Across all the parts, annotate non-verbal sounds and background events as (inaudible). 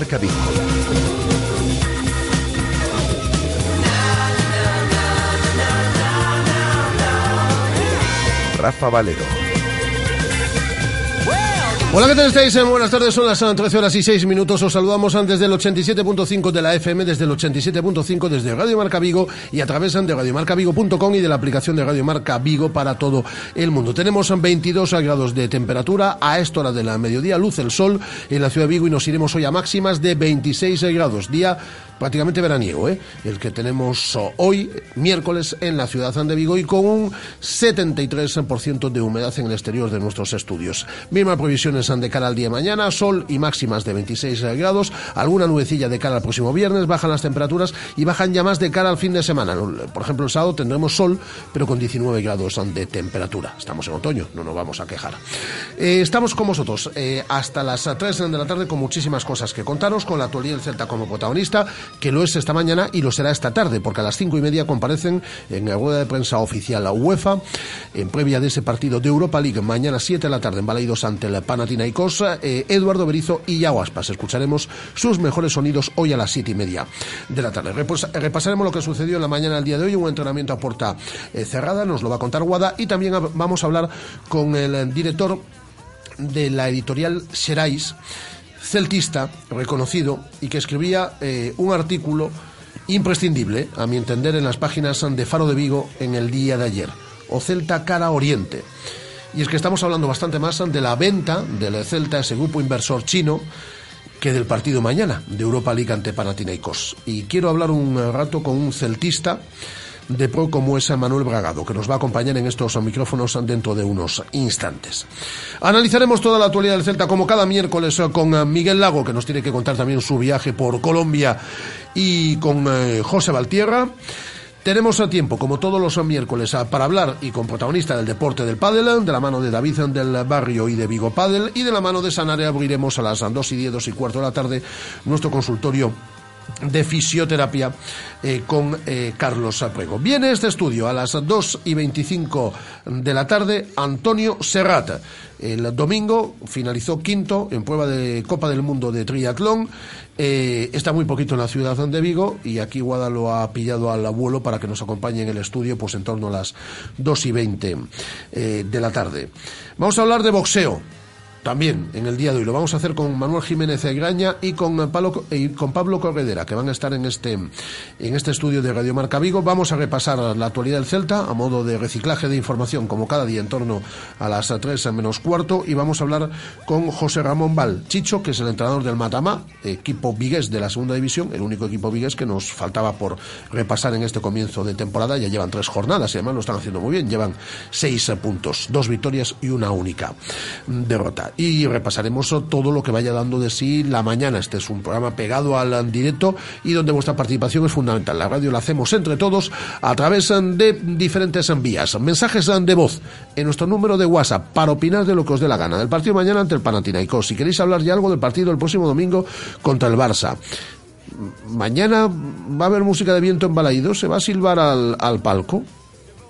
Marca Vigo. Rafa Valero. Hola, ¿qué tal estáis? Eh, buenas tardes, son las 13 horas y 6 minutos. Os saludamos antes del 87.5 de la FM, desde el 87.5 desde Radio Marca Vigo y a través de radiomarcavigo.com y de la aplicación de Radio Marca Vigo para todo el mundo. Tenemos 22 grados de temperatura, a esta hora de la mediodía luce el sol en la ciudad de Vigo y nos iremos hoy a máximas de 26 grados, día prácticamente veraniego, ¿eh? el que tenemos hoy, miércoles, en la ciudad de Vigo y con un 73% de humedad en el exterior de nuestros estudios. Mismas previsiones de cara al día de mañana, sol y máximas de 26 grados, alguna nubecilla de cara al próximo viernes, bajan las temperaturas y bajan ya más de cara al fin de semana. Por ejemplo, el sábado tendremos sol, pero con 19 grados de temperatura. Estamos en otoño, no nos vamos a quejar. Eh, estamos con vosotros eh, hasta las 3 de la tarde con muchísimas cosas que contaros, con la actualidad del Celta como protagonista que lo es esta mañana y lo será esta tarde, porque a las cinco y media comparecen en la rueda de prensa oficial la UEFA, en previa de ese partido de Europa League, mañana 7 de la tarde en Balaidos ante el Eh, Eduardo Berizo y Yago Escucharemos sus mejores sonidos hoy a las siete y media de la tarde. repasaremos lo que sucedió en la mañana del día de hoy, un entrenamiento a puerta eh, cerrada, nos lo va a contar Guada, y también vamos a hablar con el director de la editorial Serais, celtista reconocido y que escribía eh, un artículo imprescindible, a mi entender, en las páginas de Faro de Vigo en el día de ayer, o Celta Cara Oriente. Y es que estamos hablando bastante más de la venta del Celta, ese grupo inversor chino, que del partido mañana de Europa League ante Panathinaikos. Y quiero hablar un rato con un celtista de pro como es Manuel Bragado, que nos va a acompañar en estos micrófonos dentro de unos instantes. Analizaremos toda la actualidad del Celta como cada miércoles con Miguel Lago, que nos tiene que contar también su viaje por Colombia, y con eh, José Valtierra. Tenemos a tiempo, como todos los miércoles, para hablar y con protagonista del deporte del pádel, de la mano de David del Barrio y de Vigo Pádel, y de la mano de Sanare abriremos a las 2 y 10, 2 y cuarto de la tarde nuestro consultorio de fisioterapia eh, con eh, Carlos Aprego. Viene este estudio a las 2 y 25 de la tarde Antonio Serrata. El domingo finalizó quinto en prueba de Copa del Mundo de triatlón. Eh, está muy poquito en la ciudad de Vigo y aquí Guada lo ha pillado al abuelo para que nos acompañe en el estudio pues en torno a las 2 y 20 de la tarde. Vamos a hablar de boxeo también en el día de hoy. Lo vamos a hacer con Manuel Jiménez Egraña y con Pablo, y con Pablo Corredera, que van a estar en este, en este estudio de Radio Marca Vigo. Vamos a repasar la actualidad del Celta a modo de reciclaje de información, como cada día en torno a las 3 menos cuarto. Y vamos a hablar con José Ramón Val Chicho, que es el entrenador del Matama, equipo vigués de la segunda división, el único equipo vigués que nos faltaba por repasar en este comienzo de temporada. Ya llevan tres jornadas y además lo están haciendo muy bien. Llevan seis puntos, dos victorias y una única derrota y repasaremos todo lo que vaya dando de sí la mañana. Este es un programa pegado al directo y donde vuestra participación es fundamental. La radio la hacemos entre todos a través de diferentes vías. Mensajes de voz en nuestro número de WhatsApp para opinar de lo que os dé la gana. Del partido mañana ante el Panathinaikos. Si queréis hablar ya algo del partido el próximo domingo contra el Barça mañana va a haber música de viento en Balaído, se va a silbar al, al palco.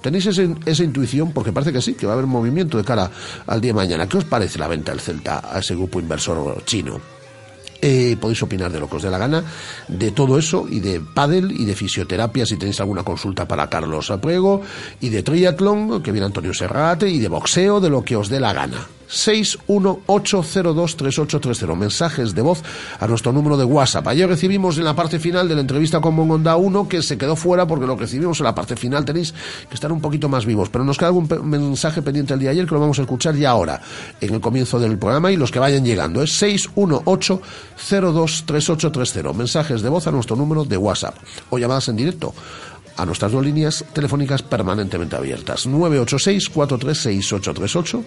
¿Tenéis esa intuición? Porque parece que sí, que va a haber movimiento de cara al día de mañana. ¿Qué os parece la venta del Celta a ese grupo inversor chino? Eh, podéis opinar de lo que os dé la gana, de todo eso, y de pádel, y de fisioterapia, si tenéis alguna consulta para Carlos Apriego, y de triatlón, que viene Antonio Serrate, y de boxeo, de lo que os dé la gana. 618023830. Mensajes de voz a nuestro número de WhatsApp. Ayer recibimos en la parte final de la entrevista con Mongonda 1 que se quedó fuera porque lo recibimos en la parte final. Tenéis que estar un poquito más vivos. Pero nos queda algún mensaje pendiente el día de ayer que lo vamos a escuchar ya ahora, en el comienzo del programa y los que vayan llegando. Es 618023830. Mensajes de voz a nuestro número de WhatsApp o llamadas en directo a nuestras dos líneas telefónicas permanentemente abiertas. 986-436-838,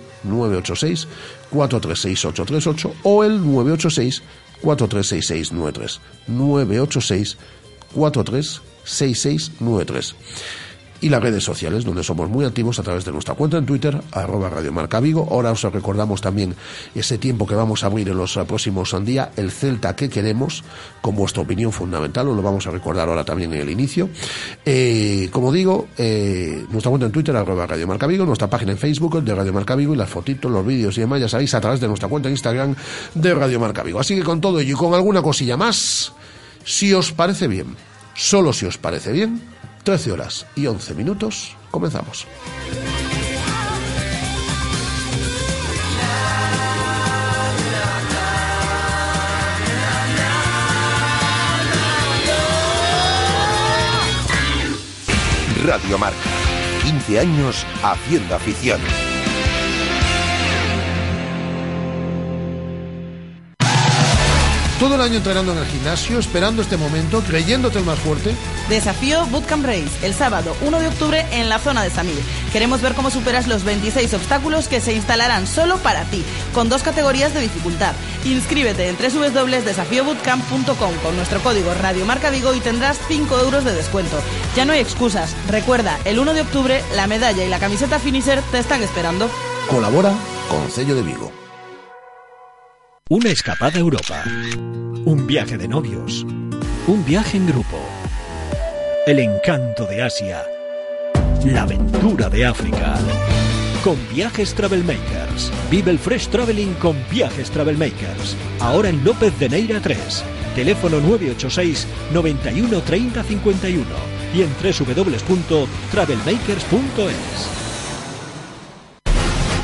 986-436-838 o el 986-436693, 986-436693. Y las redes sociales, donde somos muy activos a través de nuestra cuenta en Twitter, arroba Radio Marca Vigo. Ahora os recordamos también ese tiempo que vamos a abrir en los próximos días, el Celta que queremos, con vuestra opinión fundamental, os lo vamos a recordar ahora también en el inicio. Eh, como digo, eh, nuestra cuenta en Twitter, arroba Radio Marca Vigo, nuestra página en Facebook de Radio Marca Vigo y las fotitos, los vídeos y demás, ya sabéis, a través de nuestra cuenta en Instagram de Radio Marca Vigo. Así que con todo ello y con alguna cosilla más, si os parece bien, solo si os parece bien, 13 horas y 11 minutos, comenzamos. Radio Marca. 15 años haciendo afición. Todo el año entrenando en el gimnasio, esperando este momento, creyéndote el más fuerte. Desafío Bootcamp Race, el sábado 1 de octubre en la zona de Samil. Queremos ver cómo superas los 26 obstáculos que se instalarán solo para ti, con dos categorías de dificultad. Inscríbete en www.desafiobootcamp.com con nuestro código Radio Marca Vigo y tendrás 5 euros de descuento. Ya no hay excusas. Recuerda, el 1 de octubre la medalla y la camiseta finisher te están esperando. Colabora con Sello de Vigo. Una escapada a Europa. Un viaje de novios. Un viaje en grupo. El encanto de Asia. La aventura de África. Con Viajes Travelmakers. Vive el Fresh Traveling con Viajes Travelmakers. Ahora en López de Neira 3. Teléfono 986 91 30 51 y en www.travelmakers.es.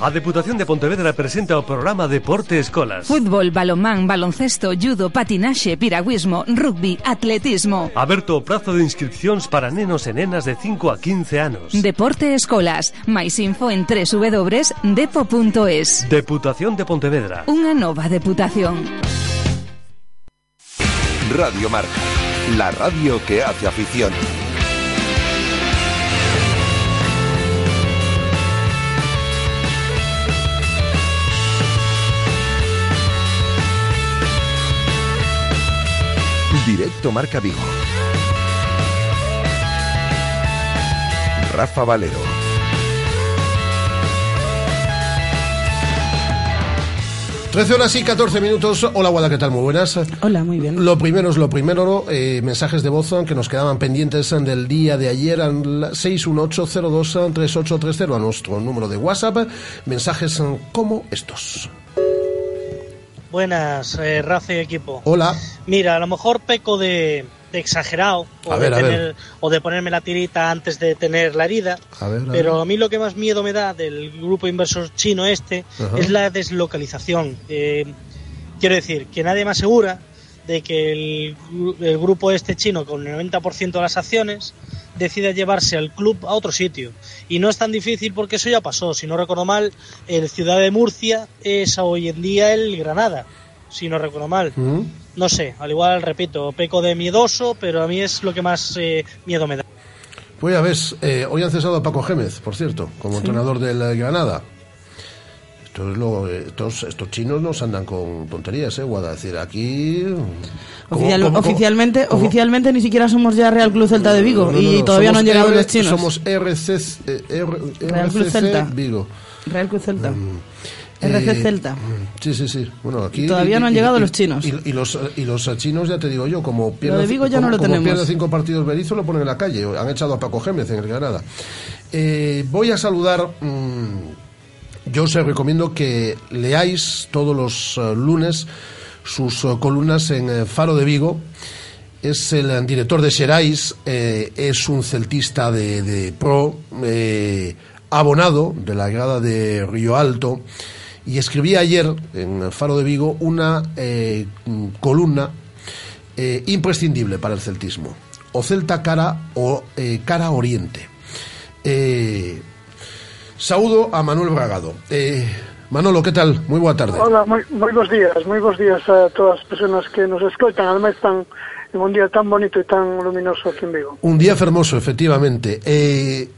A Deputación de Pontevedra presenta o programa Deporte Escolas. Fútbol, balonmán, baloncesto, judo, patinaxe, piragüismo, rugby, atletismo. Aberto o prazo de inscripcións para nenos e nenas de 5 a 15 anos. Deporte Escolas. máis info en www.depo.es. Deputación de Pontevedra. Unha nova deputación. Radio Marca. La radio que hace afición. Directo Marca Vigo. Rafa Valero. Trece horas y 14 minutos. Hola, Guada, ¿qué tal? Muy buenas. Hola, muy bien. Lo primero es lo primero, eh, mensajes de voz que nos quedaban pendientes del día de ayer al 618-02-3830 a nuestro número de WhatsApp. Mensajes como estos. Buenas, eh, Rafa y equipo. Hola. Mira, a lo mejor peco de, de exagerado o, A de ver, tener- o de ponerme la tirita antes de tener la herida. A ver, a pero ver. a mí lo que más miedo me da del grupo inversor chino este Ajá. es la deslocalización. Eh, quiero decir, que nadie me asegura de que el, el grupo este chino con el 90% de las acciones decida llevarse al club a otro sitio. Y no es tan difícil porque eso ya pasó. Si no recuerdo mal, el Ciudad de Murcia es hoy en día el Granada. Si no recuerdo mal. ¿Mm? No sé, al igual, repito, peco de miedoso, pero a mí es lo que más eh, miedo me da. Pues ya ves, eh, hoy han cesado a Paco Gémez, por cierto, como entrenador del Granada. Esto es lo- eh, estos, estos chinos no se andan con tonterías, ¿eh, Guada? Es decir, aquí... ¿cómo- Oficial- cómo- cómo- oficialmente, cómo- oficialmente ni siquiera somos ya Real Club Celta de Vigo No, no, y todavía no han llegado R- los chinos. Somos RC, eh, R- Real Club RCC Celta. Vigo. Real Club Celta. Mm. RC Eh, Celta. Sí, sí, sí. Bueno, aquí Todavía no han llegado los chinos. Y, los, y los chinos, ya te digo yo, como pierde, de Vigo ya como, no lo como tenemos. pierde cinco partidos Berizzo, lo ponen en la calle. Han echado a Paco Gémez en el Granada. Eh, voy a saludar. mm, yo os recomiendo que leáis todos los eh, lunes sus eh, columnas en eh, Faro de Vigo. Es el director de Xerais, eh, es un celtista de, pro, abonado de la grada de Río Alto, y escribí ayer en Faro de Vigo una mm, columna imprescindible para el celtismo, o Celta cara o cara Oriente. Saúdo a Manuel Bragado. Eh, Manolo, que tal? Moi boa tarde. Hola, moi, moi bons días, moi bons días a todas as persoas que nos escoitan, ademais tan en un día tan bonito e tan luminoso aquí en Vigo. Un día fermoso, efectivamente. Eh,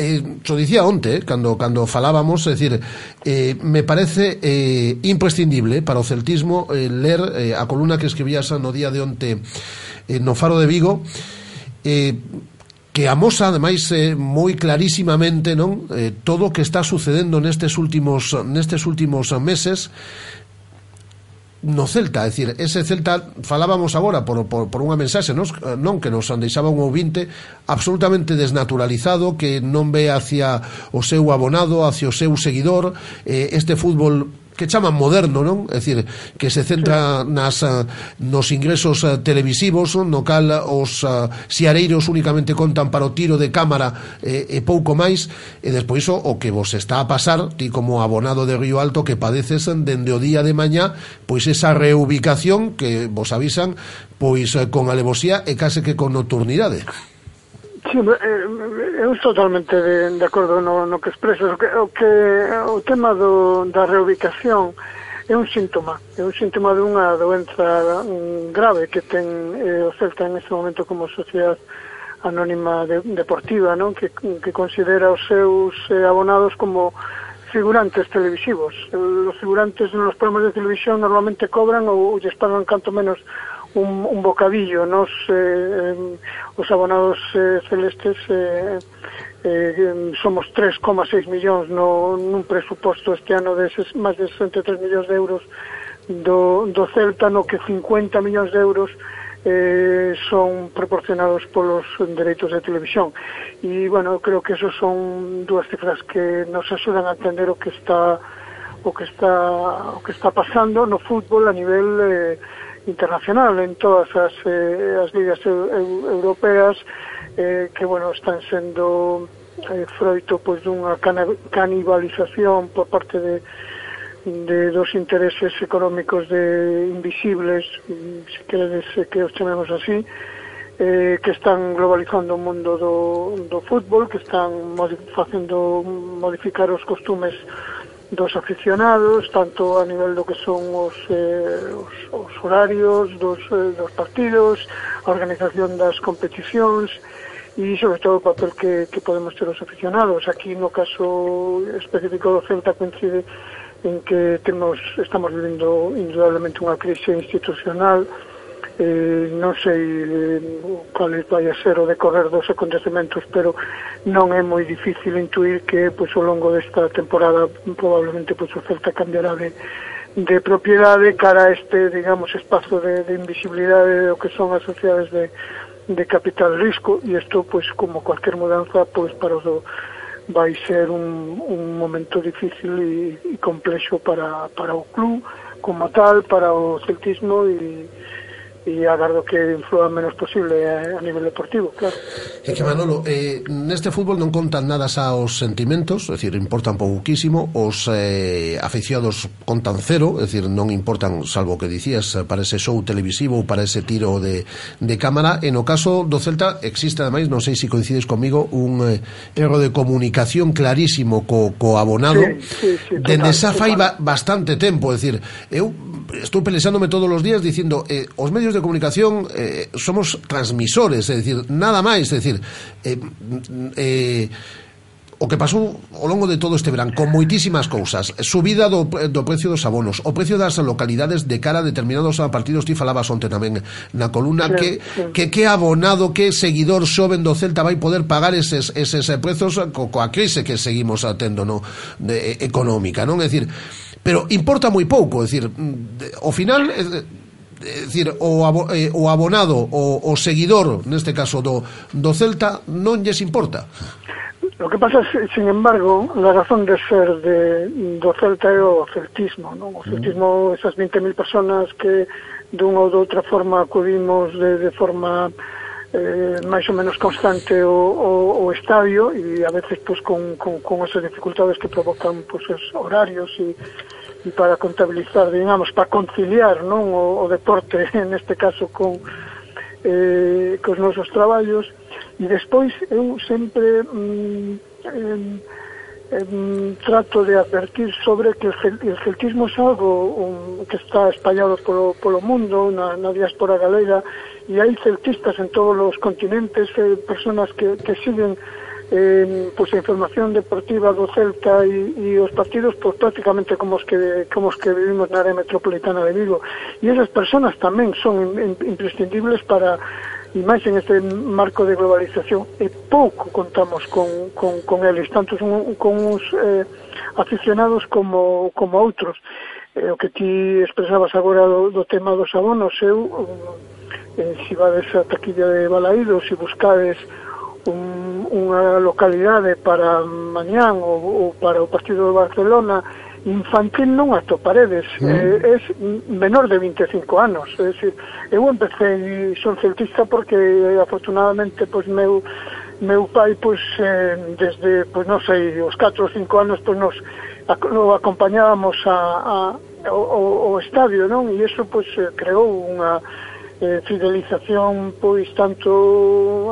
eh, xo dicía onte, eh, cando, cando falábamos, é dicir, eh, me parece eh, imprescindible para o celtismo eh, ler eh, a columna que escribías no día de onte eh, no Faro de Vigo, eh, que amosa ademais eh, moi clarísimamente, non, eh, todo o que está sucedendo nestes últimos nestes últimos meses no Celta, é dicir, ese Celta falábamos agora por, por, por unha mensaxe nos, non que nos deixaba un ouvinte absolutamente desnaturalizado que non ve hacia o seu abonado, hacia o seu seguidor. Eh, este fútbol que chaman moderno, non? É dicir, que se centra nas eh, nos ingresos eh, televisivos, no cal eh, os siareiros únicamente contan para o tiro de cámara e, e pouco máis, e despois o, o que vos está a pasar, ti como abonado de Río Alto que padeces dende o día de mañá, pois esa reubicación que vos avisan, pois con alevosía e case que con nocturnidade. Sí, eh, eu estou totalmente de, de acordo no, no que expresas. O que, o que o tema do, da reubicación é un síntoma, é un síntoma dunha doenza grave que ten eh, o Celta en este momento como sociedade anónima de, deportiva, non? Que, que considera os seus eh, abonados como figurantes televisivos. Eh, os figurantes nos programas de televisión normalmente cobran ou lles pagan canto menos un, un bocadillo nos eh, os abonados eh, celestes eh, eh, somos 3,6 millóns no, nun presuposto este ano de ses, máis de 63 millóns de euros do, do Celta no que 50 millóns de euros eh, son proporcionados polos dereitos de televisión. E bueno, creo que eso son dúas cifras que nos axudan a entender o que está o que está o que está pasando no fútbol a nivel eh, internacional en todas as, eh, as ligas eu, eu, europeas eh, que, bueno, están sendo eh, froito pois, dunha canibalización por parte de, de dos intereses económicos de invisibles, se queredes eh, que os chamemos así, eh, que están globalizando o mundo do, do fútbol, que están modi facendo modificar os costumes dos aficionados, tanto a nivel do que son os, eh, os, os horarios dos, eh, dos partidos, a organización das competicións e, sobre todo, o papel que, que podemos ter os aficionados. Aquí, no caso específico do Celta, coincide en que temos, estamos vivendo indudablemente unha crise institucional eh, non sei eh, cal vai a ser o decorrer dos acontecementos, pero non é moi difícil intuir que pois, ao longo desta temporada probablemente pois, o Celta cambiará de, de propiedade cara a este, digamos, espazo de, de invisibilidade do que son as sociedades de, de capital risco. E isto, pois, como cualquier mudanza, pois, para os do, vai ser un, un momento difícil e, e complexo para, para o club como tal, para o celtismo e, e agardo que influa menos posible a nivel deportivo, claro. É que Manolo, eh, neste fútbol non contan nada xa os sentimentos, é dicir, importan pouquísimo, os eh, aficionados contan cero, é dicir, non importan, salvo que dicías, para ese show televisivo ou para ese tiro de, de cámara, En o caso do Celta existe, ademais, non sei se si coincides comigo, un eh, erro de comunicación clarísimo co, co abonado, sí, sí, sí, dende xa fai ba, bastante tempo, é dicir, eu estou pensándome todos os días dicindo, eh, os medios de de comunicación eh, somos transmisores, é dicir, nada máis, é dicir, eh, mm, eh, o que pasou ao longo de todo este verán con moitísimas cousas subida do, do precio dos abonos o precio das localidades de cara a determinados partidos ti falabas onte tamén na columna claro, que, sí. que que abonado que seguidor xoven do Celta vai poder pagar eses, eses eh, prezos eh, co, coa crise que seguimos atendo no, de, eh, económica non? é dicir pero importa moi pouco é dicir, mm, ao final é, Eh, é dicir, o, abo, eh, o abonado, o, o seguidor, neste caso do, do Celta, non lles importa. Lo que pasa, sin embargo, la razón de ser de, do Celta é o celtismo, non? O mm. celtismo, esas 20.000 personas que dunha ou outra forma acudimos de, de forma eh, máis ou menos constante o, o, o estadio e a veces pues, con, con, con esas dificultades que provocan pues, os horarios e para contabilizar, digamos, para conciliar non o, o deporte, (laughs) neste caso, con, eh, cos nosos traballos. E despois eu sempre mm, em, em, trato de advertir sobre que o celtismo é algo un, que está espallado polo, polo mundo, na, na diáspora galega, e hai celtistas en todos os continentes, eh, personas que, que siguen eh, pues a información deportiva do Celta e, e os partidos pues, prácticamente como os que como os que vivimos na área metropolitana de Vigo. E esas personas tamén son in, in, imprescindibles para e máis en este marco de globalización e pouco contamos con, con, con eles, tanto son, con uns eh, aficionados como, como outros. Eh, o que ti expresabas agora do, do tema dos abonos eu eh, se si vades a taquilla de Balaído se si buscades un, unha localidade para mañán ou, ou para o partido de Barcelona infantil non atoparedes, mm. eh, es menor de 25 anos, é dicir, eu empecé son celtista porque afortunadamente pois meu meu pai pois eh, desde pois non sei, os 4 ou 5 anos pois nos o acompañábamos a, a o, o estadio, non? E iso pois eh, creou unha eh, fidelización pois tanto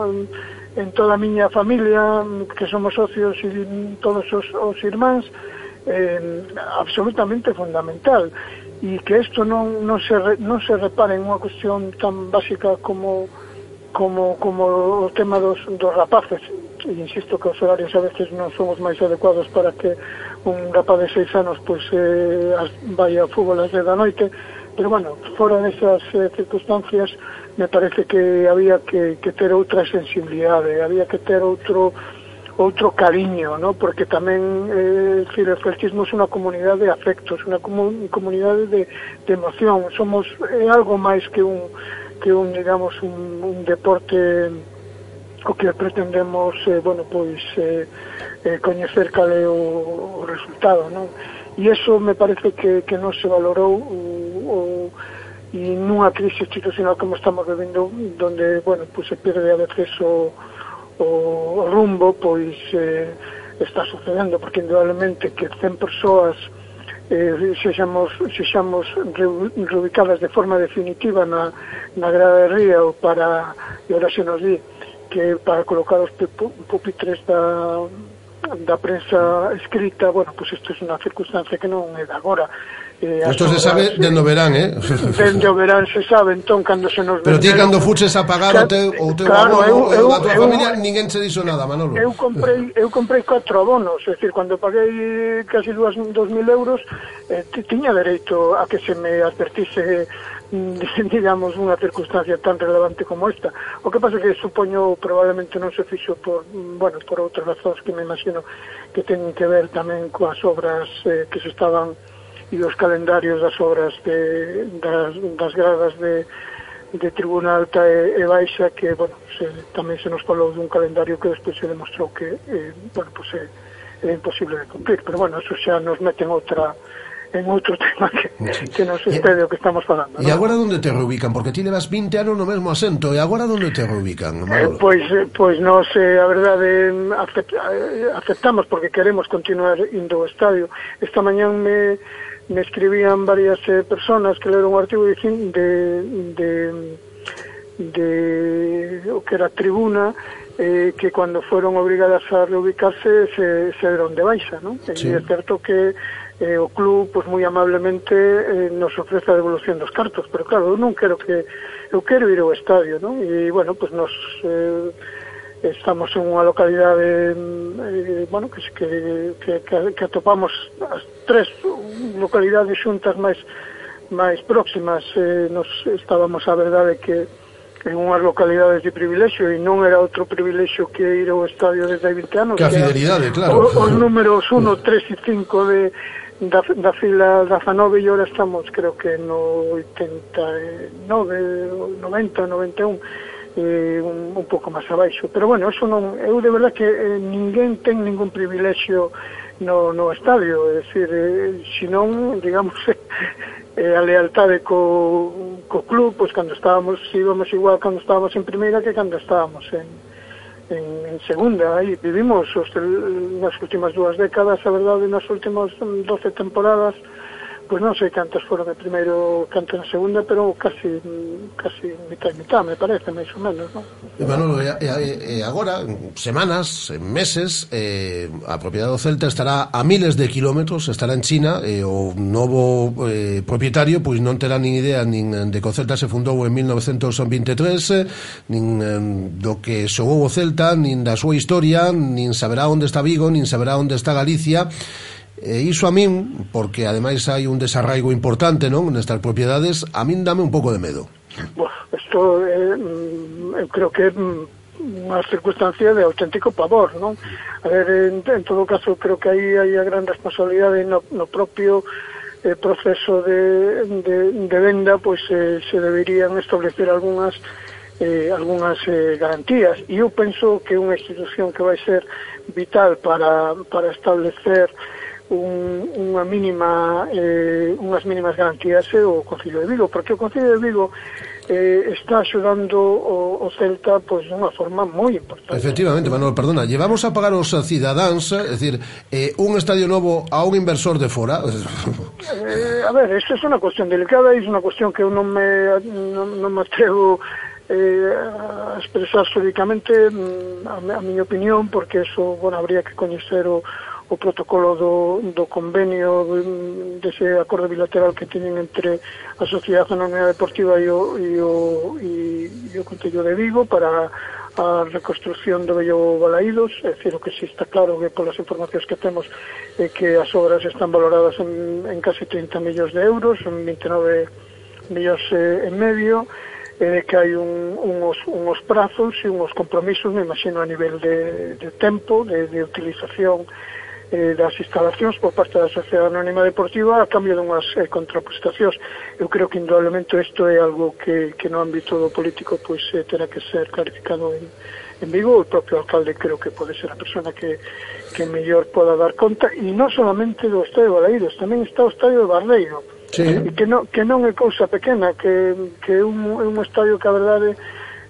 eh, en toda a miña familia, que somos socios e todos os, os irmáns, eh, absolutamente fundamental. E que isto non, non, se, re, non se repare en unha cuestión tan básica como como, como o tema dos, dos rapaces. E insisto que os horarios a veces non son os máis adecuados para que un rapaz de seis anos pois, eh, vai ao fútbol ás da noite pero bueno, fora desas eh, circunstancias me parece que había que, que ter outra sensibilidade, había que ter outro outro cariño, ¿no? porque tamén eh, decir, o celtismo é unha comunidade de afectos, unha comunidade de, de emoción, somos é algo máis que un que un, digamos, un, un deporte o que pretendemos, eh, bueno, pois eh, eh, coñecer cal é o, o resultado, non? E iso me parece que, que non se valorou o, o e nunha crise institucional como estamos vivendo donde, bueno, pois se perde a veces o, o rumbo pois eh, está sucedendo porque indudablemente que 100 persoas eh, sexamos, sexamos reubicadas de forma definitiva na, na grada de Río para, e ahora se nos di que para colocar os pupitres da, da prensa escrita, bueno, pois isto é unha circunstancia que non é de agora. Eh, Isto se sabe sí. dende o verán, eh? (laughs) Dende o verán se sabe, entón, cando se nos... Pero ti cando fuches a pagar o teu, o teu claro, abono, eu, eu, a tua eu, familia, eu, ninguén se dixo nada, Manolo. Eu comprei, eu comprei catro abonos, é dicir, cando paguei casi duas, dos mil euros, eh, tiña dereito a que se me advertise mm, (laughs) digamos, unha circunstancia tan relevante como esta. O que pasa que supoño probablemente non se fixo por, mm, bueno, por outras razóns que me imagino que teñen que ver tamén coas obras eh, que se estaban e os calendarios das obras de, das, das gradas de, de tribuna alta e, e baixa que, bueno, se, tamén se nos falou dun calendario que despois se demostrou que, eh, bueno, pues, eh, é, é imposible de cumplir, pero bueno, eso xa nos meten outra en outro (laughs) tema que, sí. que nos excede o que estamos falando. E agora onde te reubican? Porque ti levas 20 anos no mesmo asento, e agora onde te reubican? Eh, pois, pois nos, eh, a verdade, eh, aceptamos porque queremos continuar indo ao estadio. Esta mañán me me escribían varias eh, personas que leron o artigo de, de, de o que era tribuna eh, que cuando fueron obrigadas a reubicarse se, se deron de baixa, ¿no? Sí. E é certo que eh, o club pues, moi amablemente eh, nos ofrece a devolución dos cartos, pero claro, eu non quero que eu quero ir ao estadio, ¿no? E bueno, pues nos eh, estamos en unha localidade eh, bueno, que, que, que, que atopamos as tres localidades xuntas máis máis próximas eh, nos estábamos a verdade que en unhas localidades de privilexio e non era outro privilexio que ir ao estadio desde hai 20 anos. Que a fidelidade, claro. os números 1, 3 e 5 de da, da fila da Fanove e ora estamos creo que no 89 90, 91 eh, un, un pouco máis abaixo. Pero bueno, eso non, eu de verdad que eh, ninguén ten ningún privilexio no, no estadio, é dicir, eh, senón, digamos, (laughs) eh, a lealtade co, co club, pois cando estábamos, íbamos igual cando estábamos en primeira que cando estábamos en, en, en segunda, aí vivimos os, nas últimas dúas décadas, a verdade, nas últimas 12 temporadas, pois non sei cantas foron de primeiro, cantos na segunda, pero casi casi mitad e mitad, me parece, máis ou menos, non? E Manolo, e, e, e agora, semanas, meses, eh, a propiedade do Celta estará a miles de kilómetros, estará en China, e eh, o novo eh, propietario pois non terá nin idea nin eh, de que o Celta se fundou en 1923, eh, nin eh, do que xogou o Celta, nin da súa historia, nin saberá onde está Vigo, nin saberá onde está Galicia, E iso a min, porque ademais hai un desarraigo importante, non, nestas propiedades, a min dame un pouco de medo. Bueno, isto eh, eu creo que é mm, unha circunstancia de auténtico pavor, non? A ver, en, en todo caso, creo que aí hai a gran responsabilidade no, no propio eh, proceso de, de, de venda, pois eh, se deberían establecer algunhas eh, algunhas eh, garantías. E eu penso que unha institución que vai ser vital para, para establecer un, unha mínima eh, unhas mínimas garantías é o Concilio de Vigo, porque o Concilio de Vigo eh, está axudando o, o Celta pois dunha forma moi importante. Efectivamente, Manuel, perdona, llevamos a pagar os cidadáns, é dicir, eh, un estadio novo a un inversor de fora. eh, a ver, isto é unha cuestión delicada, é unha cuestión que eu non me non, non me atrevo eh, a expresar xuricamente mm, a, a miña opinión, porque eso, bueno, habría que coñecer o o protocolo do, do convenio mm, dese acordo bilateral que teñen entre a Sociedade Anónima Deportiva e o, e o, e, e o Concello de Vigo para a reconstrucción do Bello Balaídos, é dicir, o que si está claro que polas informacións que temos é que as obras están valoradas en, en casi 30 millóns de euros, 29 millóns e medio, e que hai un, unhos, unhos prazos e unhos compromisos, me imagino, a nivel de, de tempo, de, de utilización eh, das instalacións por parte da Sociedade Anónima Deportiva a cambio dunhas eh, contraprestacións. Eu creo que indudablemente isto é algo que, que no ámbito do político pois eh, terá que ser clarificado en, en Vigo, o propio alcalde creo que pode ser a persona que, que mellor poda dar conta, e non solamente do Estadio de Baleiros, tamén está o Estadio de Barreiro, sí. e que, non, que non é cousa pequena, que, que é un, é un estadio que a verdade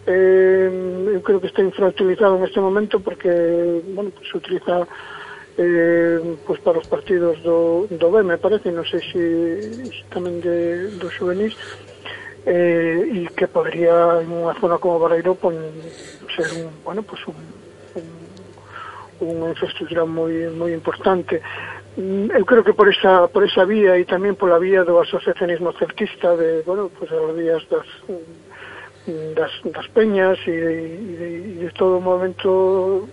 eh, eu creo que está infrautilizado neste momento porque, bueno, pues, utiliza eh, pois para os partidos do, do B, me parece, non sei se, se tamén de, do juvenil, eh, e que podría en unha zona como Barreiro pon, ser un, bueno, pois un, un, unha infraestructura moi, moi importante. Mm, eu creo que por esa, por esa vía e tamén pola vía do asociacionismo celtista, de, bueno, pois as vías das, mm, das, das peñas e de, e de, e de todo o momento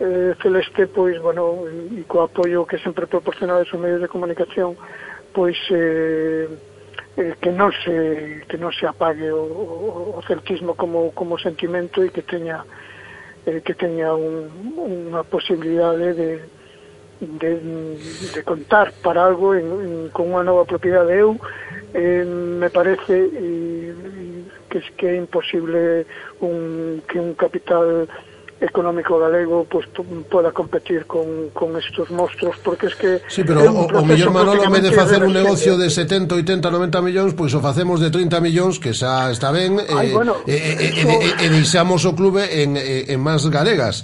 eh, Celeste, pois, bueno, e co apoio que sempre proporcionado os medios de comunicación, pois, eh, eh, que non se que non se apague o, o, o celtismo como como sentimento e que teña eh, que teña un, unha posibilidade de, de, de contar para algo en, en, con unha nova propiedade. Eu eh, me parece e, que, que é imposible un, que un capital económico galego pues, poda competir con, con estos monstruos porque es que Sí, pero o, o mellor Manolo en vez de facer un negocio de 70, 80, 90 millóns, pois pues, o facemos de 30 millóns, que xa está ben, Ay, eh, bueno, eh, eh, eh eso... eh, e, e, e deixamos o clube en, eh, en máis galegas.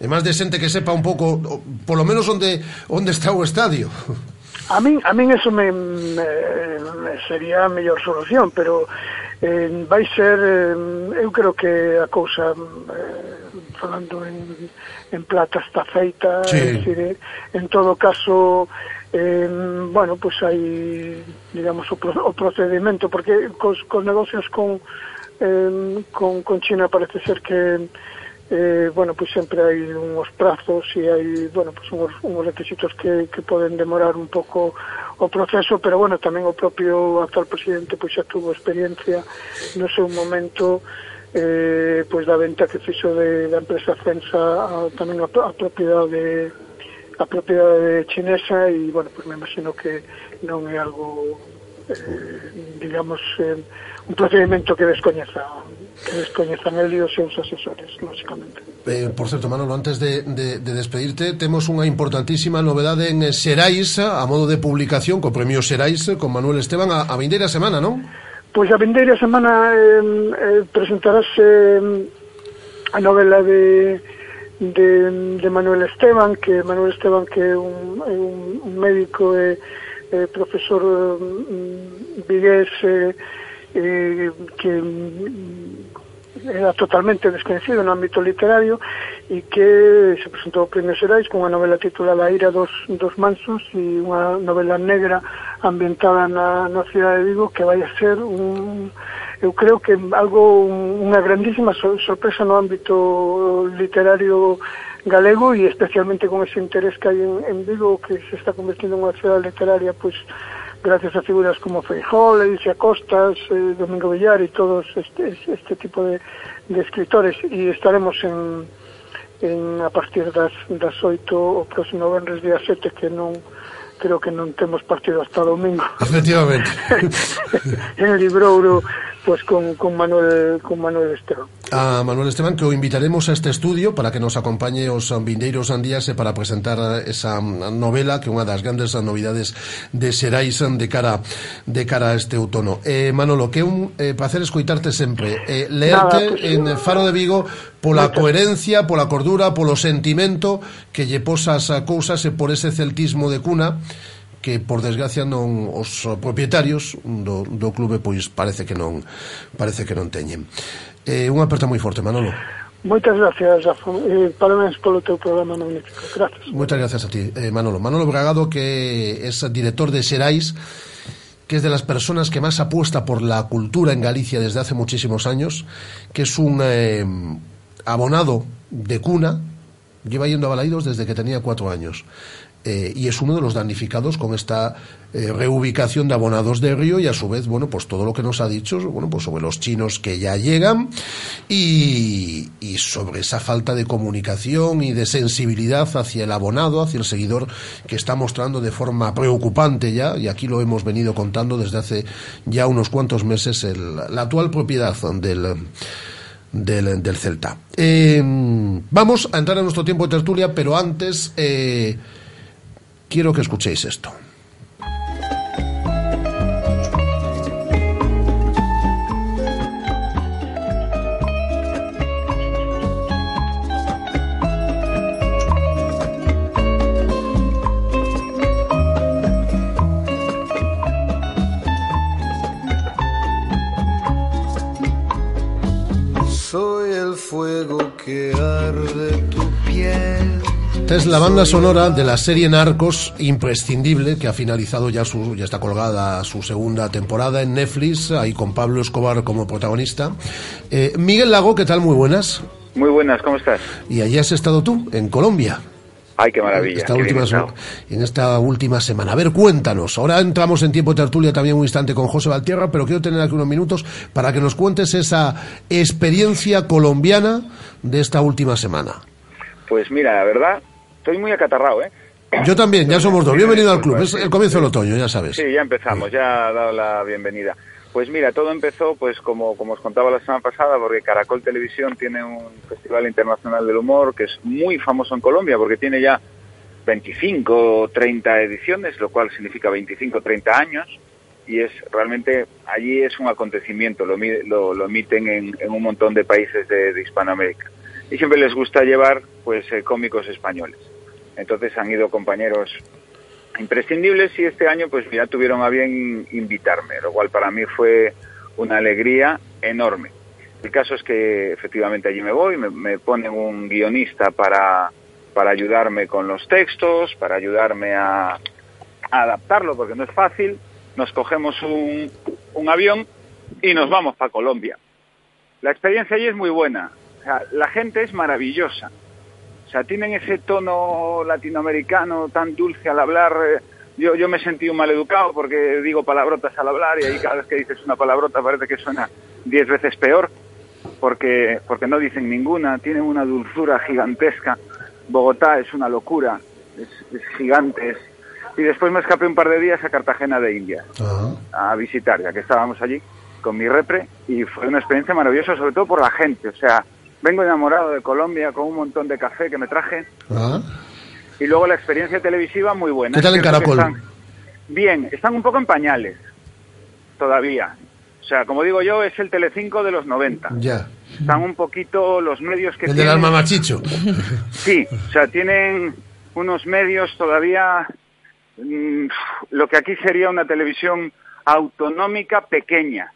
E máis de xente que sepa un pouco, polo menos onde onde está o estadio. A min, a min eso me, me, me sería a mellor solución, pero eh, vai ser, eh, eu creo que a cousa eh, falando en, en plata está feita, sí. es decir, eh, en todo caso, eh, bueno, pues hai, digamos, o, pro, o procedimento, porque cos, cos negocios con, eh, con, con China parece ser que eh, bueno, pois pues sempre hai unhos prazos e hai, bueno, pois pues unhos, unhos requisitos que, que poden demorar un pouco o proceso, pero bueno, tamén o propio actual presidente pois pues, xa tuvo experiencia no seu momento eh, pois da venta que fixo de, da empresa Censa a, tamén a, a propiedade a propiedade chinesa e, bueno, pois me imagino que non é algo eh, digamos eh, un procedimento que descoñeza que descoñezan el e os seus asesores, lógicamente. Eh, por certo, Manolo, antes de, de, de despedirte, temos unha importantísima novedade en Xerais, a modo de publicación, co premio Xerais, con Manuel Esteban, a, a vindeira semana, non? Pois a vendeira semana eh, eh, presentarase a novela de, de, de Manuel Esteban, que Manuel Esteban que é un, un, un médico e eh, eh, profesor eh, vigués eh, eh, que era totalmente desconocido no ámbito literario e que se presentou ao Premio Xerais cunha novela titulada A ira dos, dos mansos e unha novela negra ambientada na, na cidade de Vigo que vai a ser un eu creo que algo unha grandísima sorpresa no ámbito literario galego e especialmente con ese interés que hai en, en Vigo que se está convertindo en unha cidade literaria pois pues, gracias a figuras como Feijol, Elisa Costas, eh, Domingo Villar y todos este, este tipo de, de escritores. E estaremos en, en a partir das, das 8 o próximo venres día 7 que non creo que non temos partido hasta domingo. (laughs) Efectivamente. (laughs) en Librouro pues con, con Manuel con Manuel Esteban. A Manuel Esteban que o invitaremos a este estudio para que nos acompañe os vindeiros andías e para presentar esa novela que é unha das grandes novidades de Xerais de cara de cara a este outono. Eh Manolo, que un eh, placer escoitarte sempre. Eh leerte Nada, pues, en Faro de Vigo pola Muchas. coherencia, pola cordura, polo sentimento que lle posas a cousas e por ese celtismo de cuna que por desgracia non os propietarios do, do clube pois parece que non parece que non teñen. Eh, unha aperta moi forte, Manolo. Moitas gracias, Rafa. Eh, parabéns polo teu programa magnífico. Gracias. Moitas gracias a ti, eh, Manolo. Manolo Bragado, que é director de Xerais, que es de las personas que más apuesta por la cultura en Galicia desde hace muchísimos años, que es un eh, abonado de cuna, lleva yendo a Balaidos desde que tenía cuatro años. Eh, y es uno de los damnificados con esta eh, reubicación de abonados de río y a su vez, bueno, pues todo lo que nos ha dicho, bueno, pues sobre los chinos que ya llegan y, sobre esa falta de comunicación y de sensibilidad hacia el abonado, hacia el seguidor que está mostrando de forma preocupante ya, y aquí lo hemos venido contando desde hace ya unos cuantos meses, el, la actual propiedad del del, del Celta. Eh, vamos a entrar en nuestro tiempo de tertulia, pero antes quiero que escuchéis esto. Esta es la banda sonora de la serie Narcos imprescindible que ha finalizado ya su ya está colgada su segunda temporada en Netflix ahí con Pablo Escobar como protagonista. Eh, Miguel Lago, ¿qué tal? Muy buenas. Muy buenas, ¿cómo estás? Y allí has estado tú, en Colombia. Ay, qué maravilla. Esta qué última, en esta última semana. A ver, cuéntanos. Ahora entramos en tiempo de tertulia también un instante con José Valtierra, pero quiero tener aquí unos minutos para que nos cuentes esa experiencia colombiana de esta última semana. Pues mira, la verdad, estoy muy acatarrado, ¿eh? Yo también, ya somos dos. Bienvenido al club. Es el comienzo del otoño, ya sabes. Sí, ya empezamos, ya ha dado la bienvenida. Pues mira, todo empezó, pues como, como os contaba la semana pasada, porque Caracol Televisión tiene un Festival Internacional del Humor que es muy famoso en Colombia, porque tiene ya 25 o 30 ediciones, lo cual significa 25 o 30 años, y es realmente, allí es un acontecimiento, lo, lo, lo emiten en, en, un montón de países de, de Hispanoamérica. Y siempre les gusta llevar, pues, eh, cómicos españoles. Entonces han ido compañeros imprescindibles y este año pues ya tuvieron a bien invitarme, lo cual para mí fue una alegría enorme. El caso es que efectivamente allí me voy, me, ponen un guionista para, para ayudarme con los textos, para ayudarme a, adaptarlo, porque no es fácil. Nos cogemos un, un avión y nos vamos para Colombia. La experiencia allí es muy buena, la gente es maravillosa. O sea, tienen ese tono latinoamericano tan dulce al hablar. Yo, yo me he sentido mal educado porque digo palabrotas al hablar y ahí cada vez que dices una palabrota parece que suena diez veces peor porque, porque no dicen ninguna. Tienen una dulzura gigantesca. Bogotá es una locura, es, es gigante. Es... Y después me escapé un par de días a Cartagena de India uh -huh. a visitar, ya que estábamos allí con mi repre y fue una experiencia maravillosa, sobre todo por la gente. O sea, vengo enamorado de Colombia con un montón de café que me traje. Ah. Y luego la experiencia televisiva muy buena. ¿Qué tal en Caracol? Están, bien, están un poco en pañales todavía. O sea, como digo yo, es el Telecinco de los 90. Ya. Están un poquito los medios que El tienen... del alma machicho. Sí, o sea, tienen unos medios todavía mm, lo que aquí sería una televisión autonómica pequeña.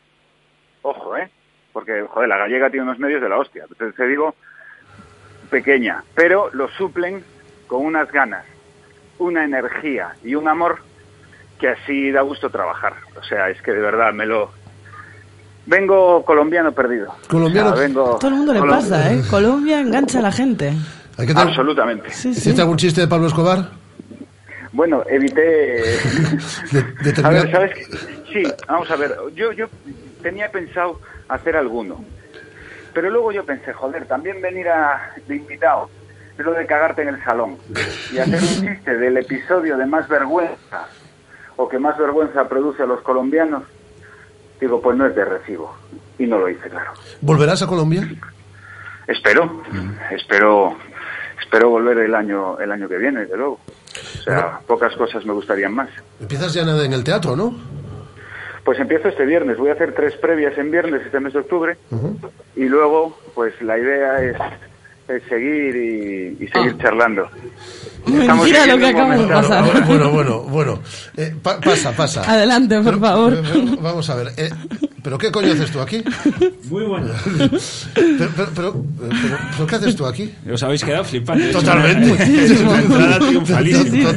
Ojo, ¿eh? Porque, joder, la gallega tiene unos medios de la hostia. Entonces te digo, pequeña. Pero lo suplen con unas ganas, una energía y un amor que así da gusto trabajar. O sea, es que de verdad me lo... Vengo colombiano perdido. Colombiano. O sea, vengo Todo el mundo le colom- pasa, ¿eh? Colombia engancha a la gente. Hay que tener- Absolutamente. Sí, sí. ¿Hiciste algún chiste de Pablo Escobar? Bueno, evité... De, (laughs) de A ver, ¿sabes qué? Sí, vamos a ver. Yo, yo tenía pensado hacer alguno. Pero luego yo pensé, joder, también venir a, de invitado es lo de cagarte en el salón. Y hacer un chiste del episodio de más vergüenza o que más vergüenza produce a los colombianos, digo, pues no es de recibo. Y no lo hice, claro. ¿Volverás a Colombia? Espero, espero, espero volver el año, el año que viene, desde luego. O sea, pocas cosas me gustarían más. Empiezas ya en el teatro, ¿no? Pues empiezo este viernes. Voy a hacer tres previas en viernes este mes de octubre. Y luego, pues la idea es, es seguir y, y seguir charlando. Estamos Mentira lo que acaba de pasar. Bueno, bueno, bueno. bueno. Eh, pa- pasa, pasa. Adelante, por favor. Pero- Vamos a ver. eh, ¿Pero qué coño haces tú aquí? Muy bueno. Pero, pero, pero, pero- pero ¿qué haces tú aquí? Os habéis quedado flipantes. Totalmente. (laughs) Es una entrada triunfalísima.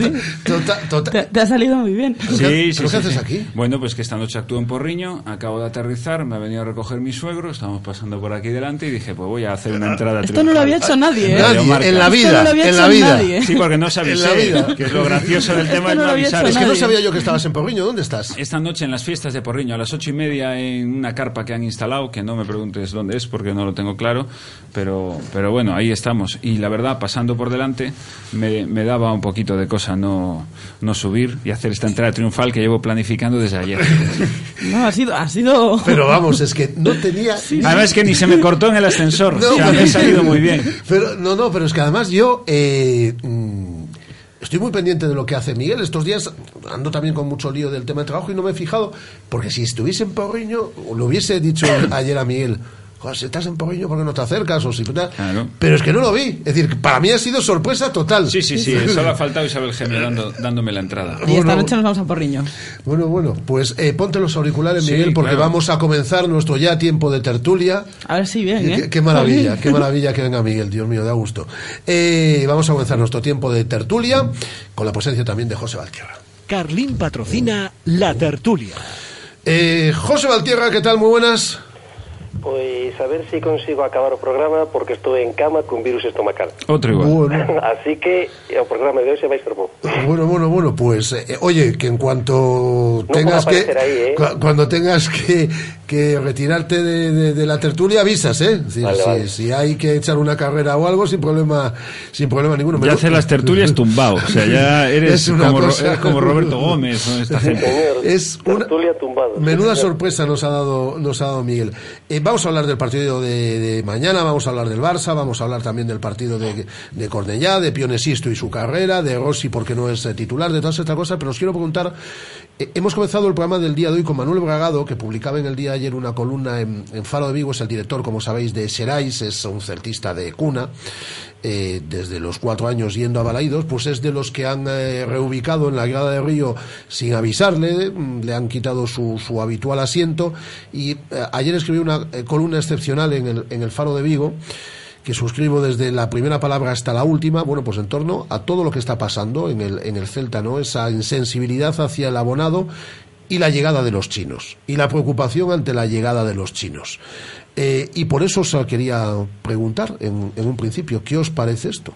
Tota- tota- Te, te ha salido muy bien. ¿Pero qué- Sí, sí, pero qué sí, haces sí. aquí? Bueno, pues que esta noche actúo en Porriño, acabo de aterrizar, me ha venido a recoger mi suegro, estamos pasando por aquí delante y dije, pues voy a hacer una entrada Esto no lo había hecho nadie, ¿eh? Nadie, en la Esto vida, no lo había en hecho la vida. nadie. Sí, porque no os En avisé, la vida. que es lo gracioso del (laughs) tema es no avisar. Es que no sabía yo que estabas en Porriño. ¿Dónde estás? Esta noche en las fiestas de Porriño, a las ocho y media, en una carpa que han instalado, que no me preguntes dónde es porque no lo tengo claro, pero, pero bueno, ahí estamos. Y la verdad, pasando por delante, me, me daba un poquito de cosa no, no subir y hacer esta entrada triunfal que llevo planificando desde ayer. (laughs) No, ha sido, ha sido. Pero vamos, es que no tenía... Además es que ni se me cortó en el ascensor, No, o sea, me ha salido muy bien. Pero, no, no, pero es que además yo eh, mm, estoy muy pendiente de lo que hace Miguel. Estos días ando también con mucho lío del tema de trabajo y no me he fijado, porque si estuviese en Porriño, lo hubiese dicho (coughs) ayer a Miguel. "Joder, si estás en Porriño, ¿por qué no te acercas? O si, tal". Claro. Pero es que no lo vi. Es decir, para mí ha sido sorpresa total. Sí, sí, sí, solo ha faltado Isabel Gemio dando, (laughs) dándome la entrada. Y esta noche nos vamos a Porriño. Bueno, bueno, pues eh, ponte los auriculares, Sí, Miguel, porque claro. vamos a comenzar nuestro ya tiempo de tertulia. A ver si bien, ¿eh? Qué, qué maravilla, (laughs) qué maravilla que venga Miguel, Dios mío, da gusto. Eh, vamos a comenzar nuestro tiempo de tertulia con la presencia también de José Valtierra. Carlín patrocina La Tertulia. Eh, José Valtierra, ¿qué tal? Muy buenas. Pois a ver se consigo acabar o programa porque estou en cama con virus estomacal. Outro igual. Bueno, (laughs) Así que o programa de hoxe vai ser bo. bueno, bueno, bueno, pues eh, oye, que en cuanto No tengas que ahí, ¿eh? cu- cuando tengas que, que retirarte de, de- de la tertulia avisas, ¿eh? Vale, si, vale. si hay que echar una carrera o algo sin problema, sin problema ninguno. Ya hace las tertulias tumbado, o sea, ya (laughs) eres como, Ro- cosa- eres como Roberto (laughs) Gómez o esta gente. Señor, Es una- tertulia tumbado. Menuda señor. sorpresa nos ha dado, nos ha dado Miguel. Eh, vamos a hablar del partido de, de mañana, vamos a hablar del Barça, vamos a hablar también del partido de, de Cornellá, de Pionesisto y su carrera, de Rossi porque no es eh, titular, de todas estas cosas, pero os quiero preguntar, eh, hemos comenzado el programa del día de hoy con Manuel Bragado, que publicaba en el día de ayer una columna en, en Faro de Vigo, es el director, como sabéis, de Serais, es un celtista de cuna, eh, desde los cuatro años yendo a Balaidos, pues es de los que han eh, reubicado en la grada de Río sin avisarle, mm, le han quitado su, habitual asiento y eh, ayer escribió una columna excepcional en el, en el Faro de Vigo que suscribo desde la primera palabra hasta la última, bueno, pues en torno a todo lo que está pasando en el, en el Celta, ¿no? Esa insensibilidad hacia el abonado y la llegada de los chinos, y la preocupación ante la llegada de los chinos. Eh, y por eso os quería preguntar en, en un principio, ¿qué os parece esto?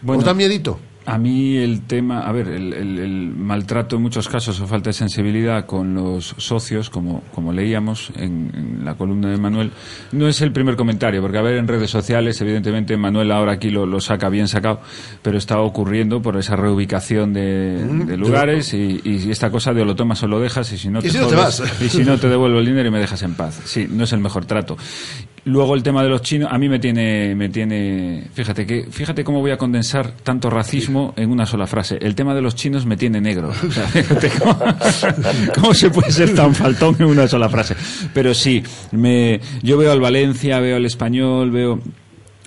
Bueno, ¿Os da miedito? A mí el tema, a ver, el, el- el maltrato en muchos casos o falta de sensibilidad con los socios, como, como leíamos en, en la columna de Manuel, no es el primer comentario, porque a ver, en redes sociales, evidentemente Manuel ahora aquí lo, lo saca bien sacado, pero está ocurriendo por esa reubicación de, de lugares y, y esta cosa de o lo tomas o lo dejas y si no Y te, si no te vas. y si no te devuelvo el dinero y me dejas en paz. Sí, no es el mejor trato. Luego el tema de los chinos, a mí me tiene, me tiene, fíjate que, fíjate cómo voy a condensar tanto racismo en una sola frase. El tema de los chinos me tiene negro. (laughs) O sea, fíjate cómo, (laughs) cómo se puede ser tan faltón en una sola frase. Pero sí, me, yo veo al Valencia, veo al Español, veo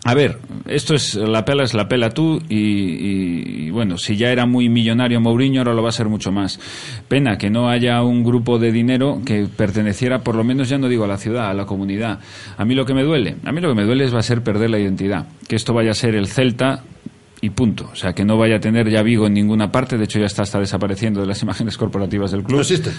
A ver, esto es la pela es la pela tú y, y- bueno, si ya era muy millonario Mourinho ahora lo va a ser mucho más. Pena que no haya un grupo de dinero que perteneciera por lo menos ya no digo a la ciudad, a la comunidad. A mí lo que me duele, a mí lo que me duele es va a ser perder la identidad, que esto vaya a ser el Celta y punto. O sea, que no vaya a tener ya Vigo en ninguna parte, de hecho ya está, está desapareciendo de las (laughs) imágenes corporativas del club. No existe.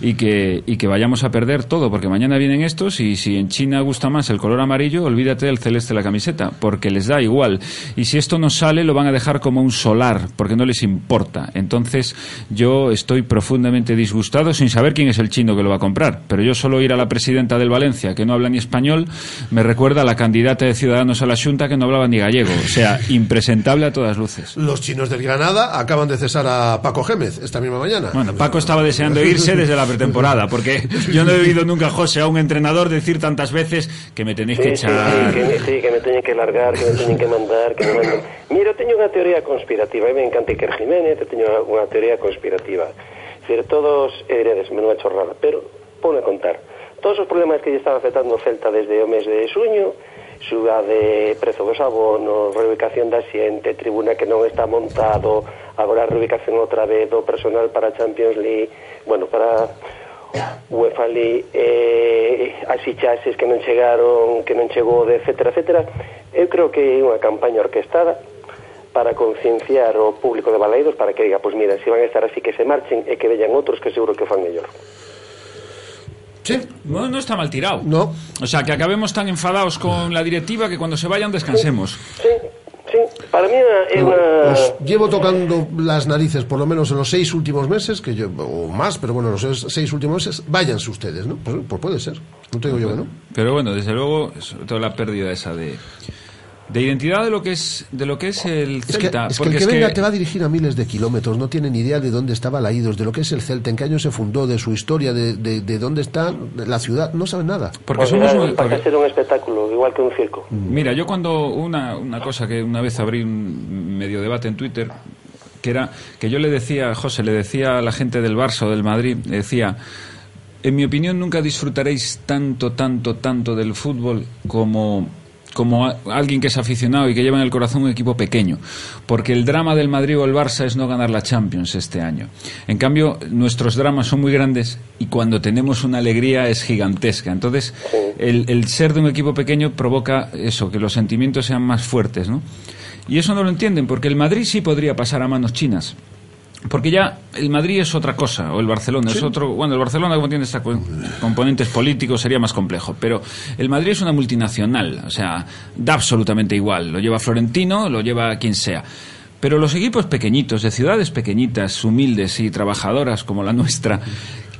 Y que, y que vayamos a perder todo, porque mañana vienen estos y si en China gusta más el color amarillo, olvídate del celeste de la camiseta, porque les da igual. Y si esto no sale, lo van a dejar como un solar, porque no les importa. Entonces, yo estoy profundamente disgustado sin saber quién es el chino que lo va a comprar. Pero yo solo ir a la presidenta del Valencia, que no habla ni español, me recuerda a la candidata de Ciudadanos a la Junta, que no hablaba ni gallego. O sea, impresentable a todas luces. Los chinos del Granada acaban de cesar a Paco Gémez esta misma mañana. Bueno, Paco estaba deseando (laughs) irse desde la pretemporada, porque yo no he oído nunca, José, a un entrenador decir tantas veces que me tenéis que Sí, sí, echar. sí, que, sí, que me teñen que largar, que me teñen que mandar, que me manden. Mira, eu teño unha teoría conspirativa, e me encanta Iker Jiménez, eu teño unha teoría conspirativa. Es decir, todos, diredes, menuda chorrada, pero pone a contar. Todos os problemas que lle estaba afectando Celta desde o mes de suño, suba de prezo dos abonos, reubicación da xente, tribuna que non está montado, agora reubicación outra vez do personal para Champions League, bueno, para UEFA League, eh, as fichaxes que non chegaron, que non chegou, etcétera, etcétera. Eu creo que é unha campaña orquestada para concienciar o público de Baleidos para que diga, pois pues mira, se si van a estar así que se marchen e que vellan outros que seguro que o fan mellor. Sí. No, no está mal tirado. No. O sea, que acabemos tan enfadados con la directiva que cuando se vayan descansemos. Sí, sí, para mí é unha... Os llevo tocando las narices por lo menos en los seis últimos meses, que yo, o más, pero bueno, los seis, últimos meses, váyanse ustedes, ¿no? Pues, pues puede ser. No te digo yo que no. Pero bueno, desde luego, sobre todo la pérdida esa de, de identidad de lo que es de lo que es el Es que, Celta. es que el porque que es venga que- te va a dirigir a miles de kilómetros, no tiene ni idea de dónde estaba la IDOS, de lo que es el Celta, en qué año se fundó, de su historia, de, de, de dónde está la ciudad, no sabe nada. Porque somos mira, un- para porque- ser un espectáculo, igual que un circo. Mira, yo cuando una, una cosa que una vez abrí un medio debate en Twitter, que era que yo le decía a José, le decía a la gente del Barça o del Madrid, le decía, en mi opinión nunca disfrutaréis tanto, tanto, tanto del fútbol como como a- alguien que es aficionado y que lleva en el corazón un equipo pequeño, porque el drama del Madrid o el Barça es no ganar la Champions este año. En cambio, nuestros dramas son muy grandes y cuando tenemos una alegría es gigantesca. Entonces, el, el ser de un equipo pequeño provoca eso, que los sentimientos sean más fuertes, ¿no? Y eso no lo entienden, porque el Madrid sí podría pasar a manos chinas. Porque ya el Madrid es otra cosa, o el Barcelona es otro. Bueno, el Barcelona, como tiene esta componentes políticos, sería más complejo. Pero el Madrid es una multinacional, o sea, da absolutamente igual. Lo lleva Florentino, lo lleva quien sea. Pero los equipos pequeñitos, de ciudades pequeñitas, humildes y trabajadoras como la nuestra,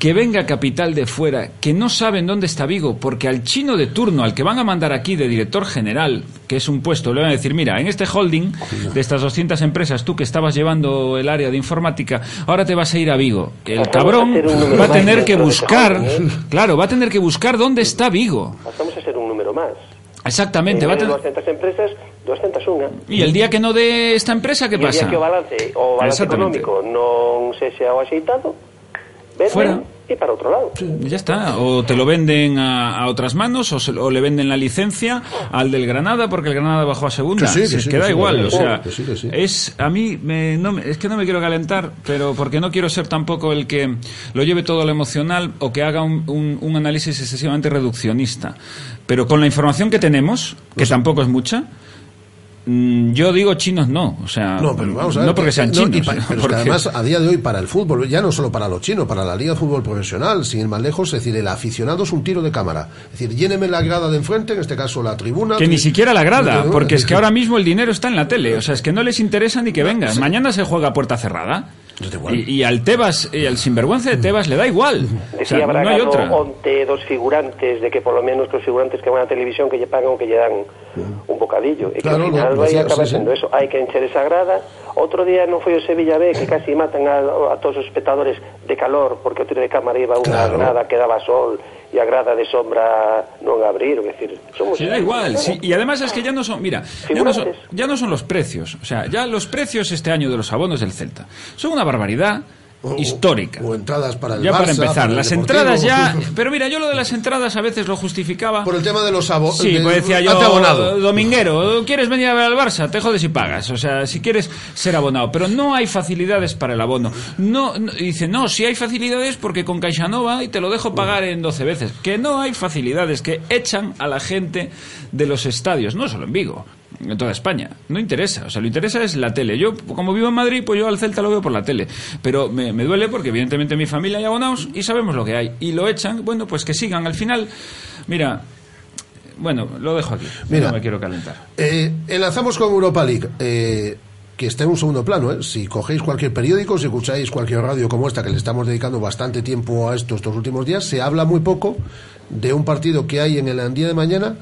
que venga capital de fuera, que no saben dónde está Vigo, porque al chino de turno, al que van a mandar aquí de director general, que es un puesto, le van a decir, mira, en este holding de estas 200 empresas, tú que estabas llevando el área de informática, ahora te vas a ir a Vigo. El cabrón a va a tener que buscar, holding, ¿eh? claro, va a tener que buscar dónde está Vigo. Pasamos a ser un número más. Exactamente, En va a de tener... 200 empresas, 201. Y el día que no dé esta empresa, ¿qué pasa? día que o balance, o balance económico non sexa o axeitado, venden Fuera. e para outro lado. Ya está, o te lo venden a, a otras manos o, se- o le venden la licencia al del Granada porque el Granada bajó a segunda. Que sí, que Si es sí, que que da sí, igual, que o sí, sea, que sí, que sí. es a mí me- no me- es que no me quiero calentar, pero porque no quiero ser tampoco el que lo lleve todo a lo emocional o que haga un, un- un análisis excesivamente reduccionista. Pero con la información que tenemos, que tampoco es mucha, yo digo chinos no, o sea, No, pero vamos a ver. no porque sean no, chinos, y pero es que porque- además, a día de hoy, para el fútbol, ya no solo para los chinos, para la Liga de Fútbol Profesional, sin ir más lejos, es decir, el aficionado es un tiro de cámara. Es decir, lléneme la grada de enfrente, en este caso la tribuna. Que ni siquiera la grada, No, porque es que ahora mismo el dinero está en la tele. O sea, es que no les interesa ni que vengas. Mañana se juega a puerta cerrada. Y, y al Tebas, y al sinvergüenza de Tebas le da igual. O Decía sea, no hay otra. onte dos figurantes de que por lo menos que os figurantes que van a televisión que lle pagan o que lle dan un bocadillo e que Claro, ao final no, vai acabar sí, sí. eso hai que encher esa grada outro día non foi o Sevilla B que casi matan a, a todos os espectadores de calor porque o tiro de cámara iba unha Claro. grada que daba sol e a grada de sombra non abrir, é dicir, somos Sí, da igual. sí, y además es que ya no son, mira, ya no son, ya no son los precios. O sea, ya los precios este año de los abonos del Celta son una barbaridad. Histórica. O entradas para el Ya para empezar, las Deportivo. entradas ya... (laughs) Pero mira, yo lo de las entradas a veces lo justificaba... Por el tema de los abonados. Sí, pues decía yo, dominguero, ¿quieres venir a ver al Barça? Te jodes y pagas. O sea, si quieres ser abonado. Pero no hay facilidades para el abono. No, no- dice, no, si hay facilidades porque con Caixanova y te lo dejo pagar en 12 veces. Que no hay facilidades, que echan a la gente de los estadios, no solo en Vigo. En toda España. No interesa. O sea, lo interesa es la tele. Yo, como vivo en Madrid, pues yo al Celta lo veo por la tele. Pero me, me duele porque, evidentemente, en mi familia hay abonados y sabemos lo que hay. Y lo echan, bueno, pues que sigan. Al final, mira, bueno, lo dejo aquí. Mira. no me quiero calentar. Eh, enlazamos con Europa League, eh, que está en un segundo plano. ¿eh? Si cogéis cualquier periódico, si escucháis cualquier radio como esta, que le estamos dedicando bastante tiempo a esto estos últimos días, se habla muy poco de un partido que hay en el día de mañana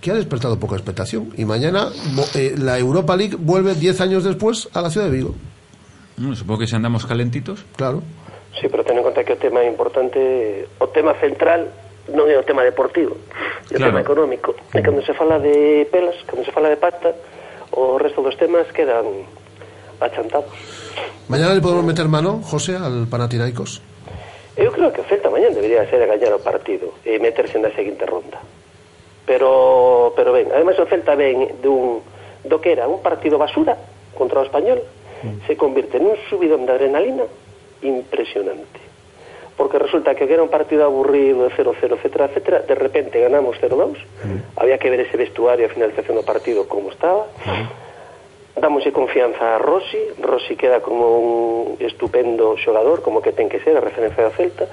que ha despertado poca expectación. Y mañana eh, la Europa League vuelve 10 años después a la ciudad de Vigo. Bueno, supongo que si andamos calentitos. Claro. Sí, pero ten en conta que o tema importante, o tema central non é o tema deportivo, é o claro. tema económico. E cando se fala de pelas, cando se fala de pacta, o resto dos temas quedan achantados. Mañana le podemos meter mano, José, al Panathinaikos? Eu creo que o Celta mañan debería ser a gañar o partido e meterse na seguinte ronda pero pero ben, ademais o Celta ben dun do que era un partido basura contra o español, mm. se convirte nun subidón de adrenalina impresionante. Porque resulta que era un partido aburrido, 0-0, etcétera, etcétera, de repente ganamos 0-2. Mm. Había que ver ese vestuario a finalización do partido como estaba. Mm damoslle confianza a Rossi, Rossi queda como un estupendo xogador, como que ten que ser a referencia do Celta,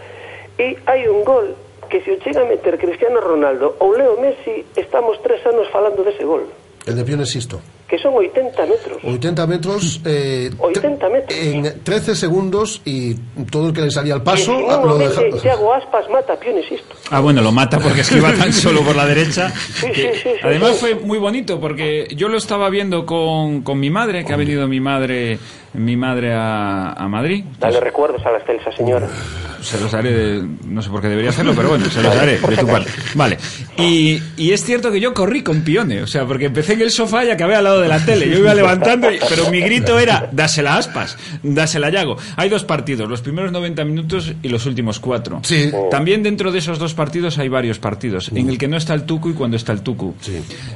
e hai un gol que se o chega a meter Cristiano Ronaldo ou Leo Messi, estamos tres anos falando dese gol, El de Pione Sisto. que son 80 metros. 80 metros, eh, 80 metros. en 13 segundos y todo el que le salía al paso ah, lo deja- Thiago Aspas mata a Pione Sisto. Ah, bueno, lo mata porque esquiva tan solo por la derecha. Sí, sí, sí, sí, Además sí. fue muy bonito porque yo lo estaba viendo con, con mi madre, que ha venido mi madre mi madre a, a Madrid. Dale recuerdos a la excelsa señora. Se los haré, de- no sé por qué debería hacerlo, pero bueno, se los haré de tu parte. Vale. Y, y es cierto que yo corrí con Pione, o sea, porque empecé en el sofá y acabé al lado de la tele. Yo iba levantando, y- pero mi grito era, dásela aspas, dásela Yago. Hay dos partidos, los primeros 90 minutos y los últimos cuatro. Sí. También dentro de esos dos partidos hay varios partidos, en el que no está el Tucu y cuando está el Tucu.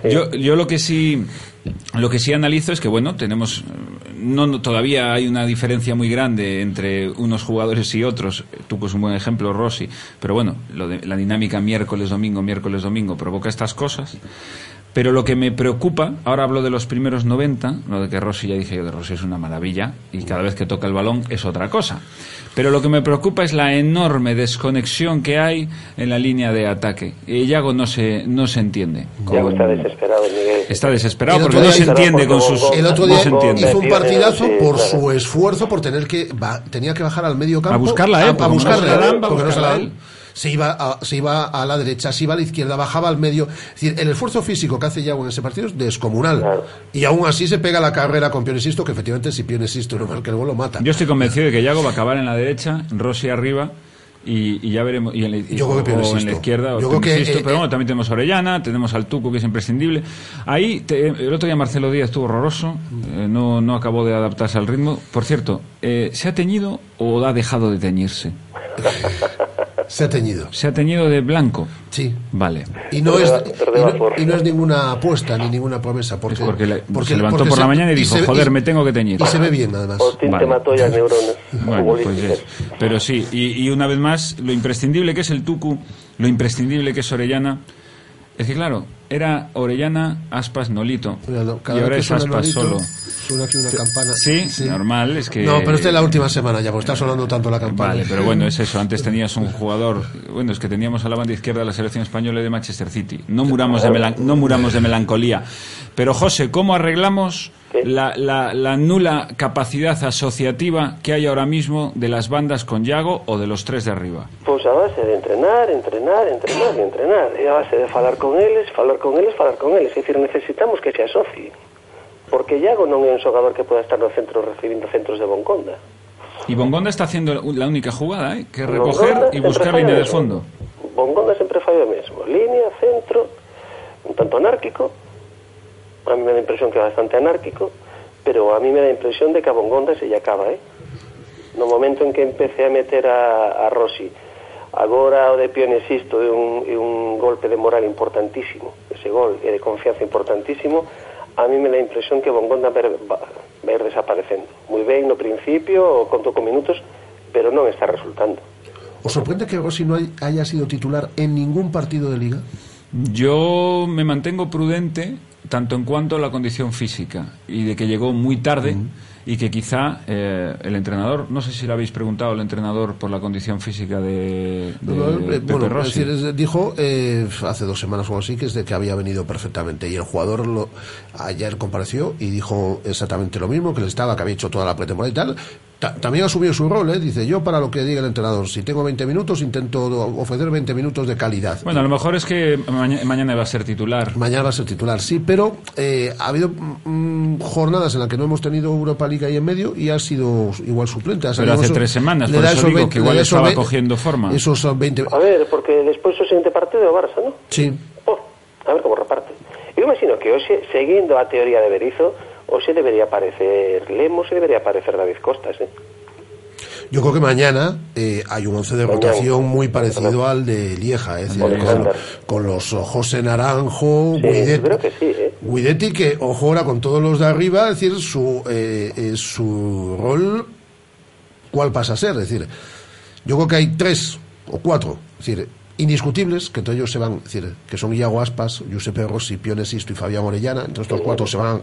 Yo, yo lo que sí lo que sí analizo es que bueno tenemos no, no- todavía hay una diferencia muy grande entre unos jugadores y otros. Tucu es un buen ejemplo Rossi. Pero bueno lo de la dinámica miércoles domingo miércoles domingo provoca estas cosas pero lo que me preocupa, ahora hablo de los primeros 90, lo de que Rossi ya dije yo de Rossi es una maravilla y cada vez que toca el balón es otra cosa. Pero lo que me preocupa es la enorme desconexión que hay en la línea de ataque. Y Yago no se, no se entiende. Con- está desesperado, Miguel. Está desesperado El porque otro no día- se entiende con sus... El otro no día se entiende. hizo un partidazo Sí, por claro. su esfuerzo, por tener que ba- tenía que bajar al medio campo A buscarla, ¿eh? a, buscarla, ¿eh? va a porque no se la buscarla dan. él. Se iba, a, se iba a la derecha, se iba a la izquierda, bajaba al medio. Es decir, el esfuerzo físico que hace Yago en ese partido es descomunal. Y aún así se pega la carrera con Pionesisto, que efectivamente si Pionesisto no marca el gol lo mata. Yo estoy convencido de que Yago va a acabar en la derecha, Rossi arriba. Y, y ya veremos. Y en la, y- Yo creo que o en la izquierda. Yo creo que, Pionesisto, eh, pero bueno, también tenemos a Orellana, tenemos al Tuco, que es imprescindible. Ahí, te- el otro día Marcelo Díaz estuvo horroroso, eh, no, no acabó de adaptarse al ritmo. Por cierto, eh, ¿se ha teñido o ha dejado de teñirse? (laughs) Se ha teñido. ¿Se ha teñido de blanco? Sí. Vale. Y no, es, y no- vapor. y no es ninguna apuesta ni ninguna promesa. Porque, Es porque le- se levantó por la mañana y dijo, "Joder, me tengo que teñir". Y se ve bien, además. Vale. mató ya neuronas Bueno, pues es- pero sí, y, y una vez más, lo imprescindible que es el Tucu, lo imprescindible que es Orellana, es que claro, era Orellana, Aspas, Nolito, Mira, y ahora es Aspas Nolito, solo. Suena aquí una campana. Sí, normal, es que... No, pero esta es la última semana ya, porque está sonando tanto la campana. Vale, pero bueno, es eso. Antes tenías un jugador. Bueno, es que teníamos a la banda izquierda de la selección española y de Manchester City. No muramos de, melan- no muramos de melancolía. Pero, José, ¿cómo arreglamos la, la- la nula capacidad asociativa que hay ahora mismo de las bandas con Yago o de los tres de arriba? Pois a base de entrenar, entrenar, entrenar e entrenar. E a base de falar con eles, falar con eles, falar con eles. É dicir, necesitamos que se asocien. Porque Iago non é un xogador que poda estar no centro recibindo centros de Bonconda. Y Bongonda está haciendo la única jugada, ¿eh? que recoger y sempre buscar línea de fondo. Bongonda sempre fai o mesmo. Línea, centro, un tanto anárquico. A mí me da a impresión que é bastante anárquico, pero a mí me da impresión de que a Bongonda se lle acaba, eh? no momento en que empecé a meter a, a Rossi agora o de Pione Sisto é un, é un golpe de moral importantísimo ese gol é de confianza importantísimo a mí me dá a impresión que Bongonda ver, va, va ir desaparecendo moi ben no principio, conto con minutos pero non está resultando. ¿Os sorprende que Rossi no hay- haya sido titular en ningún partido de liga? Yo me mantengo prudente tanto en cuanto a la condición física y de que llegó muy tarde y que quizá eh, el entrenador, no sé si le habéis preguntado al entrenador por la condición física de, de eh, Pepe bueno, es Rossi. decir, dijo eh, hace dos semanas o así que es de que había venido perfectamente y el jugador lo, ayer compareció y dijo exactamente lo mismo que le estaba, que había hecho toda la pretemporada y tal. Ta- también asumió su rol, ¿eh? dice yo para lo que diga el entrenador, si tengo 20 minutos intento ofrecer 20 minutos de calidad. Bueno, a lo mejor es que maña- mañana va a ser titular. Mañana va a ser titular, sí, pero eh, ha habido mm, jornadas en las que no hemos tenido Europa League ahí en medio y ha sido igual suplente. Ha Pero hace esos- tres semanas, le por da eso digo 20 que igual estaba ve- cogiendo forma. Esos son 20. a ver, porque despois o seguinte partido Barça, non? Sí. Oh, a ver como reparte eu imagino que hoxe, seguindo a teoría de Berizzo hoxe debería aparecer Lemos e debería aparecer David Costas, eh? Yo creo que mañana eh, hay un once de rotación muy parecido al de Lieja, es decir, con, con los José Naranjo, Sí, Guidetti, creo que sí, ¿eh? Guidetti, que ojo ahora con todos los de arriba, es decir, su, eh, eh, su rol, ¿cuál pasa a ser? Es decir, yo creo que hay tres o cuatro, es decir, indiscutibles, que entre ellos se van, es decir, que son Iago Aspas, Giuseppe Rossi, Pione Sisto y Fabián Orellana, entre estos cuatro se van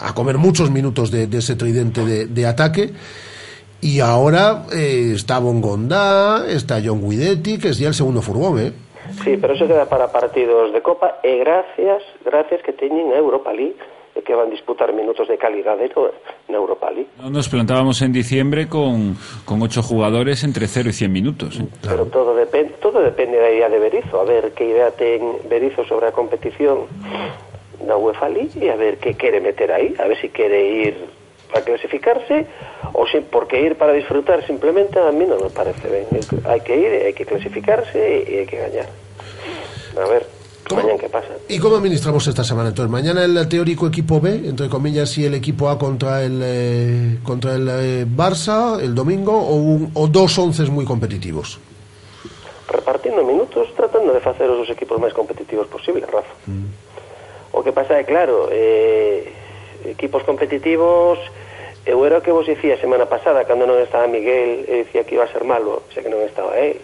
a comer muchos minutos de, de ese tridente de, de ataque. Y ahora eh, está Bongonda, está John Guidetti, que es ya el segundo furgón, ¿eh? Sí, pero eso queda para partidos de Copa e gracias, gracias que teñen a Europa League e que van disputar minutos de calidade no, na Europa League. No Nos plantábamos en diciembre con, con ocho jugadores entre 0 y 100 minutos. ¿eh? Pero todo depende, todo depende da idea de Berizzo, a ver que idea ten Berizzo sobre a competición da UEFA League e a ver que quere meter aí, a ver si quere ir para clasificarse ou se porque ir para disfrutar simplemente a mí non me parece ben. Hai que ir, hai que clasificarse e hai que gañar. A ver, mañan que pasa. ¿Y cómo administramos esta semana? Entonces, mañana el teórico equipo B, entre comillas, y el equipo A contra el, eh, contra el eh, Barça el domingo, o, un- o dos onces muy competitivos. repartindo minutos tratando de facer os dos equipos máis competitivos posibles, Rafa. O que pasa é, claro, eh, equipos competitivos, eu era o que vos dicía semana pasada, cando non estaba Miguel, e dicía que iba a ser malo, xa que non estaba él.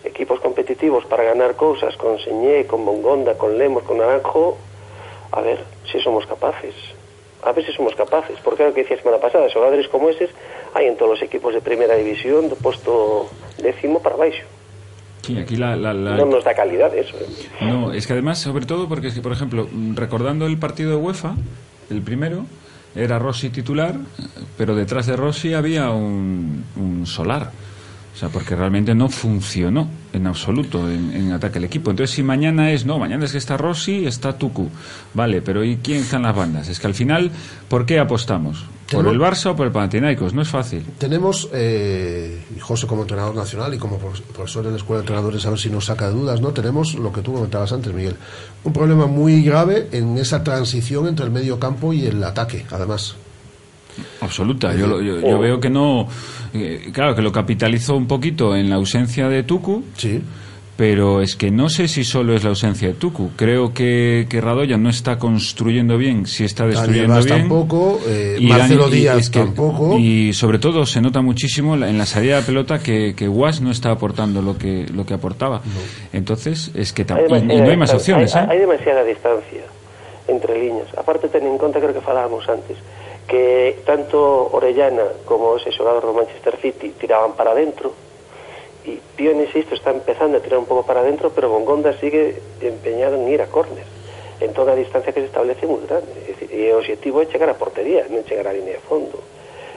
Equipos competitivos para ganar cousas con Señé, con Bongonda, con Lemos, con Naranjo, a ver se si somos capaces. A ver se si somos capaces, porque é o que dicía semana pasada, xogadores como eses hai en todos os equipos de primeira división do posto décimo para baixo. Sí, aquí la, la- la- Non nos dá calidad eso. eh. No, es que además, sobre todo, porque, es que, por ejemplo, recordando el partido de UEFA, el primero, era Rossi titular, pero detrás de Rossi había un, un solar. O sea, porque realmente no funcionó en absoluto en, en ataque el equipo. Entonces, si mañana es, no, mañana es que está Rossi, está Tucu. Vale, pero ¿y quién están las bandas? Es que al final, ¿por qué apostamos? ¿Por Tenemos- el Barça o por el Panathinaikos? No es fácil. Tenemos, eh, y José como entrenador nacional y como profes- profesor en la Escuela de Entrenadores, a ver si nos saca de dudas, ¿no? Tenemos lo que tú comentabas antes, Miguel, un problema muy grave en esa transición entre el medio campo y el ataque, además. Absoluta. Yo, lo- yo, yo veo que no. eh, claro, que lo capitalizó un poquito en la ausencia de Tucu. Sí. Pero es que no sé si solo es la ausencia de Tucu. Creo que, que Radoya no está construyendo bien, si está destruyendo Daniel bien. tampoco, eh, Y Marcelo Dani- y Díaz es que- tampoco. Y sobre todo se nota muchísimo en la salida de pelota que, que Guas no está aportando lo que, lo que aportaba. Entonces, es que tam- y, y no hay más demasiada- opciones. Hay, ¿eh? hay demasiada distancia entre líneas. Aparte, ten en conta, creo que falábamos antes, que tanto Orellana como ese xogador do Manchester City tiraban para dentro e Piones isto está empezando a tirar un pouco para dentro pero Bongonda sigue empeñado en ir a córner. Entón a distancia que se establece é moi grande e o objetivo é chegar a portería non chegar a línea de fondo.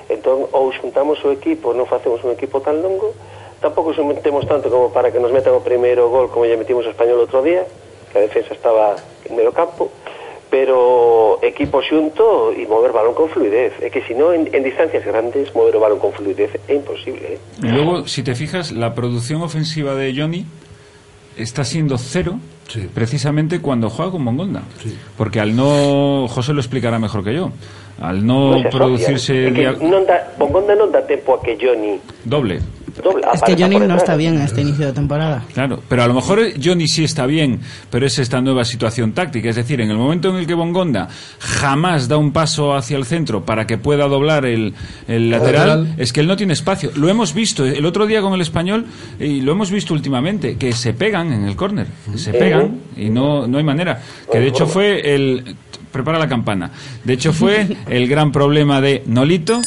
Entón ou xuntamos o equipo non facemos un equipo tan longo tampouco xuntemos tanto como para que nos metan o primeiro gol como lle metimos ao español outro día que a defensa estaba en medio campo. Pero equipo xunto e mover balón con fluidez. É que se non, en, en distancias grandes, mover o balón con fluidez é imposible, eh? Y luego, si te fijas, la producción ofensiva de Johnny está siendo cero precisamente cuando juega con Bongonda. Porque al no, José lo explicará mejor que yo, al no se producirse... que non dá, Bongonda non dá tempo a que Johnny Doble. doble, Es que Johnny no está bien en este inicio de temporada. Claro, pero a lo mejor Johnny sí está bien, pero es esta nueva situación táctica. Es decir, en el momento en el que Bongonda jamás da un paso hacia el centro para que pueda doblar el, el lateral, lateral. es que él no tiene espacio. Lo hemos visto el otro día con el español y lo hemos visto últimamente, que se pegan en el córner. Se pegan y no, no hay manera. Que de hecho fue el... Prepara la campana. De hecho fue el gran problema de Nolito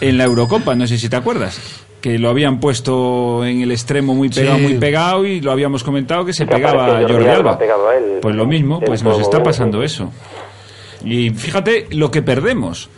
en la Eurocopa, no sé si te acuerdas, que lo habían puesto en el extremo muy pegado, Sí. muy pegado y lo habíamos comentado que se Que pegaba aparece Jordi Jordi Alba Alba. pegado a él. Pues lo mismo, pues nos está pasando eso. Y fíjate lo que perdemos.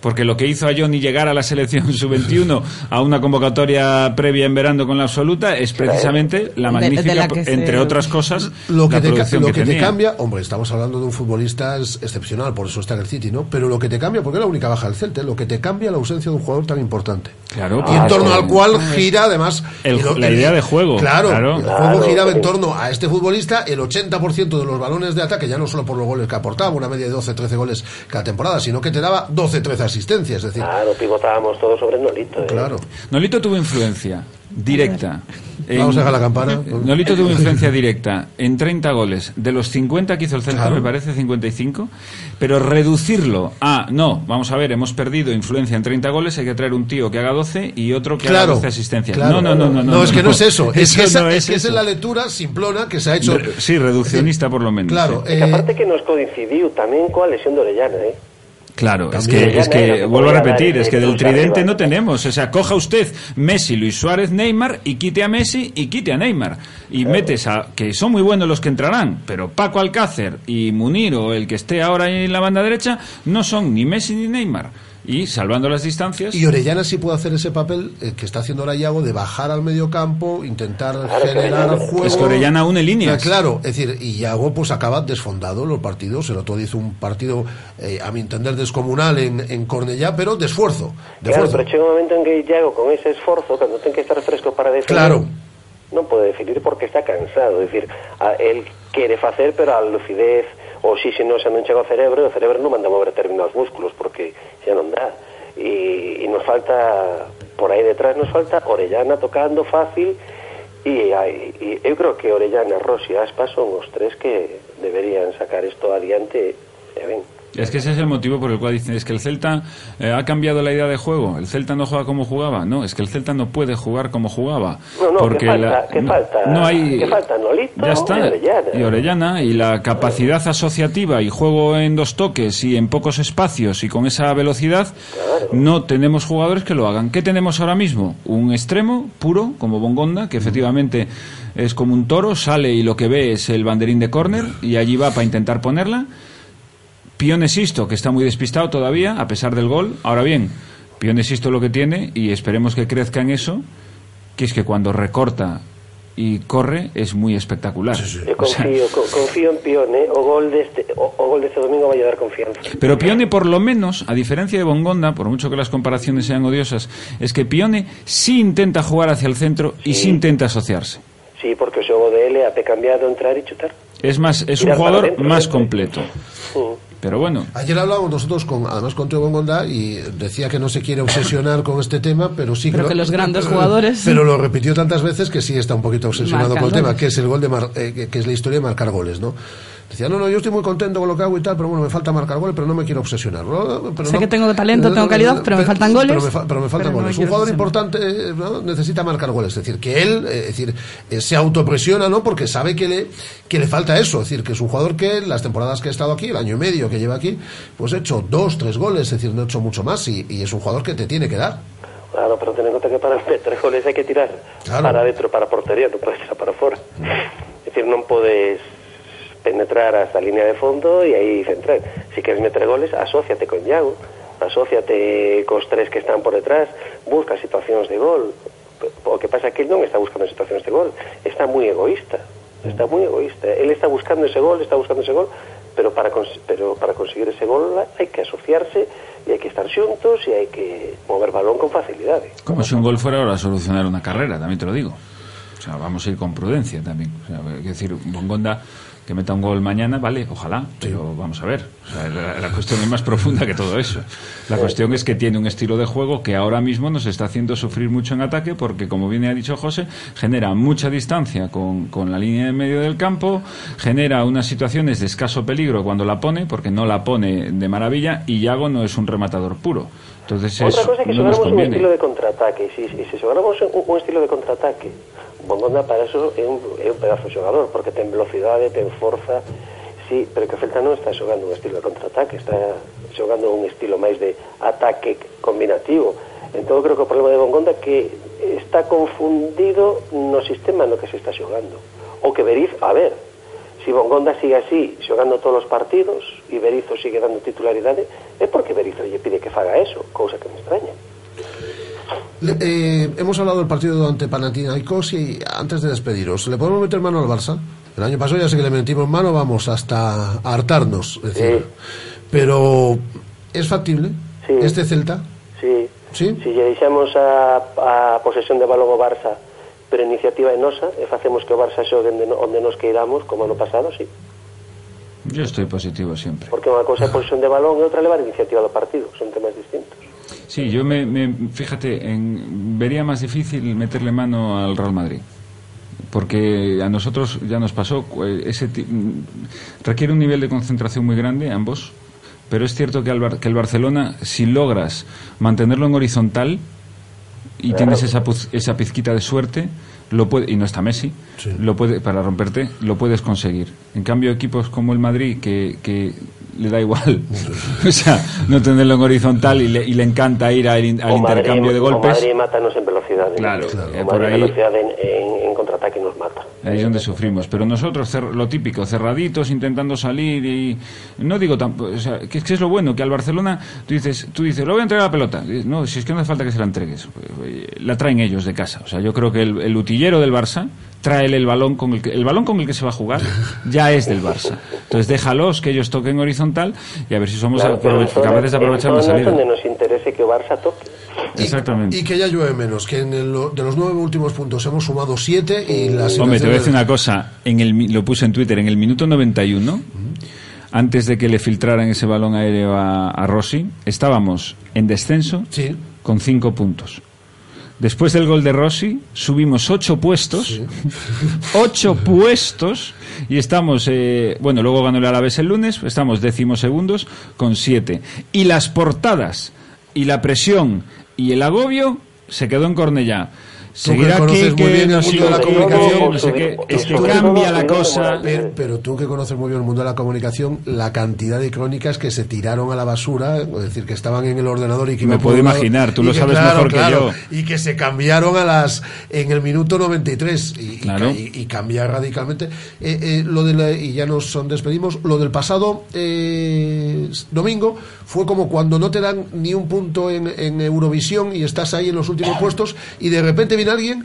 Porque lo que hizo a Johnny llegar a la selección (laughs) sub-21 a una convocatoria previa en verano con la absoluta es precisamente la De- de magnífica, la que se- entre otras cosas, Lo que, la te, producción lo que, que te cambia, hombre, estamos hablando de un futbolista excepcional, por eso está en el City, ¿no? Pero lo que te cambia, porque es la única baja del Celta, lo que te cambia la ausencia de un jugador tan importante. Claro, Y en ah, torno al cual gira además El- y lo- la idea de juego, Claro, claro. el Claro, juego giraba en torno a este futbolista, el 80% de los balones de ataque, ya no solo por los goles que aportaba, una media de 12-13 goles cada temporada, sino que te daba 12-13 asistencias, es decir, Claro, pivotábamos todos sobre Nolito. ¿eh? claro. Nolito tuvo influencia directa. en- Vamos a dejar la campana. Nolito tuvo influencia directa en 30 goles. De los 50 que hizo el Celta, Claro. me parece 55. Pero reducirlo a, no, vamos a ver, hemos perdido influencia en 30 goles, hay que traer un tío que haga 12 y otro que haga Claro, 12 asistencias. claro. No, no, no, no. No, es que no es eso. Es que, esa, no es, que es la lectura simplona que se ha hecho. Re- Sí, reduccionista por lo menos. Claro, sí. Eh, aparte que nos coincidiu tamén coa lesión de Orellana, eh? Claro, es que, es que vuelvo a repetir, es que del tridente no tenemos. O sea, coja usted Messi, Luis Suárez, Neymar y quite a Messi y quite a Neymar. Y metes a, que son muy buenos los que entrarán, pero Paco Alcácer y Munir o el que esté ahora en la banda derecha no son ni Messi ni Neymar. Y salvando las distancias. Y Orellana sí puede hacer ese papel eh, que está haciendo ahora Iago de bajar al medio campo, intentar Claro, generar juego. Es que Orellana une líneas. Claro, es decir, y Iago pues acaba desfondado los partidos. El otro día hizo un partido, eh, a mi entender, descomunal en, en Cornellá, pero de esfuerzo. De Claro, esfuerzo. pero chega un momento en que Iago con ese esforzo, cando ten que estar fresco para definir, Claro. non pode definir porque está cansado, é dicir, a, el quere facer, pero a lucidez, o oxígeno xa non chega cerebro, o cerebro non manda mover determinados músculos porque xa non dá. E, e nos falta, por aí detrás nos falta Orellana tocando fácil e, hai- e eu creo que Orellana, Rossi e Aspas son os tres que deberían sacar isto adiante e ben. Es que ese es el motivo por el cual dicen, es que el Celta eh, ha cambiado la idea de juego. El Celta no juega como jugaba. No, es que el Celta no puede jugar como jugaba. No, no, porque que falta, la- que no, falta, no hay... que falta Nolito Ya está. y Orellana. Y Orellana. Y la capacidad asociativa y juego en dos toques y en pocos espacios y con esa velocidad, no tenemos jugadores que lo hagan. ¿Qué tenemos ahora mismo? Un extremo puro, como Bongonda, que efectivamente es como un toro, sale y lo que ve es el banderín de córner y allí va para intentar ponerla. Pione Sisto, que está muy despistado todavía, a pesar del gol. Ahora bien, Pione Sisto lo que tiene, y esperemos que crezca en eso, que es que cuando recorta y corre es muy espectacular. Eu O sea, confío, co- confío en Pione, o gol deste o, o gol deste domingo vai a dar confianza. pero Pione, por lo menos, a diferencia de Bongonda, por mucho que las comparaciones sean odiosas, es que Pione sí intenta jugar hacia el centro y sí intenta asociarse. Sí, porque o xogo de pe cambiado entrar e chutar. Es más, es un jugador más completo. Pero bueno, Ayer hablábamos nosotros con, además con Teo Bongonda y decía que no se quiere obsesionar con este tema, pero sí Pero lo- que los (laughs) grandes jugadores- Pero lo repitió tantas veces que sí está un poquito obsesionado Marcan con el tema, que es el gol de mar- eh, que es la historia de marcar goles, ¿no? Decía, no, no, yo estoy muy contento con lo que hago y tal, pero bueno, me falta marcar goles, pero no me quiero obsesionar. ¿no? Pero Sé no- que tengo talento, tengo calidad, pero me faltan goles. Pero me, fa- pero me faltan Pero no me goles. un jugador importante eh, ¿no? necesita marcar goles. Es decir, que él eh, es decir, eh, se autopresiona, ¿no? Porque sabe que le, que le falta eso. Es decir, que es un jugador que las temporadas que ha estado aquí, el año y medio que lleva aquí, pues ha hecho dos, tres goles, es decir, no ha hecho mucho más y, y es un jugador que te tiene que dar. Claro, pero ten en conta que para meter goles hai que tirar Claro. para dentro, para portería, non podes tirar para fora. É dicir, non podes penetrar hasta línea de fondo e aí centrar. Si queres meter goles, asóciate con Iago, asóciate cos tres que están por detrás, busca situacións de gol. O que pasa que ele non está buscando situacións de gol, está moi egoísta. Está moi egoísta. Ele está buscando ese gol, está buscando ese gol, pero para pero para conseguir ese gol hai que asociarse e hai que estar xuntos e hai que mover balón con facilidade. como si un gol fuera ahora a solucionar una carrera, también te lo digo. O sea, vamos a ir con prudencia también. O sea, hay que decir, Bongonda que meta un gol mañana, vale, ojalá, pero vamos a ver. O sea, la, la cuestión es más profunda que todo eso. La cuestión es que tiene un estilo de juego que ahora mismo nos está haciendo sufrir mucho en ataque porque, como bien ha dicho José, genera mucha distancia con, con la línea de medio del campo, genera unas situaciones de escaso peligro cuando la pone, porque no la pone de maravilla, y Yago no es un rematador puro. Entonces Outra cosa é que no xogáramos un estilo de contraataque, si, si, si xogáramos un, un estilo de contraataque, Bongonda para eso é un, é un pedazo xogador, porque ten velocidade, ten forza, sí, pero que o Celta non está xogando un estilo de contraataque, está xogando un estilo máis de ataque combinativo. Entón, creo que o problema de Bongonda é que está confundido no sistema no que se está xogando. O que veriz, a ver, si Bongonda sigue así, xogando todos os partidos, e Berizo sigue dando titularidade é porque Berizo lle pide que faga eso cousa que me extraña Le, eh, hemos hablado del partido ante Panathinaikos y antes de despediros, ¿le podemos meter mano al Barça? El año pasado ya sé que le metimos mano, vamos hasta hartarnos. Decir. Sí. Pero ¿es factible sí. este Celta? Sí. ¿Sí? Si lle deixamos a, a posesión de balón ao Barça, pero iniciativa é nosa, e facemos que o Barça xogue onde, onde nos queiramos, como ano pasado, sí. Yo estoy positivo siempre. Porque unha cousa é posesión de balón e outra levar a iniciativa do partido, son temas distintos. Sí, yo me, me- fíjate, en- vería más difícil meterle mano al Real Madrid. Porque a nosotros ya nos pasó, eh, ese mm, requiere un nivel de concentración muy grande, ambos, pero es cierto que, al Bar- que el Barcelona, si logras mantenerlo en horizontal y tienes esa, esa pizquita de suerte, lo puede, y no está Messi, lo puede, para romperte, lo puedes conseguir. En cambio, equipos como el Madrid, que, que le da igual, (laughs) o sea, no tenerlo en horizontal y le, y le encanta ir al, al Madrid- intercambio de golpes, Madrid matanos en velocidade. Claro, ¿no? eh, por ahí- en velocidade en, en, en contraataque nos mata. ahí es donde sufrimos. Pero nosotros, lo típico, cerraditos, intentando salir y... No digo tampoco, o sea, que, es que es lo bueno, que al Barcelona tú dices, tú dices, lo voy a entregar la pelota. No, si es que no hace falta que se la entregues. La traen ellos de casa. O sea, yo creo que el, el utillero del Barça trae el balón con el que, el balón con el que se va a jugar (laughs) ya es del Barça. Entonces déjalos que ellos toquen horizontal y a ver si somos Claro, capaces de aprovechar la salida. donde nos interese que Barça toque. Exactamente. Y que ya llueve menos, que en el- de los nueve últimos puntos hemos sumado siete y la Hombre, te voy a decir una cosa. En el, lo puse en Twitter. En el minuto 91, antes de que le filtraran ese balón aéreo a, a Rossi, estábamos en descenso con cinco puntos. Después del gol de Rossi, subimos ocho puestos. (laughs) Ocho puestos. Y estamos, eh, bueno, luego ganó el Alavés el lunes, estamos decimosegundos con siete. Y las portadas, y la presión, y el agobio, se quedó en Cornellá. Tú que Seguirá conoces aquí, muy bien el mundo de la comunicación, no sé qué. Es que Sobre cambia la cosa. Pero, pero tú que conoces muy bien el mundo de la comunicación, la cantidad de crónicas que se tiraron a la basura, es decir, que estaban en el ordenador y que Me puedo imaginar, tú lo que, sabes claro, mejor que yo. Y que se cambiaron a las en el minuto 93 y, Claro. y, y cambia radicalmente. Eh, eh, lo de la- y ya nos despedimos. Lo del pasado eh, domingo fue como cuando no te dan ni un punto en, en Eurovisión y estás ahí en los últimos puestos y de repente viene alguien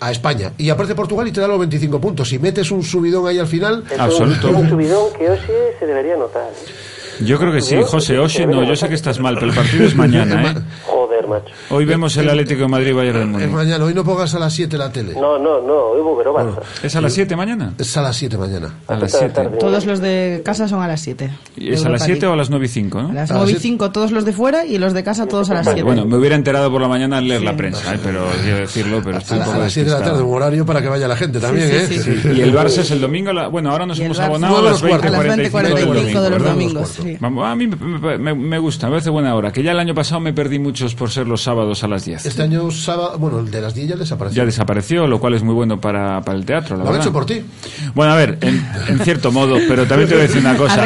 a España y aparece Portugal y te da los 25 puntos y metes un subidón ahí al final Es un- un subidón que hoxe se debería notar. ¿eh? Yo creo que sí, José. Oye, no, yo sé que estás mal, pero el partido es mañana, (laughs) ¿eh? Joder, macho. Hoy vemos el Atlético de Madrid Bayern de es Múnich. mañana hoy no pongas a las 7 la tele No, no, no, hoy vou ver o Barça. ¿Es a las 7 mañana? es a las 7 mañana A las 7. Todos los de casa son a las 7. ¿Es a las 7 o a las 9 y 5, A no? las 9 y 5 todos los de fuera y los de casa todos a las 7. Bueno, me hubiera enterado por la mañana al leer la prensa, ¿eh? pero quiero decirlo, pero estoy a, un a poco las 7 de la tarde un horario para que vaya la gente también sí, ¿eh? sí, sí. Y el Barça es el domingo, a la- bueno, ahora nos hemos abonado a las menos cuarto. 20.45 A las del 20:45 domingo, de los domingos, Vamos, a mí me, me- me gusta, me parece buena hora, que ya el año pasado me perdí muchos por ser los sábados a las 10. este año sábado bueno el de las 10 ya desapareció Ya desapareció, lo cual es muy bueno para, para el teatro, la lo han hecho por ti Bueno, a ver, en, en cierto modo, pero también te voy a decir una cosa.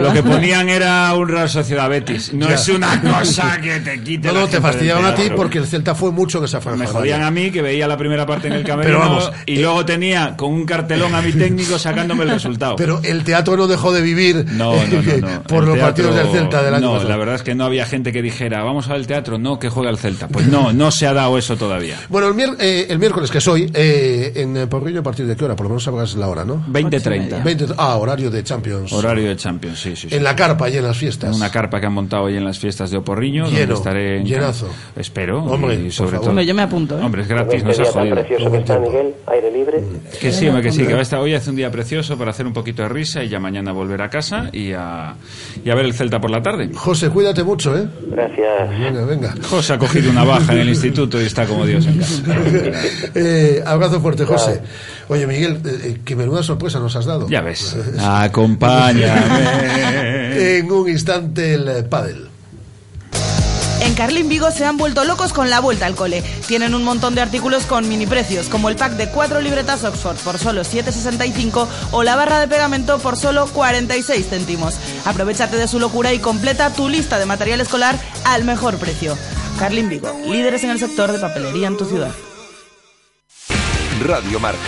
Lo que ponían era un Real Sociedad Betis. No Ya. es una cosa que te quite no no te fastidiaban a ti porque el Celta fue mucho esa franja Me jodían a mí que veía la primera parte en el camerino Pero vamos, y luego tenía con un cartelón a mi técnico sacándome el resultado. pero el teatro no dejó de vivir no, no, no, no. (laughs) por los teatro- partidos del Celta del año No, pasado. la verdad es que no había gente que dijera, vamos al teatro. No, ¿no? Que juega el Celta. Pues no, no se ha dado eso todavía. (laughs) Bueno, el, eh, el miércoles que soy, eh, en eh, Porriño, ¿a partir de qué hora? Por lo menos sabrás la hora, ¿no? 20-30. 20, ah, horario de Champions. Horario de Champions, sí, sí. sí. En la carpa y en las fiestas. Una carpa que han montado hoy en las fiestas de Oporriño. donde Lleno, estaré en- llenazo. Espero. Hombre, y sobre todo. Hombre, yo me apunto, ¿eh? Hombre, es gratis, este nos ha jodido. precioso que está Miguel, aire libre. Que sí, hombre, que sí, que va a estar- hoy hace un día precioso para hacer un poquito de risa y ya mañana volver a casa y a, y a ver el Celta por la tarde. José, cuídate mucho, ¿eh? Gracias. Venga, venga. José ha cogido una baja en el instituto y está como Dios en casa. (laughs) Eh, abrazo fuerte, José. Oye, Miguel, eh, eh, qué menuda sorpresa nos has dado. Ya ves. Acompáñame. (laughs) en un instante el pádel. En Carlin Vigo se han vuelto locos con la vuelta al cole. Tienen un montón de artículos con mini precios, como el pack de cuatro libretas Oxford por solo 7,65 o la barra de pegamento por solo 46 céntimos. Aprovechate de su locura y completa tu lista de material escolar al mejor precio. Carlin Vigo, líderes en el sector de papelería en tu ciudad. Radio Marca,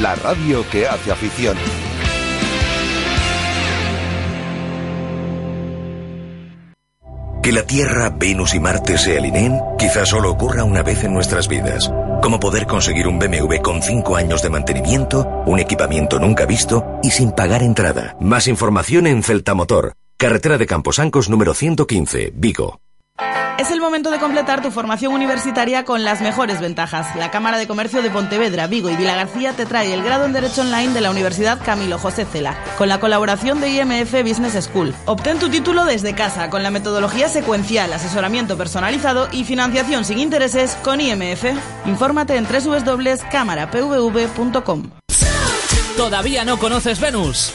la radio que hace afición. Que la Tierra, Venus y Marte se alineen quizás solo ocurra una vez en nuestras vidas. Como poder conseguir un BMW con 5 años de mantenimiento, un equipamiento nunca visto y sin pagar entrada. Más información en Celtamotor, carretera de Camposancos número 115, Vigo. Es el momento de completar tu formación universitaria con las mejores ventajas. La Cámara de Comercio de Pontevedra, Vigo y Vila García te trae el grado en Derecho Online de la Universidad Camilo José Cela, con la colaboración de IMF Business School. Obtén tu título desde casa, con la metodología secuencial, asesoramiento personalizado y financiación sin intereses con IMF. Infórmate en www.cámarapvv.com. ¿Todavía no conoces Venus?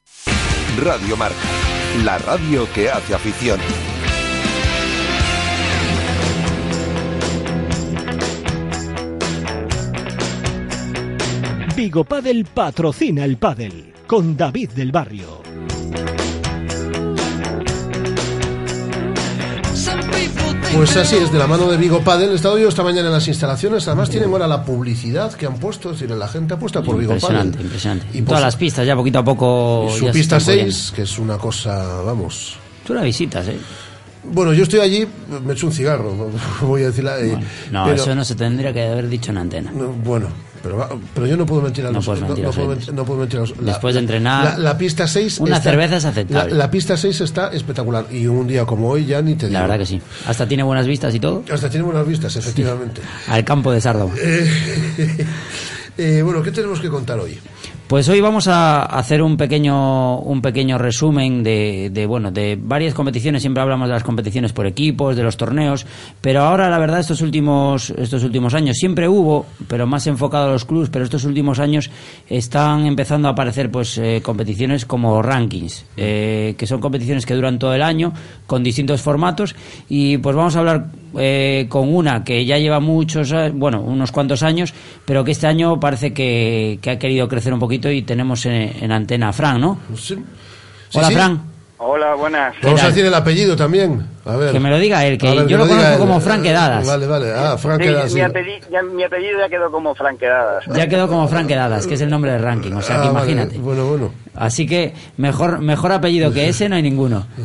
Radio Marca, la radio que hace afición. Vigo Padel patrocina el pádel con David del Barrio. Pues así es, de la mano de Vigo Padel. He estado yo esta mañana en las instalaciones. Además, tienen ahora la publicidad que han puesto. Es decir, la gente apuesta por Vigo Impresionante, Padel. impresionante. Y todas su- las pistas, ya poquito a poco. y su ya pista están 6, que es una cosa, vamos. Tú la visitas, ¿eh? Bueno, yo estoy allí, me echo un cigarro, (laughs) voy a decirla. eh, No, pero- eso no se tendría que haber dicho en antena. No, bueno, pero, pero yo no puedo mentir a No los puedo, mentir- no puedo mentir a los- Después de entrenar, La, la pista 6. una cerveza es aceptable. La, la pista 6 está espectacular. Y un día como hoy ya ni te digo. La verdad que sí. Hasta tiene buenas vistas y todo. Hasta tiene buenas vistas, efectivamente. Al campo de Sardo. (laughs) Eh, (laughs) eh, bueno, ¿qué tenemos que contar hoy? Pues hoy vamos a hacer un pequeño un pequeño resumen de, de, bueno de varias competiciones. Siempre hablamos de las competiciones por equipos, de los torneos, pero ahora la verdad estos últimos estos últimos años siempre hubo, pero más enfocado a los clubes. Pero estos últimos años están empezando a aparecer pues eh, competiciones como rankings, eh, que son competiciones que duran todo el año con distintos formatos y pues vamos a hablar eh, con una que ya lleva muchos, a- bueno, unos cuantos años, pero que este año parece que, que ha querido crecer un poquito y tenemos en, en antena a Fran, ¿no? Sí. Hola, sí. Fran. Hola, buenas. Vamos a decir el apellido también. A ver. Que me lo diga él, que ver, yo lo conozco él. como Fran Quedadas. Vale, vale. Ah, Fran Sí, Quedadas. mi, sí. apellido, ya, mi apellido ya quedó como franquedadas. Ya quedó como Fran Quedadas, que es el nombre del ranking, o sea que Ah, vale. imagínate. Bueno, bueno. Así que mejor mejor apellido que ese no hay ninguno. (laughs)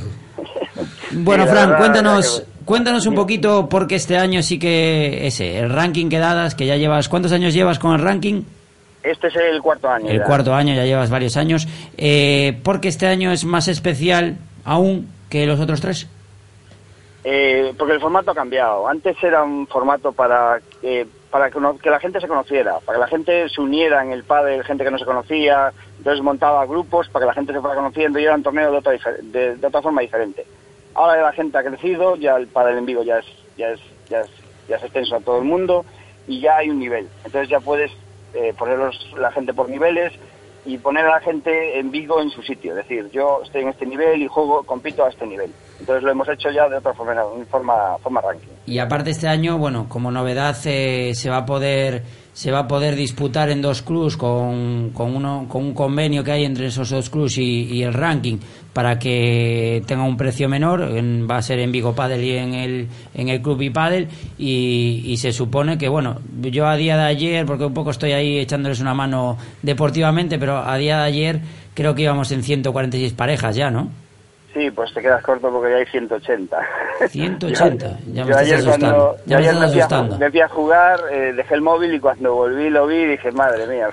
Bueno, Sí, Fran, cuéntanos, cuéntanos un poquito porque este año sí que ese, el ranking quedadas, que ya llevas, ¿cuántos años llevas con el ranking? Este es el cuarto año. El ya. cuarto año, ya llevas varios años. Eh, porque este año es más especial aún que los otros tres. Eh, porque el formato ha cambiado. Antes era un formato para que para que, que la gente se conociera, para que la gente se uniera en el pádel, gente que no se conocía, entonces montaba grupos para que la gente se fuera conociendo y era un torneo de otra, de otra forma diferente. Ahora la gente ha crecido, ya el pádel en Vigo ya es, ya es, ya es, ya es extenso a todo el mundo y ya hay un nivel. Entonces ya puedes eh, poner la gente por niveles y poner a la gente en Vigo en su sitio. Es decir, yo estoy en este nivel y juego, compito a este nivel. Entonces lo hemos hecho ya de otra forma, en forma, forma ranking. Y aparte este año, bueno, como novedad eh, se va a poder se va a poder disputar en dos clubs con, con, uno, con un convenio que hay entre esos dos clubs y, y el ranking para que tenga un precio menor. En- va a ser en Vigo Padel y en el, en el club Padel y, y se supone que, bueno, yo a día de ayer, porque un poco estoy ahí echándoles una mano deportivamente, pero a día de ayer creo que íbamos en 146 parejas ya, ¿no? Sí, pues te quedas corto porque ya hay 180. 180, (laughs) ya me Yo estás ayer asustando. cuando Ya yo me ayer estás me fui a- asustando. me fui a jugar, eh, dejé el móvil y cuando volví lo vi y dije, madre mía.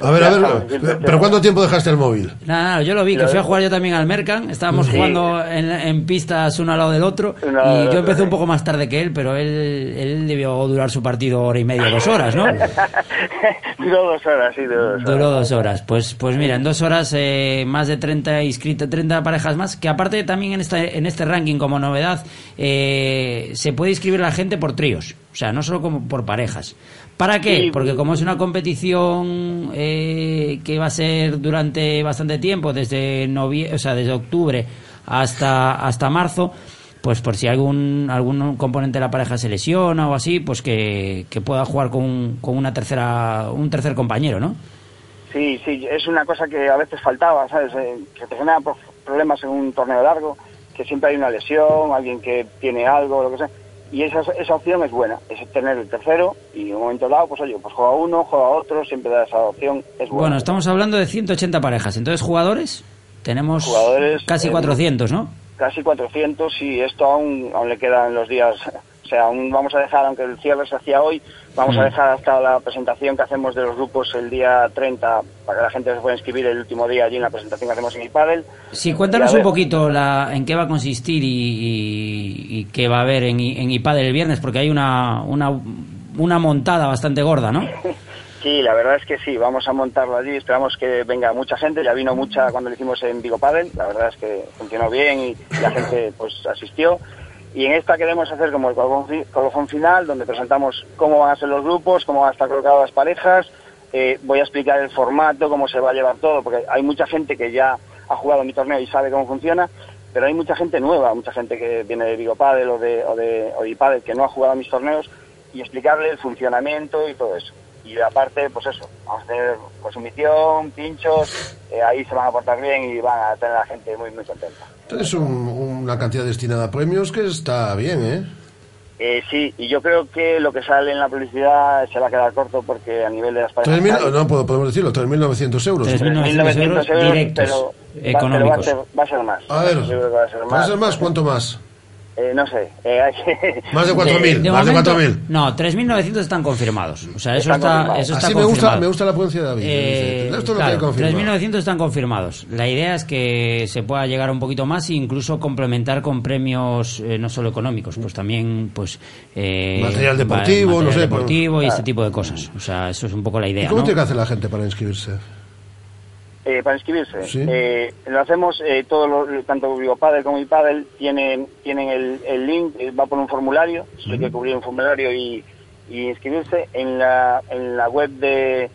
A ver, a ver, estamos, 180. ¿pero cuánto tiempo dejaste el móvil? Nada, nada, yo lo vi, que Lo fui a jugar yo también al Mercan, estábamos Sí. jugando en, en pistas uno al lado del otro y del yo otro, empecé un sí. poco más tarde que él, pero él, él debió durar su partido hora y media, dos horas, ¿no? (laughs) Duró dos horas, sí, duró dos horas. Duró dos horas. Pues, pues mira, en dos horas eh, más de 30 inscritos, 30 parejas más, que aparte también en este, en este ranking como novedad eh, se puede inscribir la gente por tríos, o sea, no solo como por parejas. ¿Para qué? Porque como es una competición eh, que va a ser durante bastante tiempo, desde novie o sea, desde octubre hasta, hasta marzo, pues por si algún algún componente de la pareja se lesiona o así, pues que, que pueda jugar con, con una tercera un tercer compañero, ¿no? Sí, sí, es una cosa que a veces faltaba, ¿sabes? Eh, que te genera problemas en un torneo largo, que siempre hay una lesión, alguien que tiene algo, lo que sea. Y esa, esa opción es buena, es tener el tercero y en un momento dado, pues oye, pues juega uno, juega otro, siempre da esa opción, es buena. Bueno, estamos hablando de 180 parejas. Entonces, jugadores, tenemos Jugadores, casi eh, 400, ¿no? Casi 400 y esto aún, aún le quedan los días, sea, aún vamos a dejar, aunque el cierre se hacía hoy, vamos a Mm. dejar hasta la presentación que hacemos de los grupos el día 30 para que la gente se pueda inscribir el último día allí en la presentación que hacemos en iPadel. Sí, cuéntanos a un poquito la, en qué va a consistir y, y- y qué va a haber en, en IPADEL el viernes, porque hay una, una, una montada bastante gorda, ¿no? (laughs) Sí, la verdad es que sí, vamos a montarlo allí, esperamos que venga mucha gente, ya vino mucha cuando lo hicimos en Vigo Padel, la verdad es que funcionó bien y la gente pues asistió. Y en esta queremos hacer como el colofón, fi- colofón final, donde presentamos cómo van a ser los grupos, cómo van a estar colocadas las parejas, eh, voy a explicar el formato, cómo se va a llevar todo, porque hay mucha gente que ya ha jugado mi torneo y sabe cómo funciona, pero hay mucha gente nueva, mucha gente que viene de Vigo Padel o de, o de, que no ha jugado a mis torneos y explicarle el funcionamiento y todo eso. Y aparte, pues eso, vamos a tener consumición, pinchos, eh, ahí se van a portar bien y van a tener a la gente muy, muy contenta. Es un- una cantidad destinada a premios que está bien, ¿eh? Eh, sí, y yo creo que lo que sale en la publicidad se va a quedar corto porque a nivel de las parejas... 3.000, no puedo- podemos decirlo, 3.900 euros. 3.900 euros directos, pero va- pero va, a económicos. ser, va a ser más. A ver, va a ser ¿Va a más. ser más? ¿Cuánto más? Eh, no sé. eh, hay que- Más de 4.000, De más de momento, 4.000. No, 3.900 están confirmados. O sea, eso está, confirmados. eso está Así me gusta, confirmado. me gusta la prudencia de David. Eh, Dice, Esto lo claro, que hay confirmado. 3.900 están confirmados. La idea es que se pueda llegar un poquito más e incluso complementar con premios eh, no solo económicos, pues también pues eh, Material deportivo, no material sé, deportivo y este tipo de cosas. O sea, eso es un poco la ¿Y idea, cómo ¿no? tiene que hacer la gente para inscribirse? Eh, para inscribirse. Sí. Eh, lo hacemos, eh, todo lo- tanto Padel como iPadel tienen, tienen el, el link, eh, va por un formulario, solo hay que cubrir un formulario y, y inscribirse. En la, en la web de,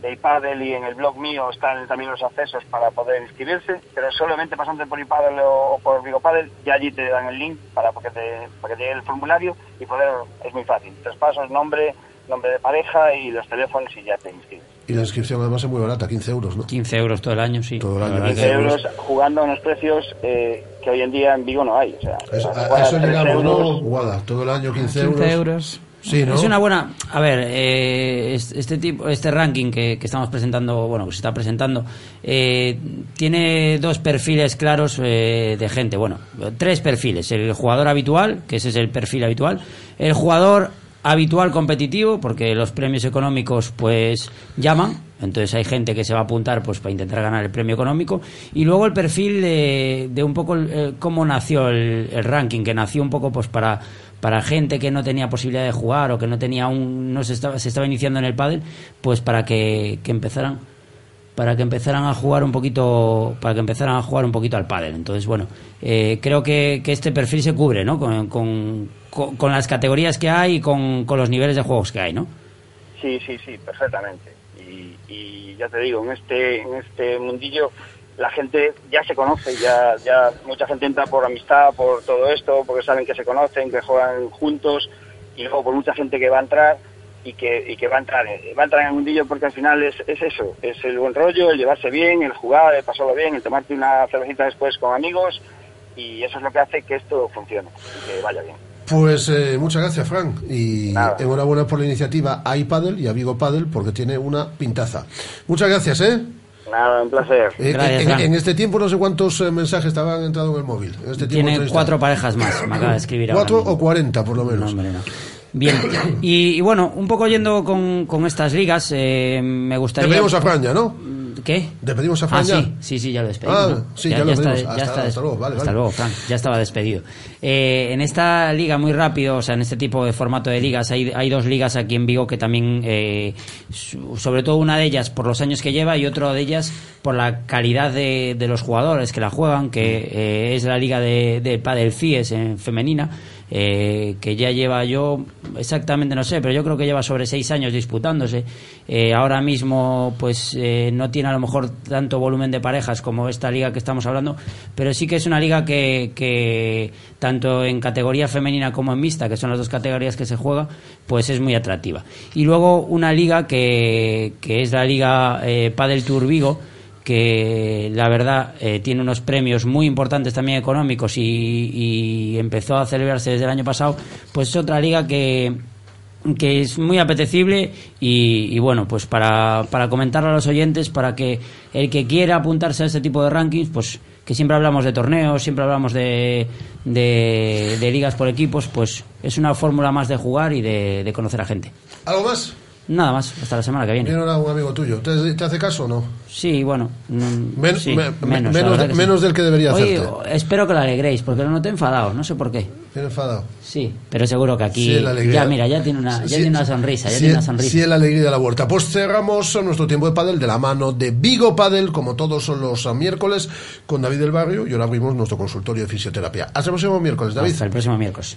de iPadel y en el blog mío están también los accesos para poder inscribirse, pero solamente pasando por iPadel o, o por Padel, ya allí te dan el link para que te, para que te llegue el formulario y poder, es muy fácil. Tres pasos, nombre, nombre de pareja y los teléfonos y ya te inscribes. Y la inscripción además es muy barata, 15 euros, ¿no? 15 euros todo el año, sí. Todo el año. La verdad 15 que- euros jugando a unos precios eh, que hoy en día en Vigo no hay. O sea, Es- a, a eso llegamos, ¿no? Guada, todo el año 15, 15 euros. euros. Sí, ¿no? Es una buena. A ver, eh, es- este tipo, este ranking que, que estamos presentando, bueno, que se está presentando, eh, tiene dos perfiles claros eh, de gente. Bueno, tres perfiles: el jugador habitual, que ese es el perfil habitual, el jugador habitual competitivo, porque los premios económicos, pues, llaman. Entonces hay gente que se va a apuntar pues para intentar ganar el premio económico y luego el perfil de, de un poco eh, cómo nació el, el ranking que nació un poco pues para para gente que no tenía posibilidad de jugar o que no tenía un no se estaba se estaba iniciando en el pádel pues para que, que empezaran para que empezaran a jugar un poquito para que empezaran a jugar un poquito al pádel. Entonces bueno eh, creo que, que, este perfil se cubre no con, con, con, las categorías que hay y con, con, los niveles de juegos que hay no sí sí sí perfectamente. Y, y ya te digo en este en este mundillo la gente ya se conoce ya ya mucha gente entra por amistad por todo esto porque saben que se conocen que juegan juntos y luego por mucha gente que va a entrar y que, y que va a entrar va a entrar en el mundillo porque al final es, es eso, es el buen rollo, el llevarse bien, el jugar, el pasarlo bien, el tomarte una cervecita después con amigos y eso es lo que hace que esto funcione y que vaya bien. Pues eh, muchas gracias, Frank. Y enhorabuena por la iniciativa a iPadel y a Vigo Paddle porque tiene una pintaza. Muchas gracias, ¿eh? Nada, un placer. Eh, Gracias, en, en, este tiempo no sé cuántos eh, mensajes te han entrado en el móvil. En este Tiene tiempo cuatro parejas más, me acaba de escribir (laughs) ¿Cuatro ahora o cuarenta, por lo menos? No, hombre, no. Bien, (coughs) y, y, bueno, un poco yendo con, con estas ligas, eh, me gustaría... Te pedimos a Fran ya, ¿no? ¿Qué? ¿Te pedimos a Fran ah, ya? sí, sí, sí, ya lo despedimos. Ah, ¿no? sí, ya, ya lo está, pedimos. ya hasta, está, hasta luego, vale, Hasta vale. luego, Fran, ya estaba despedido. Eh, en esta liga, muy rápido, o sea, en este tipo de formato de ligas, hay, hay dos ligas aquí en Vigo que también, eh, sobre todo una de ellas por los años que lleva y otra de ellas por la calidad de, de los jugadores que la juegan, que eh, es la liga de, de Padel FIES en femenina. Eh, que ya lleva yo exactamente no sé, pero yo creo que lleva sobre seis años disputándose. Eh, ahora mismo, pues eh, no tiene a lo mejor tanto volumen de parejas como esta liga que estamos hablando, pero sí que es una liga que, tanto en categoría femenina como en mixta, que son las dos categorías que se juega, pues es muy atractiva. Y luego una liga que, que es la liga Padel Tour Vigo que la verdad eh, tiene unos premios muy importantes también económicos y, y, empezó a celebrarse desde el año pasado, pues es otra liga que, que es muy apetecible y, bueno, pues para, para comentar a los oyentes, para que el que quiera apuntarse a este tipo de rankings, pues que siempre hablamos de torneos, siempre hablamos de, de, de ligas por equipos, pues es una fórmula más de jugar y de, de conocer a gente. ¿Algo más? Nada más, hasta la semana que viene. ¿Viene un amigo tuyo? ¿Te, te hace caso o no? Sí, bueno. Men, sí, me, menos, menos, de, sí. menos del que debería Oye, hacerte. espero que lo alegréis, porque lo noté enfadado, no sé por qué. ¿Viene enfadado? Sí, pero seguro que aquí. Sí, la alegría. ya, mira, ya tiene una, ya tiene una sonrisa, ya sí, tiene una sonrisa. Sí, la alegría de la huerta. Pues cerramos nuestro tiempo de pádel de la mano de Vigo Padel, como todos son los miércoles, con David del Barrio, y ahora abrimos nuestro consultorio de fisioterapia. Hasta el próximo miércoles, David. Hasta el próximo miércoles.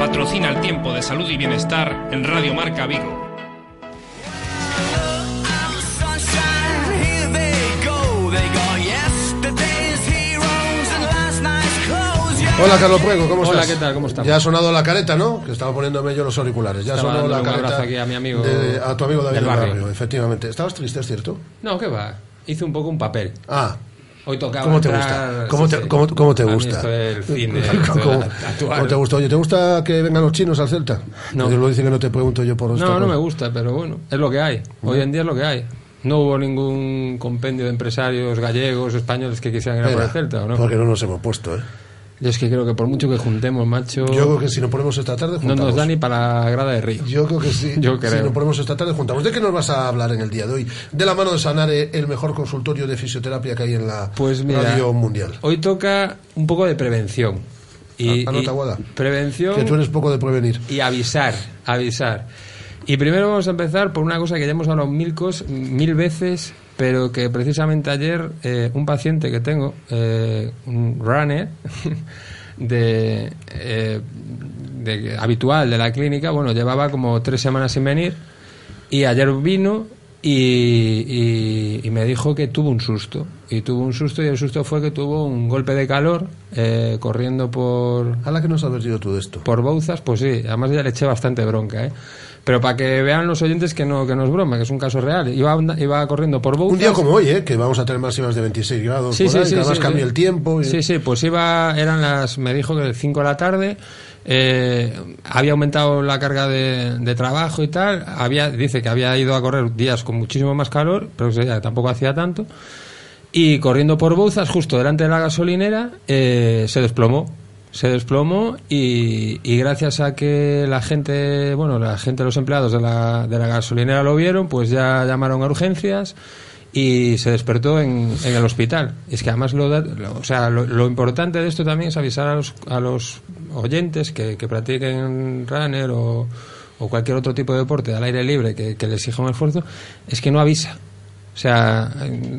patrocina el tiempo de salud y bienestar en Radio Marca Vigo. Hola, Carlos Puego, ¿cómo Hola, estás? ¿qué tal? ¿Cómo estamos? Ya ha sonado la careta, ¿no? Que estaba poniéndome yo los auriculares. Ya ha sonado la un careta. abrazo aquí a mi amigo de- a tu amigo David del del barrio. barrio. efectivamente. Estabas triste, es cierto. No, ¿qué va? Hice un poco un papel. Ah. Hoy tocaba ¿Cómo te entrar- gusta? ¿Cómo sí, te, sí. cómo, cómo te gusta? de (laughs) ¿Cómo, cómo te gusta? Oye, ¿te gusta que vengan los chinos al Celta? No. Lo dice que no te pregunto yo por. No, no me gusta, pero bueno, es lo que hay. Hoy en día es lo que hay. No hubo ningún compendio de empresarios gallegos españoles que quisieran ir a por el Celta, ¿o no? Porque no nos hemos puesto, ¿eh? Yo es que creo que por mucho que juntemos, macho... Yo creo que si nos ponemos esta tarde, No juntamos. nos da ni para la grada de Río. Yo creo que sí. Yo Si creo. nos ponemos esta tarde, juntamos. ¿De qué nos vas a hablar en el día de hoy? De la mano de Sanare, el mejor consultorio de fisioterapia que hay en la Pues mira, radio mundial. Hoy toca un poco de prevención. Y, A- anota, y- Guada. prevención Que tú eres poco de prevenir. y avisar, avisar. Y primero vamos a empezar por una cosa que ya hemos hablado mil, cos- mil veces, pero que precisamente ayer eh, un paciente que tengo, eh, un runner (laughs) de, eh, de- habitual de la clínica, bueno, llevaba como tres semanas sin venir y ayer vino y, y- y me dijo que tuvo un susto. Y tuvo un susto y el susto fue que tuvo un golpe de calor eh, corriendo por... ¿A la que nos has advertido tú de esto? Por Bouzas, pues sí, además ya le eché bastante bronca, ¿eh? Pero para que vean los oyentes que no, que no es broma, que es un caso real. Iba, iba corriendo por Bouzas. Un día como hoy, ¿eh? Que vamos a tener máximas de 26 grados Sí, por sí, ahí, sí, que además cambia el tiempo. y- Sí, sí, pues iba, eran las, me dijo que 5 de la tarde, eh, había aumentado la carga de, de trabajo y tal, había, dice que había ido a correr días con muchísimo más calor, pero que tampoco hacía tanto. y corriendo por Bouzas, justo delante de la gasolinera, eh, se desplomó. Se desplomó y, y gracias a que la gente, bueno, la gente, los empleados de la, de la gasolinera lo vieron, pues ya llamaron a urgencias y se despertó en, el hospital. Es que además lo, da- lo- o sea, lo, importante de esto también es avisar a los, a los oyentes que, que practiquen runner o, o cualquier otro tipo de deporte al aire libre que, que le exija un esfuerzo, es que no avisa. O sea,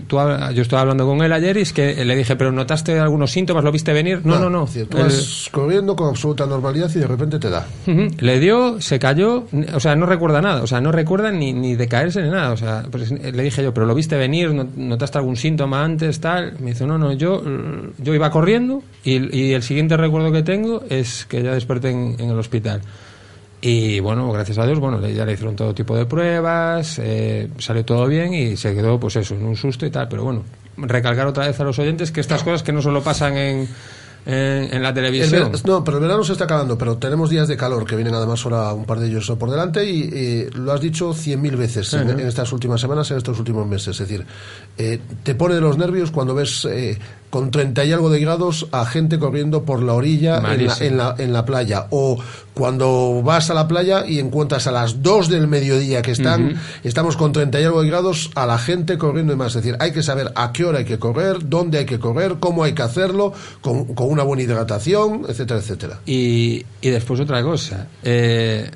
tú yo estaba hablando con él ayer y es que le dije, pero ¿notaste algunos síntomas? ¿Lo viste venir? No, no, no. Decir, tú El- vas corriendo con absoluta normalidad y de repente te da. Le dio, se cayó, o sea, no recuerda nada, o sea, no recuerda ni, ni de caerse ni nada, o sea, pues le dije yo, pero lo viste venir, ¿No- notaste algún síntoma antes, tal, me dice, no, no, yo, yo iba corriendo y, y el siguiente recuerdo que tengo es que ya desperté en, en el hospital. Y bueno, gracias a Dios, bueno, ya le hicieron todo tipo de pruebas, eh, salió todo bien y se quedó, pues eso, en un susto y tal. Pero bueno, recalcar otra vez a los oyentes que estas cosas que no solo pasan en, en, en la El televisión. no, pero el verano se está acabando, pero tenemos días de calor que vienen además ahora un par de ellos por delante y eh, lo has dicho cien mil veces en, en estas últimas semanas, en estos últimos meses. Es decir, eh, te pone de los nervios cuando ves eh, con 30 y algo de grados a gente corriendo por la orilla en la, en, la, en la playa o cuando vas a la playa y encuentras a las 2 del mediodía que están, estamos con 30 y algo de grados a la gente corriendo y más. Es decir, hay que saber a qué hora hay que correr, dónde hay que correr, cómo hay que hacerlo, con, con una buena hidratación, etcétera, etcétera. Y, y después otra cosa. eh,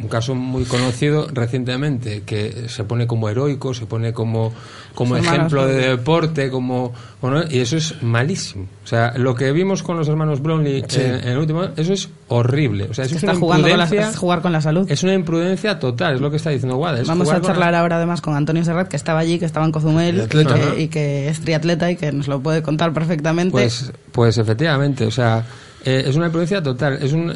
un caso muy conocido recientemente que se pone como heroico, se pone como, como ejemplo de deporte, como bueno, y eso es malísimo. O sea, lo que vimos con los hermanos Brownlee Sí. en, en el último, eso es horrible. O sea, eso es está una jugando con la, es jugar con la salud. Es una imprudencia total, es lo que está diciendo es Vamos jugar a la- charlar ahora además con Antonio Serrat, que estaba allí, que estaba en Cozumel Triatleta, y, que, ¿no? y que es triatleta y que nos lo puede contar perfectamente. Pues, pues efectivamente, o sea, eh, es una imprudencia total. Es un, eh,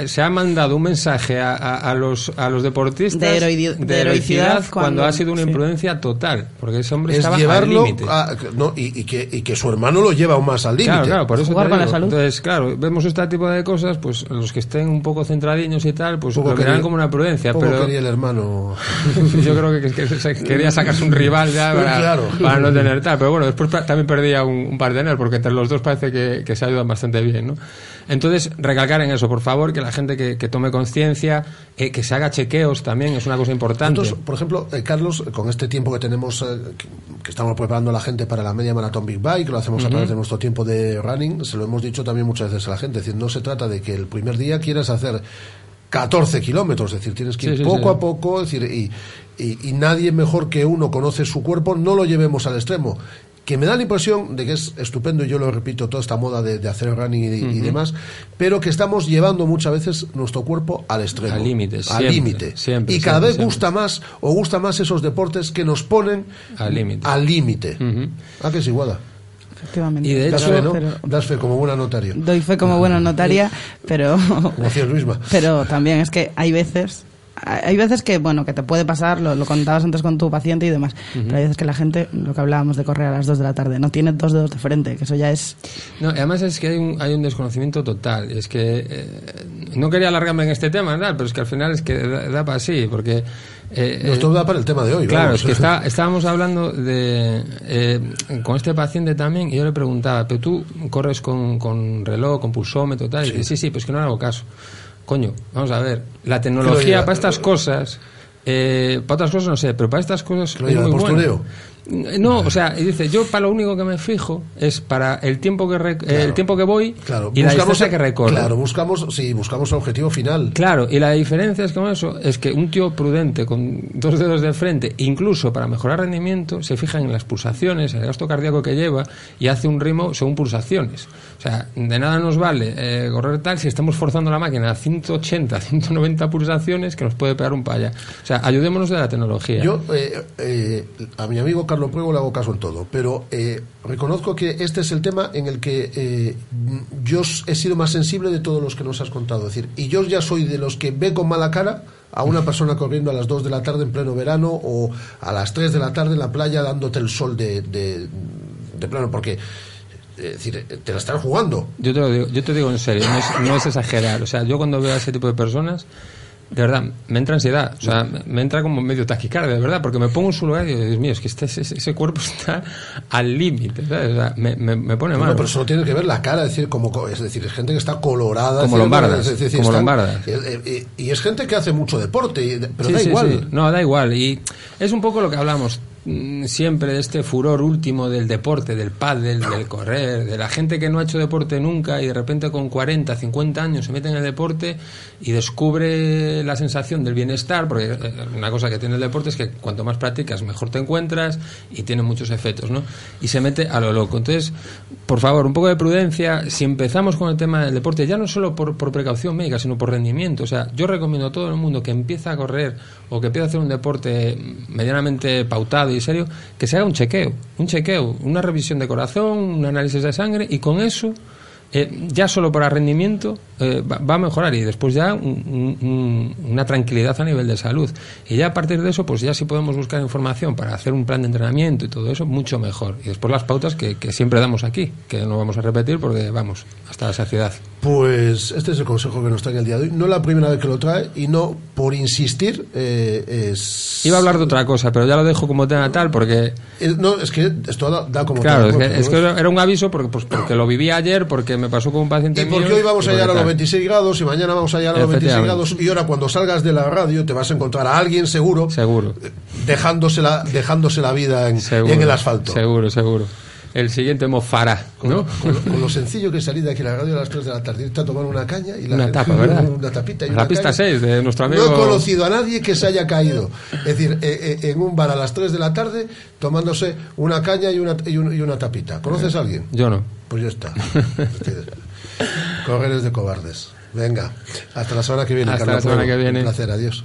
eh, se ha mandado un mensaje a, a- a los, a los deportistas De heroidi- de heroicidad cuando, cuando- ha sido una sí. imprudencia total, porque ese hombre es estaba al llevarlo límite. a, no, y, y que, y que su hermano lo lleva aún más al límite. Claro, claro, por eso te digo. Entonces, claro, vemos este tipo de cosas, pues los que estén un poco centradiños y tal, pues Poco lo verán como una prudencia, poco pero quería el hermano. (laughs) yo creo que, quería sacarse un rival ya para, Claro. para no tener tal, pero bueno, después también perdía un, un par de porque entre los dos parece que, que se ayudan bastante bien, ¿no? Entonces, recalcar en eso, por favor, que la gente que, que tome conciencia, eh, que se haga chequeos también, es una cosa importante. Por ejemplo, eh, Carlos, con este tiempo que tenemos, eh, que, que estamos preparando a la gente para la media maratón Big Bike, que lo hacemos a través de nuestro tiempo de running, se lo hemos dicho también muchas veces a la gente. Es decir, no se trata de que el primer día quieras hacer 14 kilómetros, es decir, tienes que ir sí, poco sí. a poco, es decir, y, y, y nadie mejor que uno conoce su cuerpo, no lo llevemos al extremo. Que me da la impresión de que es estupendo, y yo lo repito, toda esta moda de, de hacer running y, y demás, pero que estamos llevando muchas veces nuestro cuerpo al extremo. Al límite, Al límite. siempre, Y cada siempre, vez siempre. gusta más, o gusta más esos deportes que nos ponen Al límite. al límite. ¿A que es igual? Efectivamente. Y de Das hecho- fe, ¿no? pero- Das fe como buena notario. doy fe como buena notaria, (laughs) pero Como hacía Luisma. pero también es que hay veces hay veces que bueno que te puede pasar lo, lo contabas antes con tu paciente y demás pero hay veces que la gente lo que hablábamos de correr a las 2 de la tarde no tiene dos dedos de frente que eso ya es No, además es que hay un, hay un desconocimiento total. Es que eh, no quería alargarme en este tema, ¿verdad? pero es que al final es que da, da para sí, porque... eh, Nos eh, para el tema de hoy. Claro, vamos. es que está, estábamos hablando de eh, con este paciente también y yo le preguntaba, pero tú corres con, con reloj, con pulsómetro, tal, y dice, sí, sí, pues que no le hago caso. Coño, vamos a ver, la Que lo tecnología para estas cosas, eh, para otras cosas no sé, pero para estas cosas lo es muy buena. No, o sea, y dice, yo para lo único que me fijo es para el tiempo que rec- el tiempo que voy Claro, y la buscamos, distancia que recorro. claro, buscamos, sí, buscamos el objetivo final. Claro, y la diferencia es con eso es que un tío prudente con dos dedos de frente, incluso para mejorar rendimiento, se fija en las pulsaciones, en el gasto cardíaco que lleva y hace un ritmo según pulsaciones. O sea, de nada nos vale eh, correr tal si estamos forzando la máquina a 180, 190 (laughs) pulsaciones que nos puede pegar un paya. O sea, ayudémonos de la tecnología. Yo eh, eh, a mi amigo Carlos Pruego le hago caso en todo, pero eh, reconozco que este es el tema en el que yo he sido más sensible de todos los que nos has contado. Es decir, y yo ya soy de los que ve con mala cara a una persona corriendo a las 2 de la tarde en pleno verano o a las 3 de la tarde en la playa dándote el sol de, de, de plano, porque es decir, te la están jugando. Yo te lo digo, yo te digo en serio, no es, no es exagerar. O sea, yo cuando veo a ese tipo de personas, de verdad, me entra ansiedad, o sea, me, entra como medio taquicardia, de verdad, porque me pongo en su lugar y digo, Dios mío, es que este, ese, ese cuerpo (laughs) está al límite. O sea, me, me, me pone mal. No, pero solo tiene que ver la cara, es decir, como, co- es decir, es gente que está colorada. Como lombardas, es decir, como están- lombardas. Y, es gente que hace mucho deporte, y- pero Sí, da sí, igual. sí. No, da igual. Y es un poco lo que hablamos siempre de este furor último del deporte, del pádel, del correr, de la gente que no ha hecho deporte nunca y de repente con 40, 50 años se mete en el deporte y descubre la sensación del bienestar, porque eh, una cosa que tiene el deporte es que cuanto más practicas mejor te encuentras y tiene muchos efectos, ¿no? Y se mete a lo loco. Entonces, por favor, un poco de prudencia. Si empezamos con el tema del deporte, ya no solo por, por precaución médica, sino por rendimiento. O sea, yo recomiendo a todo el mundo que empieza a correr o que empieza a hacer un deporte medianamente pautado y serio, que se haga un chequeo. Un chequeo, una revisión de corazón, un análisis de sangre y con eso. eh, ya solo para rendimiento eh, va, a mejorar y después ya un- una tranquilidad a nivel de salud y ya a partir de eso pues ya si podemos buscar información para hacer un plan de entrenamiento y todo eso mucho mejor y después las pautas que, que siempre damos aquí que no vamos a repetir porque vamos hasta la saciedad Pues este es el consejo que nos trae el día de hoy. No la primera vez que lo trae y no por insistir eh, es... iba a hablar de otra cosa pero ya lo dejo como tema tal porque Eh, No, es que esto da, da como... claro es que, es era un aviso porque, pues, porque lo viví ayer porque me pasó con un paciente Y porque mío hoy vamos a llegar a los tal. 26 grados y mañana vamos a llegar a los 26 Efectivamente. grados y ahora cuando salgas de la radio te vas a encontrar a alguien seguro, seguro. dejándose la, dejándose la vida en, en el asfalto. seguro seguro el siguiente Mofara ¿no? Con, lo- con lo sencillo que salir de aquí a la radio a las 3 de la tarde, irte a tomar una caña y la Una tapa, ¿verdad? Una tapita y La una pista caña. 6 de nuestro amigo- No he conocido a nadie que se haya caído. Es decir, eh, eh, en un bar a las 3 de la tarde tomándose una caña y una, y un- y una tapita. ¿Conoces a alguien? yo no Pues ya está. Correr es de cobardes. Venga, hasta la semana que viene. Hasta Carlos la semana Fuego. que viene. Un placer, adiós.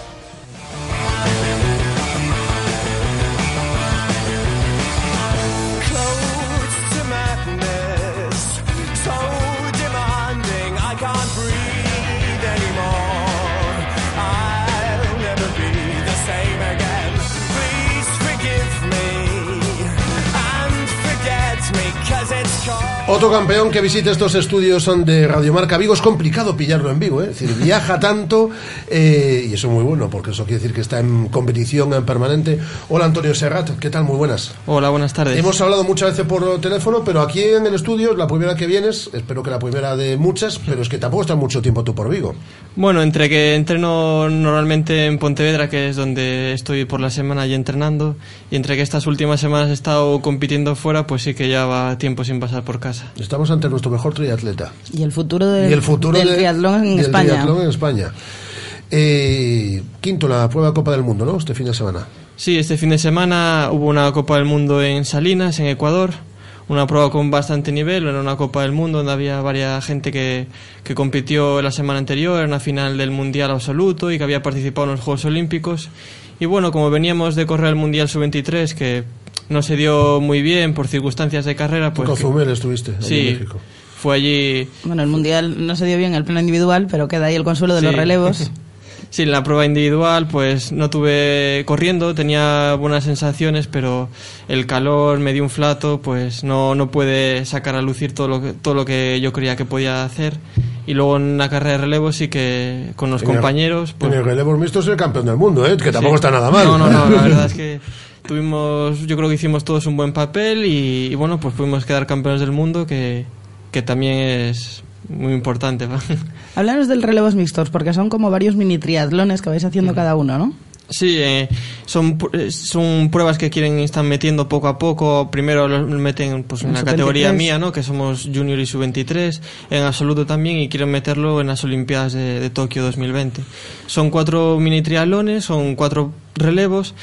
Otro campeón que visite estos estudios son de Radiomarca Vigo. Es complicado pillarlo en Vigo, ¿eh? es decir, viaja tanto eh, y eso es muy bueno porque eso quiere decir que está en competición en permanente. Hola Antonio Serrat, ¿qué tal? Muy buenas. Hola, buenas tardes. Hemos hablado muchas veces por teléfono, pero aquí en el estudio es la primera que vienes, espero que la primera de muchas, pero es que tampoco estás mucho tiempo tú por Vigo. Bueno, entre que entreno normalmente en Pontevedra, que es donde estoy por la semana y entrenando, y entre que estas últimas semanas he estado compitiendo fuera, pues sí que ya va tiempo sin pasar por casa. Estamos ante nuestro mejor triatleta. Y el futuro, de- y el futuro del de- triatlón en del España. triatlón en España. Eh, quinto, la prueba de Copa del Mundo, ¿no? Este fin de semana. Sí, este fin de semana hubo una Copa del Mundo en Salinas, en Ecuador. Una prueba con bastante nivel, era una Copa del Mundo donde había varias gente que, que compitió la semana anterior, era una final del Mundial absoluto y que había participado en los Juegos Olímpicos. Y bueno, como veníamos de correr el Mundial Sub-23, que no se dio muy bien por circunstancias de carrera, pues... que- Cozumel estuviste, allí Sí, en México. fue allí... Bueno, el Mundial no se dio bien en el plano individual, pero queda ahí el consuelo de los relevos. (laughs) Sí, en la prueba individual pues no tuve corriendo, tenía buenas sensaciones, pero el calor me dio un flato, pues no, no puede sacar a lucir todo lo, que, todo lo que yo creía que podía hacer. Y luego en la carrera de relevo sí que con los En el- compañeros... Pues, en el relevo mixto es el campeón del mundo, ¿eh? que tampoco Sí. está nada mal. No, no, no, la (laughs) verdad es que tuvimos, yo creo que hicimos todos un buen papel y, y bueno, pues pudimos quedar campeones del mundo, que, que también es muy importante. (laughs) Háblanos del relevos mixtos, porque son como varios mini triatlones que vais haciendo cada uno, ¿no? Sí, eh, son, eh, son pruebas que quieren están metiendo poco a poco. Primero los meten pues, en En la sub-23. categoría mía, ¿no? que somos junior y sub-23, en absoluto también, y quieren meterlo en las Olimpiadas de, de Tokio 2020. Son cuatro mini triatlones, son cuatro relevos,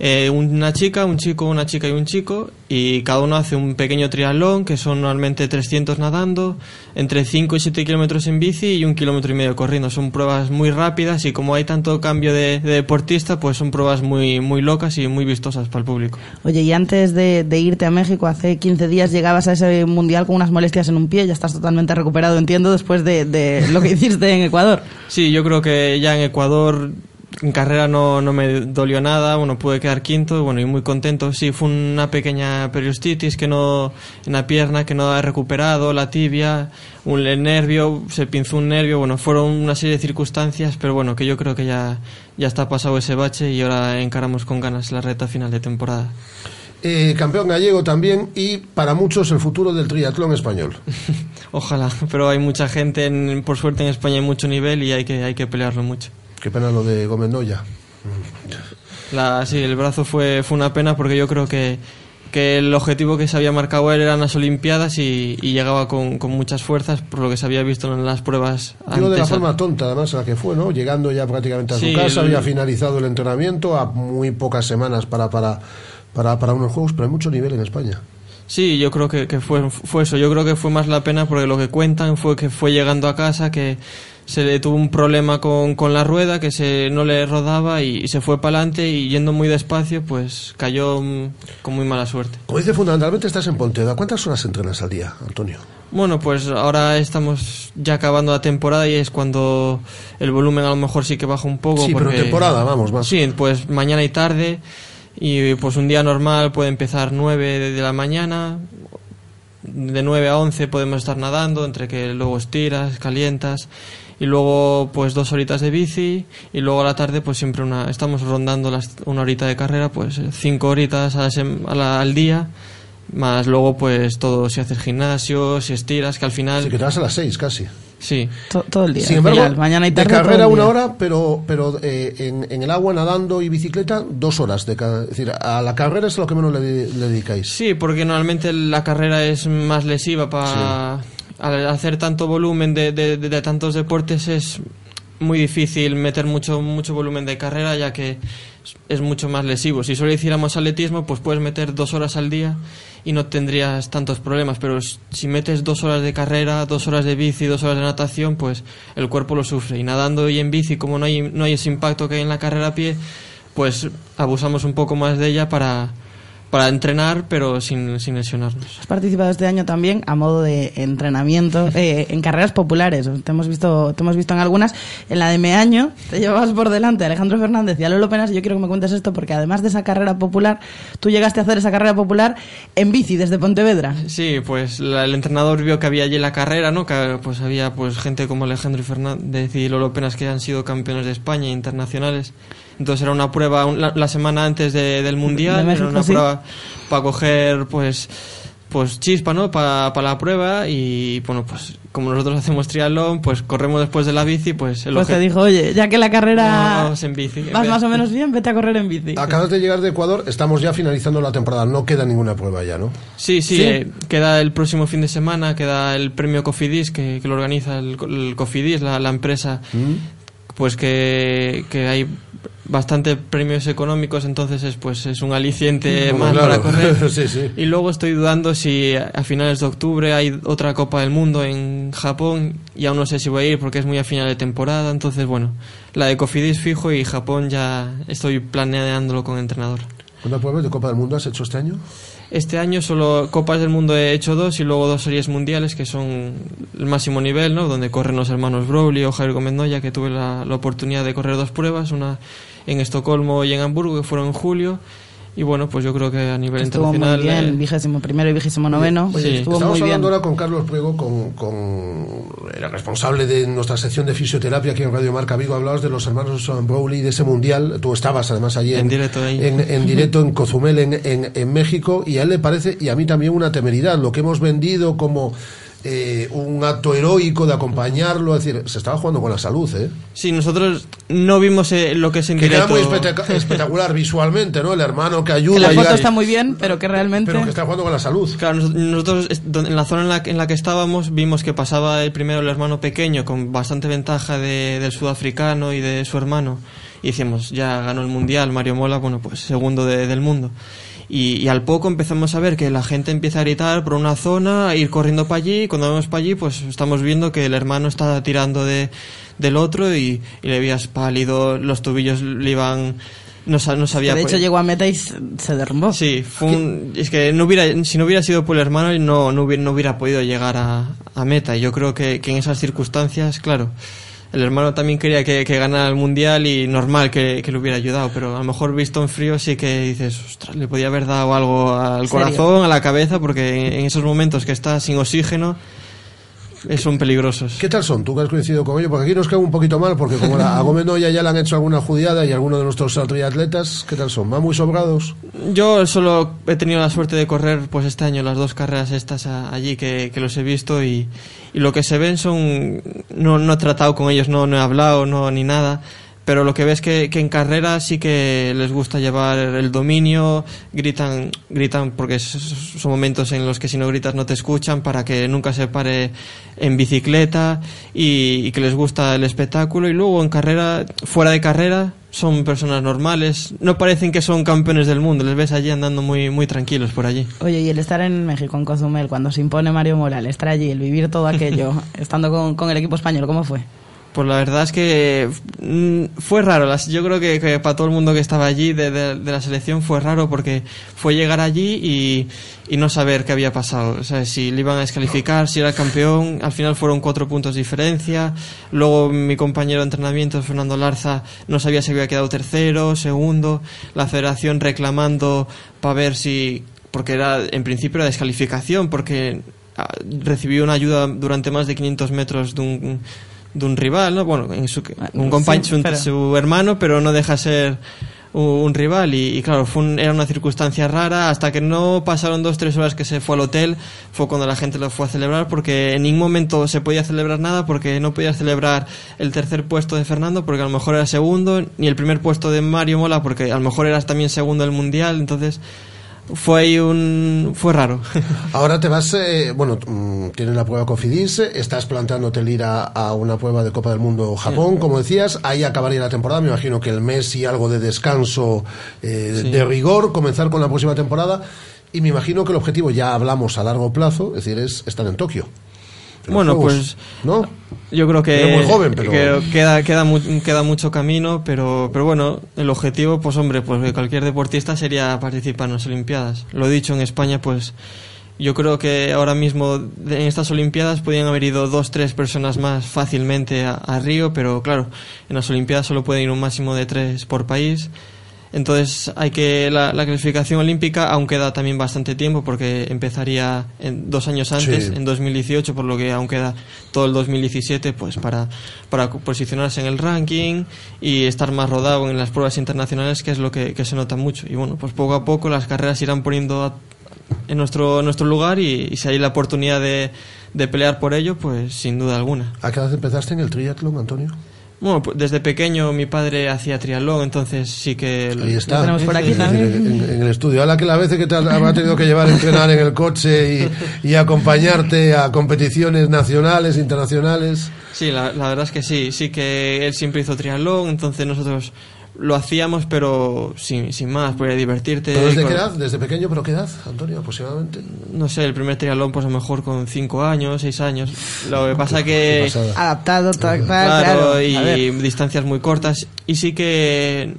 eh, una chica, un chico, una chica y un chico, y cada uno hace un pequeño triatlón, que son normalmente 300 nadando, entre 5 y 7 kilómetros en bici y un kilómetro y medio corriendo. Son pruebas muy rápidas y como hay tanto cambio de, de deportista, pues son pruebas muy, muy locas y muy vistosas para el público. Oye, y antes de, de irte a México, hace 15 días llegabas a ese mundial con unas molestias en un pie, ya estás totalmente recuperado, entiendo, después de, de lo que (laughs) hiciste en Ecuador. Sí, yo creo que ya en Ecuador en carrera no, no me dolió nada, bueno, pude quedar quinto, bueno, y muy contento. Sí, fue una pequeña periostitis que no, en la pierna que no he recuperado, la tibia, un el nervio, se pinzó un nervio, bueno, fueron una serie de circunstancias, pero bueno, que yo creo que ya, ya está pasado ese bache y ahora encaramos con ganas la reta final de temporada. Eh, campeón gallego también y para muchos el futuro del triatlón español. (laughs) Ojalá, pero hay mucha gente, en- por suerte en España hay mucho nivel y hay que, hay que pelearlo mucho. Qué pena lo de Gómez Noya. La, sí, el brazo fue, fue una pena porque yo creo que, que el objetivo que se había marcado él eran las Olimpiadas y, y llegaba con, con muchas fuerzas por lo que se había visto en las pruebas Digo de la antes. forma tonta, además, en la que fue, ¿no? Llegando ya prácticamente a su casa, el- había finalizado el entrenamiento a muy pocas semanas para, para, para, para unos juegos, pero hay mucho nivel en España. Sí, yo creo que, que fue, fue eso. Yo creo que fue más la pena porque lo que cuentan fue que fue llegando a casa, que se le tuvo un problema con, con la rueda, que se no le rodaba y, y se fue para adelante y yendo muy despacio, pues cayó mm, con muy mala suerte. Como dice, fundamentalmente estás en Pontevedra. ¿Cuántas horas entrenas al día, Antonio? Bueno, pues ahora estamos ya acabando la temporada y es cuando el volumen a lo mejor sí que baja un poco. Sí, pero porque- temporada, vamos, más. Sí, pues mañana y tarde y pues un día normal puede empezar 9 de la mañana, de 9 a 11 podemos estar nadando, entre que luego estiras, calientas y luego pues dos horitas de bici y luego a la tarde pues siempre una estamos rondando las, una horita de carrera pues cinco horitas a la sem- a la- al día más luego pues todo si haces gimnasio si estiras que al final Sí, que te vas a las seis casi. sí To- todo el día. Sin embargo, Genial. mañana y tarde. de carrera una hora, pero, pero eh, en, en el agua, nadando y bicicleta, dos horas. De cada, es decir, a la carrera es lo que menos le, le dedicáis. Sí, porque normalmente la carrera es más lesiva para al hacer tanto volumen de, de- tantos deportes es muy difícil meter mucho mucho volumen de carrera ya que es- mucho más lesivo. Si solo hiciéramos atletismo, pues puedes meter dos horas al día y no tendrías tantos problemas. Pero si metes dos horas de carrera, dos horas de bici, dos horas de natación, pues el cuerpo lo sufre. Y nadando y en bici, como no hay, no hay ese impacto que hay en la carrera a pie, pues abusamos un poco más de ella para, para entrenar, pero sin, sin lesionarnos. Has participado este año también a modo de entrenamiento (laughs) eh, en carreras populares. Te hemos visto, te hemos visto en algunas. En la de Meaño te llevabas por delante a Alejandro Fernández y a Lolo Penas. Y yo quiero que me cuentes esto porque además de esa carrera popular, tú llegaste a hacer esa carrera popular en bici desde Pontevedra. Sí, pues la- el entrenador vio que había allí la carrera, ¿no? Que pues había pues gente como Alejandro Fernández y Lolo Penas que han sido campeones de España e internacionales. Entonces era una prueba un- la, la semana antes de- del mundial, De México, era una sí. prueba para coger pues pues chispa, ¿no? Para la prueba y bueno, pues como nosotros hacemos triatlón, pues corremos después de la bici, pues el Pues te dijo, oye, ya que la carrera Vamos en bici. vas más o menos bien, vete a correr en bici. Acabas de llegar de Ecuador, estamos ya finalizando la temporada, no queda ninguna prueba ya, ¿no? Sí, sí, ¿Sí? eh, queda el próximo fin de semana, queda el premio Cofidis que, que lo organiza el, el Cofidis, la, la empresa, pues que, que hay bastante premios económicos, entonces es, pues es un aliciente Bueno, más claro. para correr. (laughs) Sí, sí. Y luego estoy dudando si a finales de octubre hay otra Copa del Mundo en Japón y aún no sé si voy a ir porque es muy a final de temporada, entonces bueno, la de Cofidis fijo y Japón ya estoy planeándolo con entrenador. ¿Cuántas pruebas de Copa del Mundo has hecho este año? Este año solo Copas del Mundo he hecho dos y luego dos series mundiales que son el máximo nivel, ¿no? Donde corren los hermanos Browley o Javier Gómez Noya, que tuve la, la oportunidad de correr dos pruebas, una en Estocolmo y en Hamburgo, que fueron en julio. Y bueno, pues yo creo que a nivel Estuvo muy internacional... bien, eh, vigésimo primero y vigésimo noveno. Oye, Estuvo estamos muy bien. hablando ahora con Carlos Priego, con, con el responsable de nuestra sección de fisioterapia aquí en Radio Marca Vigo. Hablabas de los hermanos Browley, de ese mundial. Tú estabas además allí en, En directo ahí. en, en (laughs) directo en Cozumel, en, en, en México, y a él le parece, y a mí también, una temeridad. Lo que hemos vendido como eh, un acto heroico de acompañarlo, es decir, se estaba jugando con la salud, ¿eh? Sí, nosotros no vimos eh, lo que es en Que directo. muy espectac- espectacular (laughs) visualmente, ¿no? El hermano que ayuda Que la foto está muy bien, pero que realmente... pero que está jugando con la salud. Claro, nos- nosotros en la zona en la, en la que estábamos vimos que pasaba el primero el hermano pequeño con bastante ventaja de- del sudafricano y de su hermano y decíamos, ya ganó el Mundial, Mario Mola, bueno, pues segundo de- del mundo. Y, y al poco empezamos a ver que la gente empieza a gritar por una zona, a ir corriendo para allí, y cuando vamos para allí, pues estamos viendo que el hermano está tirando de, del otro y, y le veías pálido, los tobillos le iban... No, no sabía... De pues- hecho llegó a meta y se derrumbó. Sí, fue un- es que no hubiera, si no hubiera sido por el hermano, no, no, hubiera, no hubiera podido llegar a, a meta. Y Yo creo que, que en esas circunstancias, claro, el hermano también quería que, que ganara el mundial y normal que, que le hubiera ayudado, pero a lo mejor visto en frío sí que dices, ostras, le podía haber dado algo al corazón, a la cabeza, porque en, en esos momentos que está sin oxígeno, son peligrosos. ¿Qué tal son? Tú que has coincidido con ellos, porque aquí nos queda un poquito mal, porque como la- a Gómez Noya ya le han hecho alguna judiada y algunos de nuestros triatletas, ¿qué tal son? ¿Van muy sobrados? Yo solo he tenido la suerte de correr pues este año las dos carreras estas a- allí que, que los he visto y, y lo que se ven son no, no he tratado con ellos, no, no he hablado no ni nada, pero lo que ves que, que en carrera sí que les gusta llevar el dominio, gritan gritan porque son momentos en los que si no gritas no te escuchan para que nunca se pare en bicicleta y, y que les gusta el espectáculo y luego en carrera fuera de carrera son personas normales, no parecen que son campeones del mundo, les ves allí andando muy, muy tranquilos por allí. Oye, y el estar en México, en Cozumel, cuando se impone Mario Mola, el estar allí, el vivir todo aquello, (laughs) estando con, con el equipo español, ¿cómo fue? Pues la verdad es que mm, fue raro. Yo creo que, para todo el mundo que estaba allí de, la selección fue raro porque fue llegar allí y, y no saber qué había pasado. O sea, si le iban a descalificar, si era campeón. Al final fueron cuatro puntos de diferencia. Luego mi compañero de entrenamiento, Fernando Larza, no sabía si había quedado tercero, segundo. La federación reclamando para ver si. Porque era, en principio era descalificación, porque ah, recibió una ayuda durante más de 500 metros de un de un rival, ¿no? Bueno, en su, un compañero, sí, su, pero- su hermano, pero no deja ser un, un rival. Y, y claro, fue un- era una circunstancia rara. Hasta que no pasaron dos, tres horas que se fue al hotel, fue cuando la gente lo fue a celebrar porque en ningún momento se podía celebrar nada porque no podía celebrar el tercer puesto de Fernando porque a lo mejor era segundo, ni el primer puesto de Mario Mola porque a lo mejor eras también segundo del mundial, entonces fue un... fue raro. (laughs) Ahora te vas, eh, bueno, mm, tienes la prueba Cofidis, estás planteándote el ir a, a una prueba de Copa del Mundo Japón, como decías, ahí acabaría la temporada, me imagino que el mes y algo de descanso eh, Sí. de rigor, comenzar con la próxima temporada, y me imagino que el objetivo, ya hablamos a largo plazo, es decir, es estar en Tokio. Bueno, Juegos, pues ¿no? yo creo que, Eres muy joven, pero- que queda, queda, mu- queda mucho camino, pero, pero bueno, el objetivo, pues hombre, pues de cualquier deportista sería participar en las Olimpiadas. Lo dicho, en España, pues yo creo que ahora mismo en estas Olimpiadas podían haber ido dos, tres personas más fácilmente a, a Río, pero claro, en las Olimpiadas solo pueden ir un máximo de tres por país. Entonces hay que la, la clasificación olímpica aún queda también bastante tiempo porque empezaría en dos años antes, Sí. en 2018, por lo que aún queda todo el 2017 pues para, para posicionarse en el ranking y estar más rodado en las pruebas internacionales que es lo que, que se nota mucho. Y bueno, pues poco a poco las carreras irán poniendo a- en nuestro, en nuestro lugar y, y si hay la oportunidad de, de pelear por ello, pues sin duda alguna. ¿A qué edad empezaste en el triatlón, Antonio? Bueno, pues desde pequeño mi padre hacía triatlón, entonces sí que... Ahí está. Lo Es decir, En, en el estudio. A la que la veces que te habrá tenido que llevar a entrenar en el coche y, y acompañarte a competiciones nacionales, internacionales. Sí, la, la verdad es que sí, sí que él siempre hizo triatlón, entonces nosotros lo hacíamos, pero sin, sin más, podía divertirte. ¿Pero desde con- qué edad? ¿Desde pequeño, pero qué edad, Antonio, aproximadamente? No sé, el primer triatlón pues a lo mejor con 5 años, 6 años. Lo que pasa que... Adaptado, tal, Claro, claro. y distancias muy cortas. Y sí que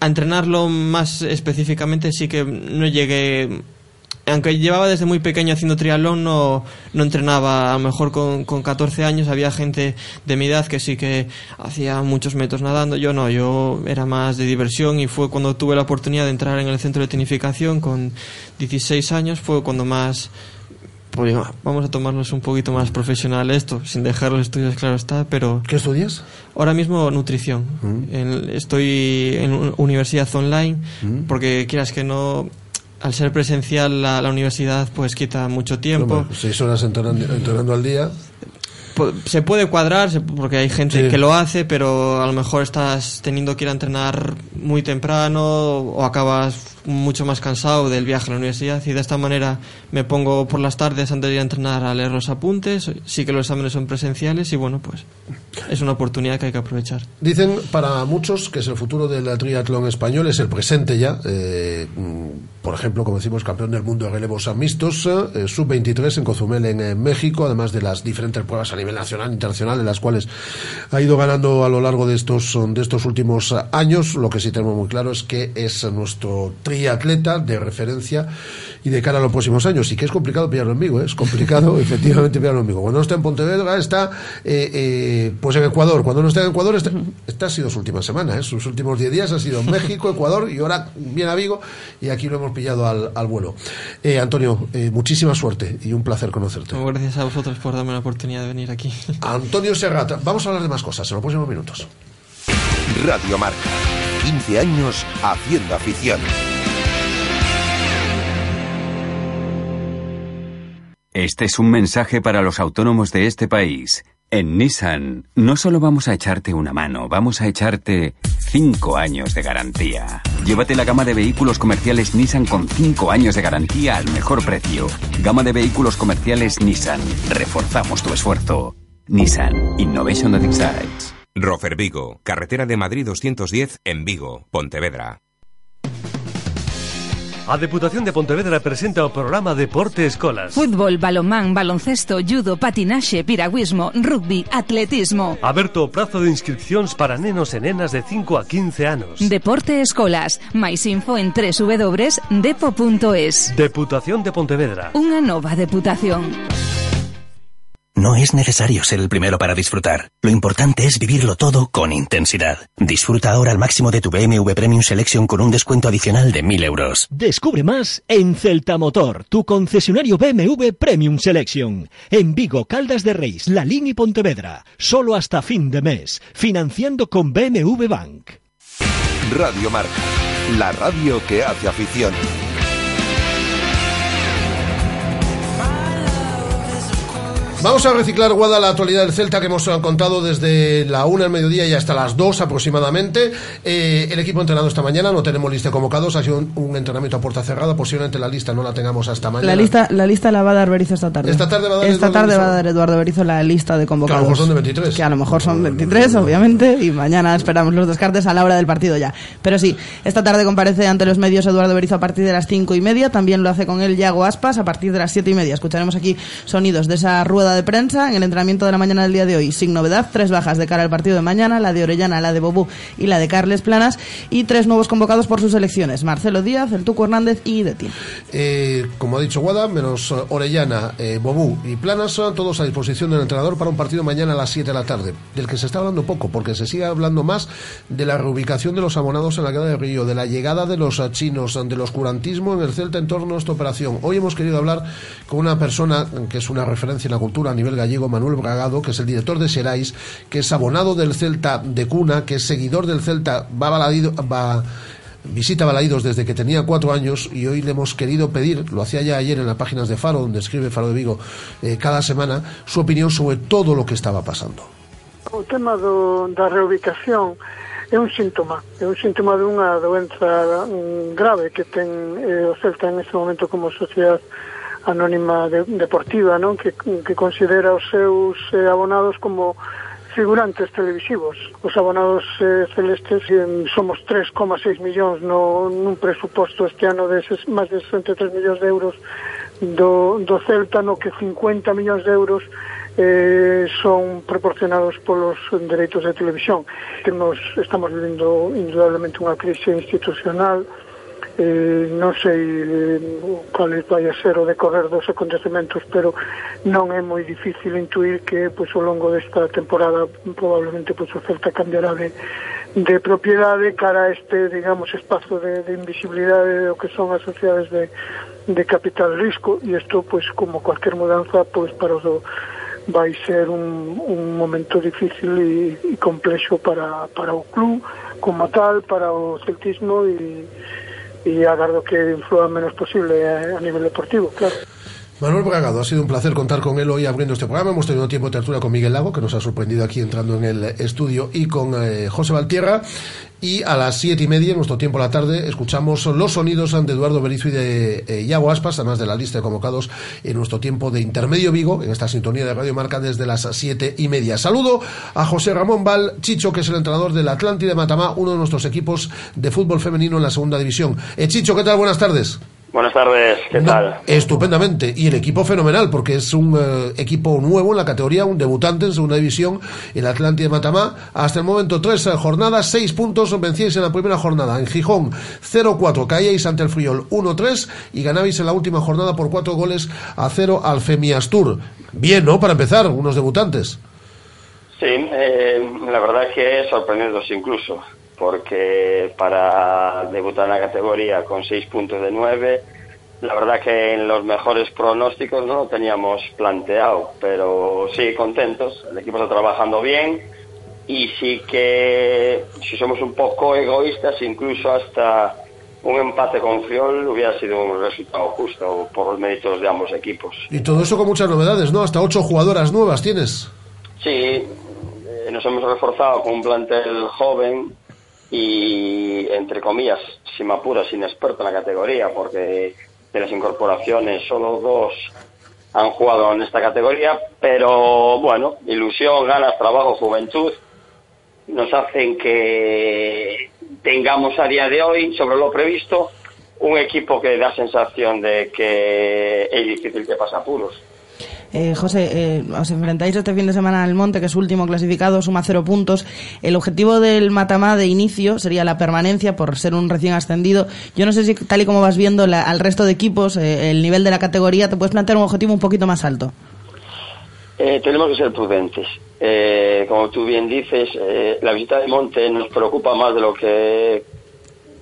a entrenarlo más específicamente sí que no llegué... Aunque llevaba desde muy pequeño haciendo triatlón, no, no entrenaba. A lo mejor con, con 14 años había gente de mi edad que sí que hacía muchos metros nadando. Yo no, yo era más de diversión y fue cuando tuve la oportunidad de entrar en el centro de tenificación con 16 años, fue cuando más pues vamos a tomarnos un poquito más profesional esto, sin dejar los estudios, claro está, pero... ¿Qué estudias? Ahora mismo nutrición. En- estoy en un- universidad online, porque quieras que no, al ser presencial la, la universidad pues quita mucho tiempo. Seis horas entrenando, entrenando al día. Se puede cuadrar, porque hay gente Sí. que lo hace, pero a lo mejor estás teniendo que ir a entrenar muy temprano o acabas mucho más cansado del viaje a la universidad y de esta manera me pongo por las tardes antes de ir a entrenar a leer los apuntes. Sí que los exámenes son presenciales y bueno, pues es una oportunidad que hay que aprovechar. Dicen para muchos que es el futuro del triatlón español, es el presente ya. Eh, por ejemplo, como decimos, campeón del mundo de relevos mixtos, eh, sub-23 en Cozumel, en, México, además de las diferentes pruebas a nivel nacional e internacional, en las cuales ha ido ganando a lo largo de estos, de estos últimos años. Lo que sí tenemos muy claro es que es nuestro triatleta de referencia y de cara a los próximos años. Y que es complicado pillarlo en Vigo, ¿eh? es complicado (laughs) efectivamente pillarlo en Vigo. Cuando no está en Pontevedra, está eh, eh, pues en Ecuador. Cuando no está en Ecuador, está, esta ha sido su última semana. ¿eh? Sus últimos 10 días ha sido en (laughs) México, Ecuador y ahora viene a Vigo y aquí lo hemos pillado al, al vuelo. Eh, Antonio, eh, muchísima suerte y un placer conocerte. Bueno, gracias a vosotros por darme la oportunidad de venir aquí. (laughs) Antonio Serrata, vamos a hablar de más cosas en los próximos minutos. Radio Marca. 15 años haciendo afición. Este es un mensaje para los autónomos de este país. En Nissan no solo vamos a echarte una mano, vamos a echarte 5 años de garantía. Llévate la gama de vehículos comerciales Nissan con 5 años de garantía al mejor precio. Gama de vehículos comerciales Nissan. Reforzamos tu esfuerzo. Nissan Innovation that excites. Rofer Vigo, carretera de Madrid 210 en Vigo, Pontevedra. A Deputación de Pontevedra presenta o programa Deporte Escolas. Fútbol, balonmán, baloncesto, judo, patinaxe, piragüismo, rugby, atletismo. Aberto o prazo de inscripcións para nenos e nenas de 5 a 15 anos. Deporte Escolas. Mais info en www.depo.es. Deputación de Pontevedra. Unha nova deputación. No es necesario ser el primero para disfrutar. Lo importante es vivirlo todo con intensidad. Disfruta ahora al máximo de tu BMW Premium Selection con un descuento adicional de 1000 euros. Descubre más en Celta Motor, tu concesionario BMW Premium Selection. En Vigo, Caldas de Reis, La Línea y Pontevedra. Solo hasta fin de mes. Financiando con BMW Bank. Radio Marca. La radio que hace afición. Vamos a reciclar, Guada, la actualidad del Celta que hemos contado desde la una del mediodía y hasta las dos aproximadamente. Eh, el equipo entrenado esta mañana, no tenemos lista de convocados, ha sido un, un, entrenamiento a puerta cerrada, posiblemente la lista no la tengamos hasta mañana. La lista, la lista la va a dar Berizzo esta tarde. Esta tarde va a dar, esta Eduardo tarde va a dar Eduardo Berizzo la lista de convocados. Que a lo mejor son de 23. Que a lo mejor son 23, obviamente, y mañana esperamos los descartes a la hora del partido ya. Pero sí, esta tarde comparece ante los medios Eduardo Berizzo a partir de las cinco y media, también lo hace con él Yago Aspas a partir de las siete y media. Escucharemos aquí sonidos de esa rueda de prensa en el entrenamiento de la mañana del día de hoy. Sin novedad, tres bajas de cara al partido de mañana, la de Orellana, la de Bobú y la de Carles Planas, y tres nuevos convocados por sus elecciones, Marcelo Díaz, el Tuco Hernández y Deti. Eh, como ha dicho Guada, menos eh, Orellana, eh, Bobú y Planas, todos a disposición del entrenador para un partido mañana a las 7 de la tarde, del que se está hablando poco, porque se sigue hablando más de la reubicación de los abonados en la queda de Río, de la llegada de los chinos, del oscurantismo en el Celta en torno a esta operación. Hoy hemos querido hablar con una persona que es una referencia en la cultura a nivel gallego, Manuel Braga, que es el director de Serais, que es abonado del Celta de cuna, que es seguidor del Celta, va, baladido, va visita Balaídos desde que tenía cuatro años y hoy le hemos querido pedir, lo hacía ya ayer en las páginas de Faro, donde escribe Faro de Vigo eh, cada semana, su opinión sobre todo lo que estaba pasando. O tema do, da reubicación é un síntoma, é un síntoma dunha doenza grave que ten eh, o Celta en este momento como sociedade anónima de, deportiva, non? Que, que considera os seus eh, abonados como figurantes televisivos. Os abonados eh, celestes eh, somos 3,6 millóns no, nun presuposto este ano de ses, máis de 63 millóns de euros do, do Celta, no que 50 millóns de euros eh, son proporcionados polos dereitos de televisión. Temos, estamos vivindo indudablemente unha crise institucional eh, non sei eh, cal vai a ser o decorrer dos acontecementos, pero non é moi difícil intuir que pois, ao longo desta temporada probablemente pois, o Celta cambiará de, de propiedade cara a este, digamos, espazo de, de invisibilidade do que son as sociedades de, de capital risco e isto, pois, como cualquier mudanza, pois, para os do, vai ser un, un momento difícil e, e complexo para, para o club como tal, para o celtismo e e agardo que influa menos posible a, a nivel deportivo, claro. Manuel Bragado, ha sido un placer contar con él hoy abriendo este programa. Hemos tenido tiempo de tertulia con Miguel Lago, que nos ha sorprendido aquí entrando en el estudio, y con eh, José Valtierra. Y a las siete y media, en nuestro tiempo a la tarde, escuchamos los sonidos de Eduardo Berizo y de eh, Aspas, además de la lista de convocados en nuestro tiempo de intermedio Vigo, en esta sintonía de Radio Marca desde las siete y media. Saludo a José Ramón Val Chicho, que es el entrenador del Atlántida Matamá, uno de nuestros equipos de fútbol femenino en la segunda división. Eh, Chicho, ¿qué tal? Buenas tardes. Buenas tardes, ¿qué tal? Estupendamente. Y el equipo fenomenal, porque es un eh, equipo nuevo en la categoría, un debutante en segunda división, el Atlántida de Matamá. Hasta el momento, tres eh, jornadas, seis puntos, vencíais en la primera jornada. En Gijón, 0-4, caíais ante el Friol 1-3 y ganabais en la última jornada por cuatro goles a cero al Femiastur. Bien, ¿no? Para empezar, unos debutantes. Sí, eh, la verdad es que sorprendidos incluso porque para debutar en la categoría con seis puntos de nueve, la verdad que en los mejores pronósticos no lo teníamos planteado, pero sí contentos, el equipo está trabajando bien y sí que si somos un poco egoístas, incluso hasta un empate con Friol hubiera sido un resultado justo por los méritos de ambos equipos. Y todo eso con muchas novedades, ¿no? Hasta ocho jugadoras nuevas tienes. Sí, eh, nos hemos reforzado con un plantel joven y, entre comillas, si me apuras, inexperto en la categoría, porque de las incorporaciones solo dos han jugado en esta categoría, pero bueno, ilusión, ganas, trabajo, juventud nos hacen que tengamos a día de hoy, sobre lo previsto, un equipo que da sensación de que es difícil que pase apuros. Eh, José, eh, os enfrentáis este fin de semana al Monte, que es último clasificado, suma cero puntos. El objetivo del Matamá de inicio sería la permanencia por ser un recién ascendido. Yo no sé si, tal y como vas viendo al resto de equipos, eh, el nivel de la categoría, te puedes plantear un objetivo un poquito más alto. tenemos que ser prudentes. como tú bien dices, la visita del Monte nos preocupa más de lo que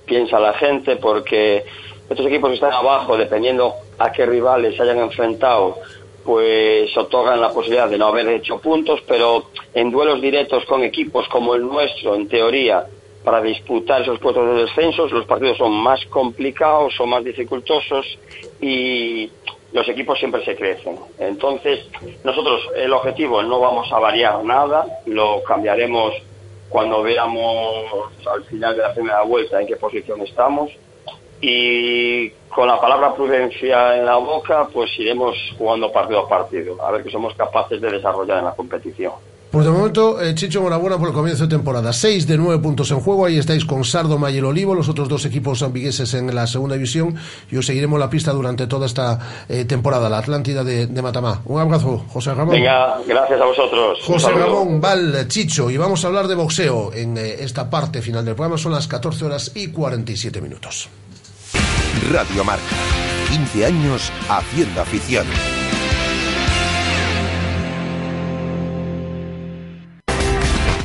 piensa la gente, porque estos equipos están abajo, dependiendo a qué rivales se hayan enfrentado, pues otorgan la posibilidad de no haber hecho puntos, pero en duelos directos con equipos como el nuestro, en teoría, para disputar esos puestos de descenso, los partidos son más complicados, son más dificultosos y los equipos siempre se crecen. Entonces, nosotros el objetivo no vamos a variar nada, lo cambiaremos cuando veamos al final de la primera vuelta en qué posición estamos y con la palabra prudencia en la boca, pues iremos jugando partido a partido, a ver qué somos capaces de desarrollar en la competición. Pues de momento, eh, Chicho, enhorabuena por el comienzo de temporada. Seis de nueve puntos en juego. Ahí estáis con Sardo, y el Olivo, los otros dos equipos ambigueses en la segunda división. Y os seguiremos la pista durante toda esta eh, temporada, la Atlántida de, Matamá. Un abrazo, José Ramón. Venga, gracias a vosotros. José Ramón Val Chicho. Y vamos a hablar de boxeo en eh, esta parte final del programa. Son las 14 horas y 47 minutos. Radio Marca. 15 años haciendo afición.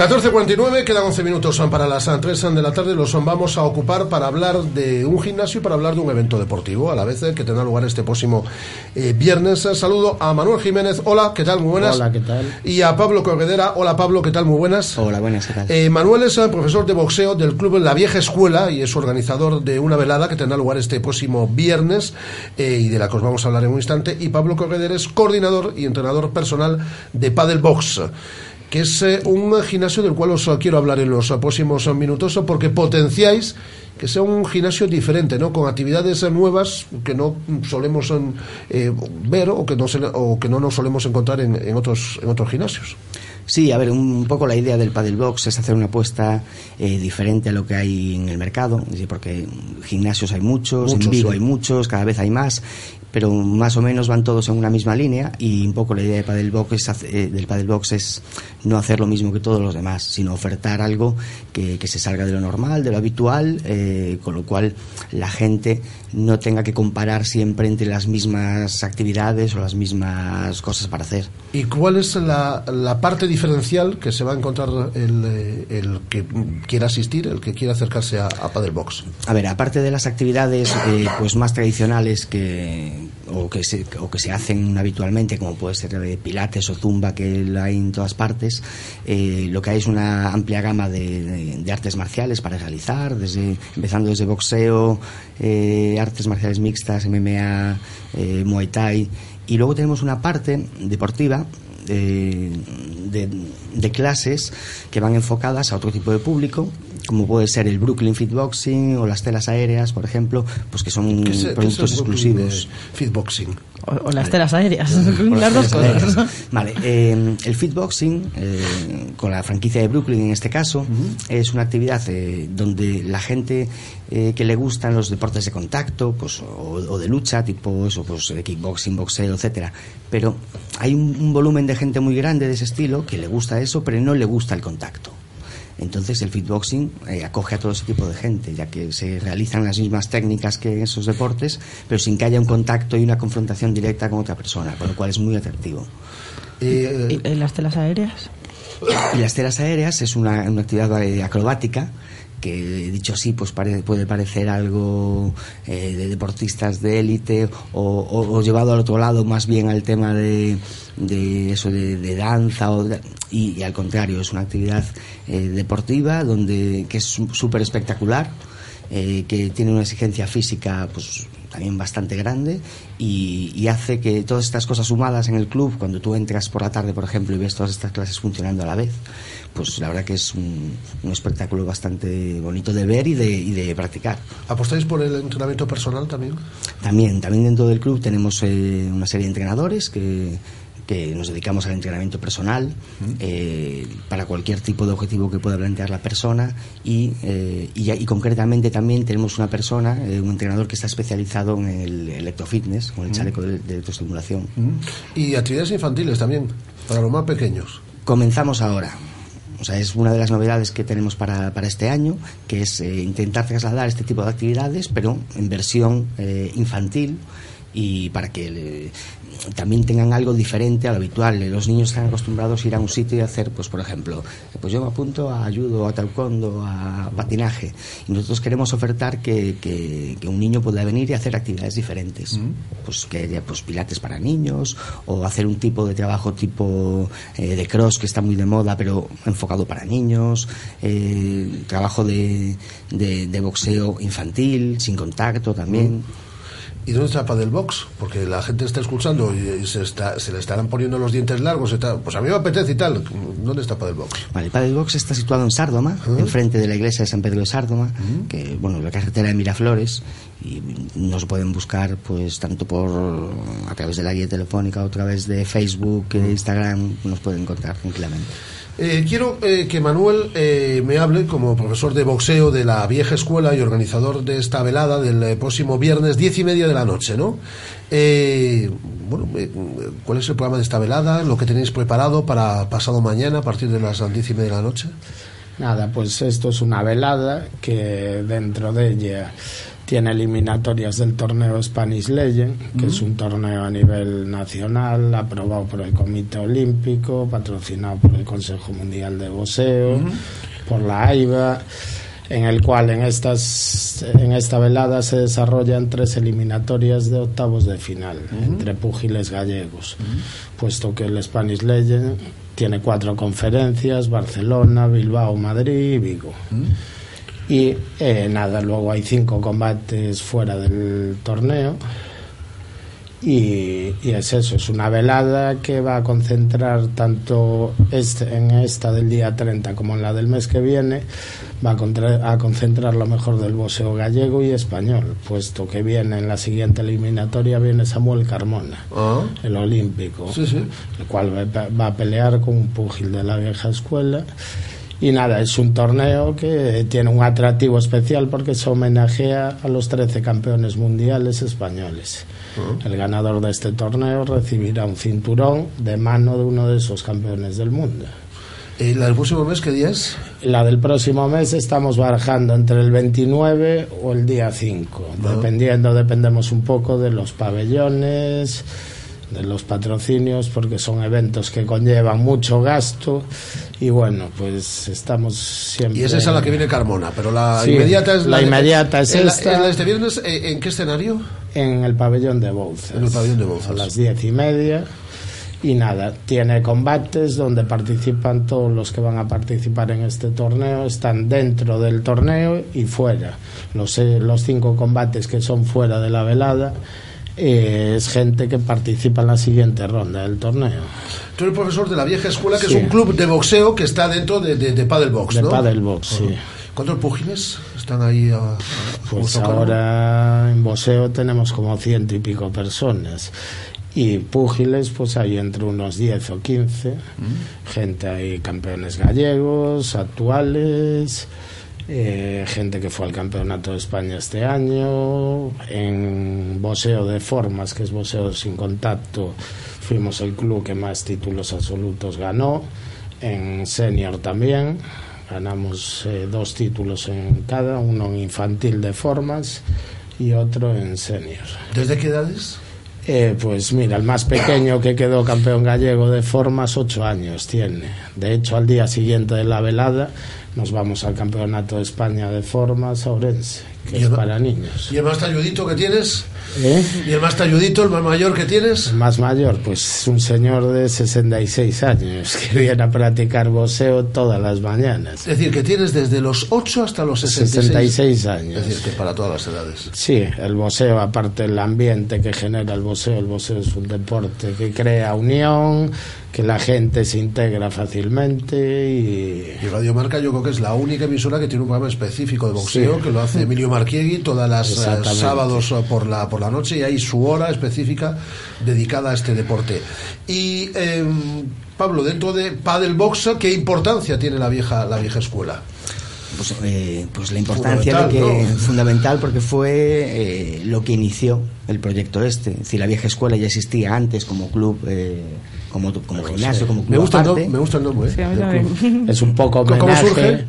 14.49, quedan 11 minutos para las 3 de la tarde. Los vamos a ocupar para hablar de un gimnasio y para hablar de un evento deportivo, a la vez eh, que tendrá lugar este próximo eh, viernes. Saludo a Manuel Jiménez. Hola, ¿qué tal? Muy buenas. Hola, ¿qué tal? Y a Pablo Corredera. Hola, Pablo, ¿qué tal? Muy buenas. Hola, buenas, ¿qué tal? Eh, Manuel es el profesor de boxeo del club La Vieja Escuela y es organizador de una velada que tendrá lugar este próximo viernes y de la que os vamos a hablar en un instante. Y Pablo Corredera es coordinador y entrenador personal de Paddle Box que es eh, un gimnasio del cual os quiero hablar en los próximos minutos porque potenciáis que sea un gimnasio diferente, ¿no? Con actividades nuevas que no solemos eh, ver o que no, o que no nos solemos encontrar en, en, otros, en otros gimnasios. Sí, a ver, un, poco la idea del paddle box es hacer una apuesta eh, diferente a lo que hay en el mercado, porque gimnasios hay muchos, en Vigo hay muchos, cada vez hay más, pero más o menos van todos en una misma línea y un poco la idea de paddle box es, eh, del es no hacer lo mismo que todos los demás, sino ofertar algo que, se salga de lo normal, de lo habitual, eh, con lo cual la gente no tenga que comparar siempre entre las mismas actividades o las mismas cosas para hacer. ¿Y cuál es la, la parte diferencial que se va a encontrar el, eh, el que quiera asistir, el que quiera acercarse a, a Box? A ver, aparte de las actividades eh, pues más tradicionales que, o, que se, o que se hacen habitualmente, como puede ser de pilates o zumba, que hay en todas partes, eh, lo que hay es una amplia gama de, artes marciales para realizar, desde, empezando desde boxeo, artes marciales mixtas, MMA, Muay Thai, y luego tenemos una parte deportiva de, de, clases que van enfocadas a otro tipo de público como puede ser el Brooklyn Fitboxing o las telas aéreas, por ejemplo, pues que son productos exclusivos. Fitboxing. O, las telas aéreas, (laughs) las dos cosas. Vale, eh, el fitboxing, eh, con la franquicia de Brooklyn en este caso, es una actividad eh, donde la gente que le gustan los deportes de contacto, pues, o, de lucha, tipo eso, pues kickboxing, boxeo, etcétera, pero hay un volumen de gente muy grande de ese estilo que le gusta eso, pero no le gusta el contacto. Entonces el fitboxing eh, acoge a todo ese tipo de gente, ya que se realizan las mismas técnicas que en esos deportes, pero sin que haya un contacto y una confrontación directa con otra persona, con lo cual es muy atractivo. ¿Y, las telas aéreas? Y las telas aéreas es una, actividad eh, acrobática que dicho así pues puede parecer algo eh, de deportistas de élite o, llevado al otro lado más bien al tema de, de eso de, danza o y, al contrario es una actividad eh, deportiva donde que es súper espectacular eh, que tiene una exigencia física pues también bastante grande y, hace que todas estas cosas sumadas en el club, cuando tú entras por la tarde, por ejemplo, y ves todas estas clases funcionando a la vez, pues la verdad que es un, espectáculo bastante bonito de ver y de, y de, practicar. ¿Apostáis por el entrenamiento personal también? También, también dentro del club tenemos eh, una serie de entrenadores que que nos dedicamos al entrenamiento personal eh, para cualquier tipo de objetivo que pueda plantear la persona y, eh, y, concretamente también tenemos una persona, eh, un entrenador que está especializado en el electrofitness, con el chaleco de, electroestimulación. Y actividades infantiles también, para los más pequeños. Comenzamos ahora. O sea, es una de las novedades que tenemos para, para este año, que es intentar trasladar este tipo de actividades, pero en versión infantil y para que también tengan algo diferente a lo habitual. Los niños están acostumbrados a ir a un sitio y hacer, pues por ejemplo, pues yo me apunto a ayudo, a taekwondo, a patinaje. Y nosotros queremos ofertar que, que, un niño pueda venir y hacer actividades diferentes. Pues que haya pues, pilates para niños o hacer un tipo de trabajo tipo eh, de cross que está muy de moda pero enfocado para niños, eh, trabajo de, de, boxeo infantil, sin contacto también. ¿Y dónde está Padel Box? Porque la gente está escuchando y se, está, se le estarán poniendo los dientes largos. Pues a mí me apetece y tal. ¿Dónde está Padel Box? Vale, Padel Box está situado en Sárdoma, enfrente de la iglesia de San Pedro de Sárdoma, que, bueno, la carretera de Miraflores. Y nos pueden buscar, pues, tanto por a través de la guía telefónica o a través de Facebook, e Instagram, nos pueden encontrar tranquilamente. Eh, quiero eh, que Manuel eh, me hable como profesor de boxeo de la vieja escuela y organizador de esta velada del próximo viernes diez y media de la noche, ¿no? bueno, ¿cuál es el programa de esta velada? ¿Lo que tenéis preparado para pasado mañana a partir de las diez y media de la noche? Nada, pues esto es una velada que dentro de ella tiene eliminatorias del torneo Spanish Legend, que es un torneo a nivel nacional, aprobado por el Comité Olímpico, patrocinado por el Consejo Mundial de Boxeo, por la AIBA en el cual en estas en esta velada se desarrollan tres eliminatorias de octavos de final entre púgiles gallegos, puesto que el Spanish Legend tiene cuatro conferencias, Barcelona, Bilbao, Madrid y Vigo. Y eh, nada, luego hay cinco combates fuera del torneo. Y, y es eso, es una velada que va a concentrar tanto este, en esta del día 30 como en la del mes que viene, va a, contra- a concentrar lo mejor del boxeo gallego y español, puesto que viene en la siguiente eliminatoria viene Samuel Carmona, el olímpico, Sí, sí. el cual va, va a pelear con un púgil de la vieja escuela. Y nada, es un torneo que tiene un atractivo especial porque se homenajea a los 13 campeones mundiales españoles. El ganador de este torneo recibirá un cinturón de mano de uno de esos campeones del mundo. ¿Y la del próximo mes qué día es? La del próximo mes estamos barajando entre el 29 o el día 5, dependiendo, dependemos un poco de los pabellones, de los patrocinios, porque son eventos que conllevan mucho gasto y bueno, pues estamos siempre... Y es esa la que viene Carmona, pero la Sí, inmediata es la de- inmediata es en la- esta. en la este viernes, ¿en, en qué escenario? En el pabellón de Bouzas. En el pabellón de Bouzas. A las diez y media. Y nada, tiene combates donde participan todos los que van a participar en este torneo, están dentro del torneo y fuera. Los, eh, los cinco combates que son fuera de la velada eh, es gente que participa en la siguiente ronda del torneo. Tú eres profesor de la vieja escuela, que Sí. es un club de boxeo que está dentro de, de, de Paddlebox, De ¿no? Paddlebox, sí. Ajá. ¿Cuántos púgiles están ahí a, a Pues vuestro cargo? ahora en boxeo tenemos como ciento y pico personas. Y púgiles, pues hay entre unos 10 o 15. Gente, hay campeones gallegos, actuales, eh, gente que fue al Campeonato de España este año. En boxeo de formas, que es boxeo sin contacto, fuimos el club que más títulos absolutos ganó. En senior también. Ganamos eh, dos títulos en cada, uno en infantil de formas y otro en senior. ¿Desde qué edades? Eh, pues mira, el más pequeño que quedó campeón gallego de formas, ocho años tiene. De hecho, al día siguiente de la velada nos vamos al Campeonato de España de formas Orense, que ¿Y es el- para niños. ¿Y el más talludito que tienes? ¿Eh? ¿Y el más talludito, el más mayor que tienes? El más mayor, pues un señor de 66 años (laughs) que viene a practicar boxeo todas las mañanas. Es decir, que tienes desde los 8 hasta los 66. 66 años. Es decir, que para todas las edades. Sí, el boxeo, aparte del ambiente que genera el boxeo, el boxeo es un deporte que crea unión, que la gente se integra fácilmente y... Y Radio Marca yo creo que es la única emisora que tiene un programa específico de boxeo, Sí. que lo hace Emilio Marquiegui todas las eh, sábados eh, por la, por la noche y hay su hora específica dedicada a este deporte. Y eh, Pablo, dentro de Padel Box, ¿qué importancia tiene la vieja, la vieja escuela? Pues, eh, pues la importancia Fundamental, de que, ¿no? fundamental porque fue eh, lo que inició el proyecto este. Es decir, la vieja escuela ya existía antes como club, eh, como, como gimnasio, como club Me gusta, el aparte. nom- me gusta el nombre. ¿eh? Sí. Es un poco ¿Cómo homenaje surge?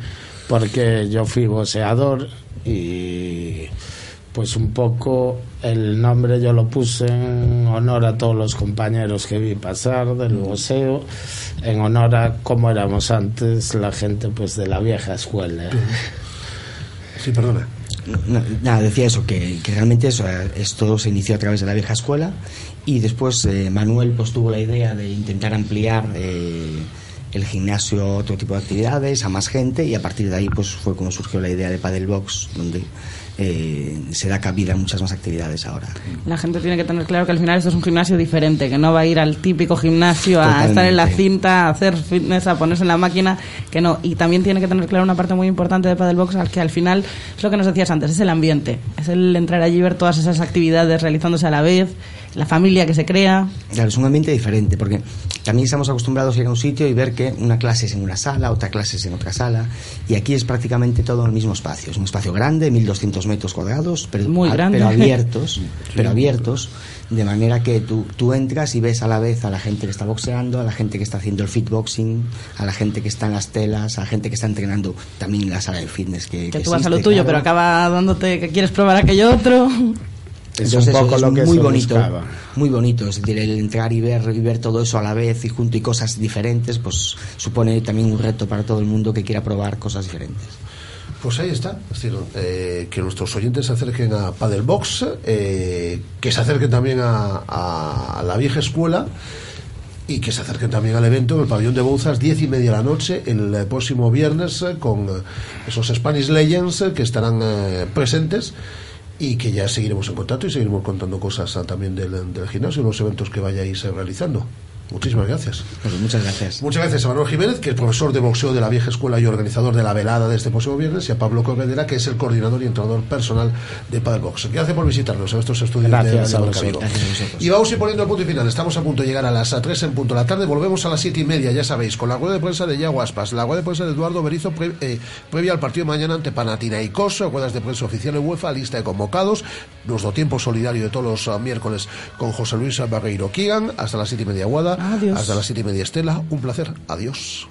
porque yo fui boxeador y pues un poco el nombre yo lo puse en honor a todos los compañeros que vi pasar del boxeo, en honor a cómo éramos antes la gente pues de la vieja escuela. Sí, perdona. No, nada, decía eso, que, que realmente eso, eh, esto se inició a través de la vieja escuela y después eh, Manuel pues tuvo la idea de intentar ampliar eh, el gimnasio a otro tipo de actividades, a más gente y a partir de ahí pues fue como surgió la idea de Padel Box, donde eh, se da cabida a muchas más actividades ahora. La gente tiene que tener claro que al final esto es un gimnasio diferente, que no va a ir al típico gimnasio a estar en la cinta, a hacer fitness, a ponerse en la máquina, que no. Y también tiene que tener claro una parte muy importante de Paddlebox, al que al final es lo que nos decías antes, es el ambiente, es el entrar allí y ver todas esas actividades realizándose a la vez, la familia que se crea. Claro, es un ambiente diferente, porque también estamos acostumbrados a ir a un sitio y ver que una clase es en una sala, otra clase es en otra sala, y aquí es prácticamente todo en el mismo espacio. Es un espacio grande, 1200 metros cuadrados, pero, Muy a- grande. pero abiertos, (laughs) pero abiertos, de manera que tú, tú entras y ves a la vez a la gente que está boxeando, a la gente que está haciendo el fitboxing, a la gente que está en las telas, a la gente que está entrenando también en la sala de fitness que, Que que tú vas a lo tuyo, claro. pero acaba dándote que quieres probar aquello otro. (laughs) Entonces, un poco es lo que muy se bonito, buscaba. muy bonito, es decir, el entrar y ver y ver todo eso a la vez y junto y cosas diferentes, pues supone también un reto para todo el mundo que quiera probar cosas diferentes. Pues ahí está, es decir, eh, que nuestros oyentes se acerquen a Paddlebox, eh, que se acerquen también a, a la vieja escuela y que se acerquen también al evento en el pabellón de Bouzas, diez y media de la noche, el próximo viernes, eh, con esos Spanish Legends eh, que estarán eh, presentes y que ya seguiremos en contacto y seguiremos contando cosas también del, gimnasio y los eventos que vayáis eh, realizando. Muchísimas gracias. Pues muchas gracias. Muchas gracias a Manuel Jiménez, que es profesor de boxeo de la vieja escuela y organizador de la velada de este próximo viernes, y a Pablo Corredera, que es el coordinador y entrenador personal de Paddlebox. Gracias por visitarnos a estos estudios Gracias de vosotros. Y vamos a ir poniendo el punto y final. Estamos a punto de llegar a las 3 en punto de la tarde. Volvemos a las 7 y media, ya sabéis, con la rueda de prensa de Yago Aspas, la rueda de prensa de Eduardo Berizo pre- eh, previa al partido de mañana ante Panathinaikos, ruedas de prensa oficial en UEFA, lista de convocados, nuestro tiempo solidario de todos los ah, miércoles con José Luis Barreiro Kigan, hasta las 7 y media Guada, Hasta las 7 y media Estela. Un placer. Adiós.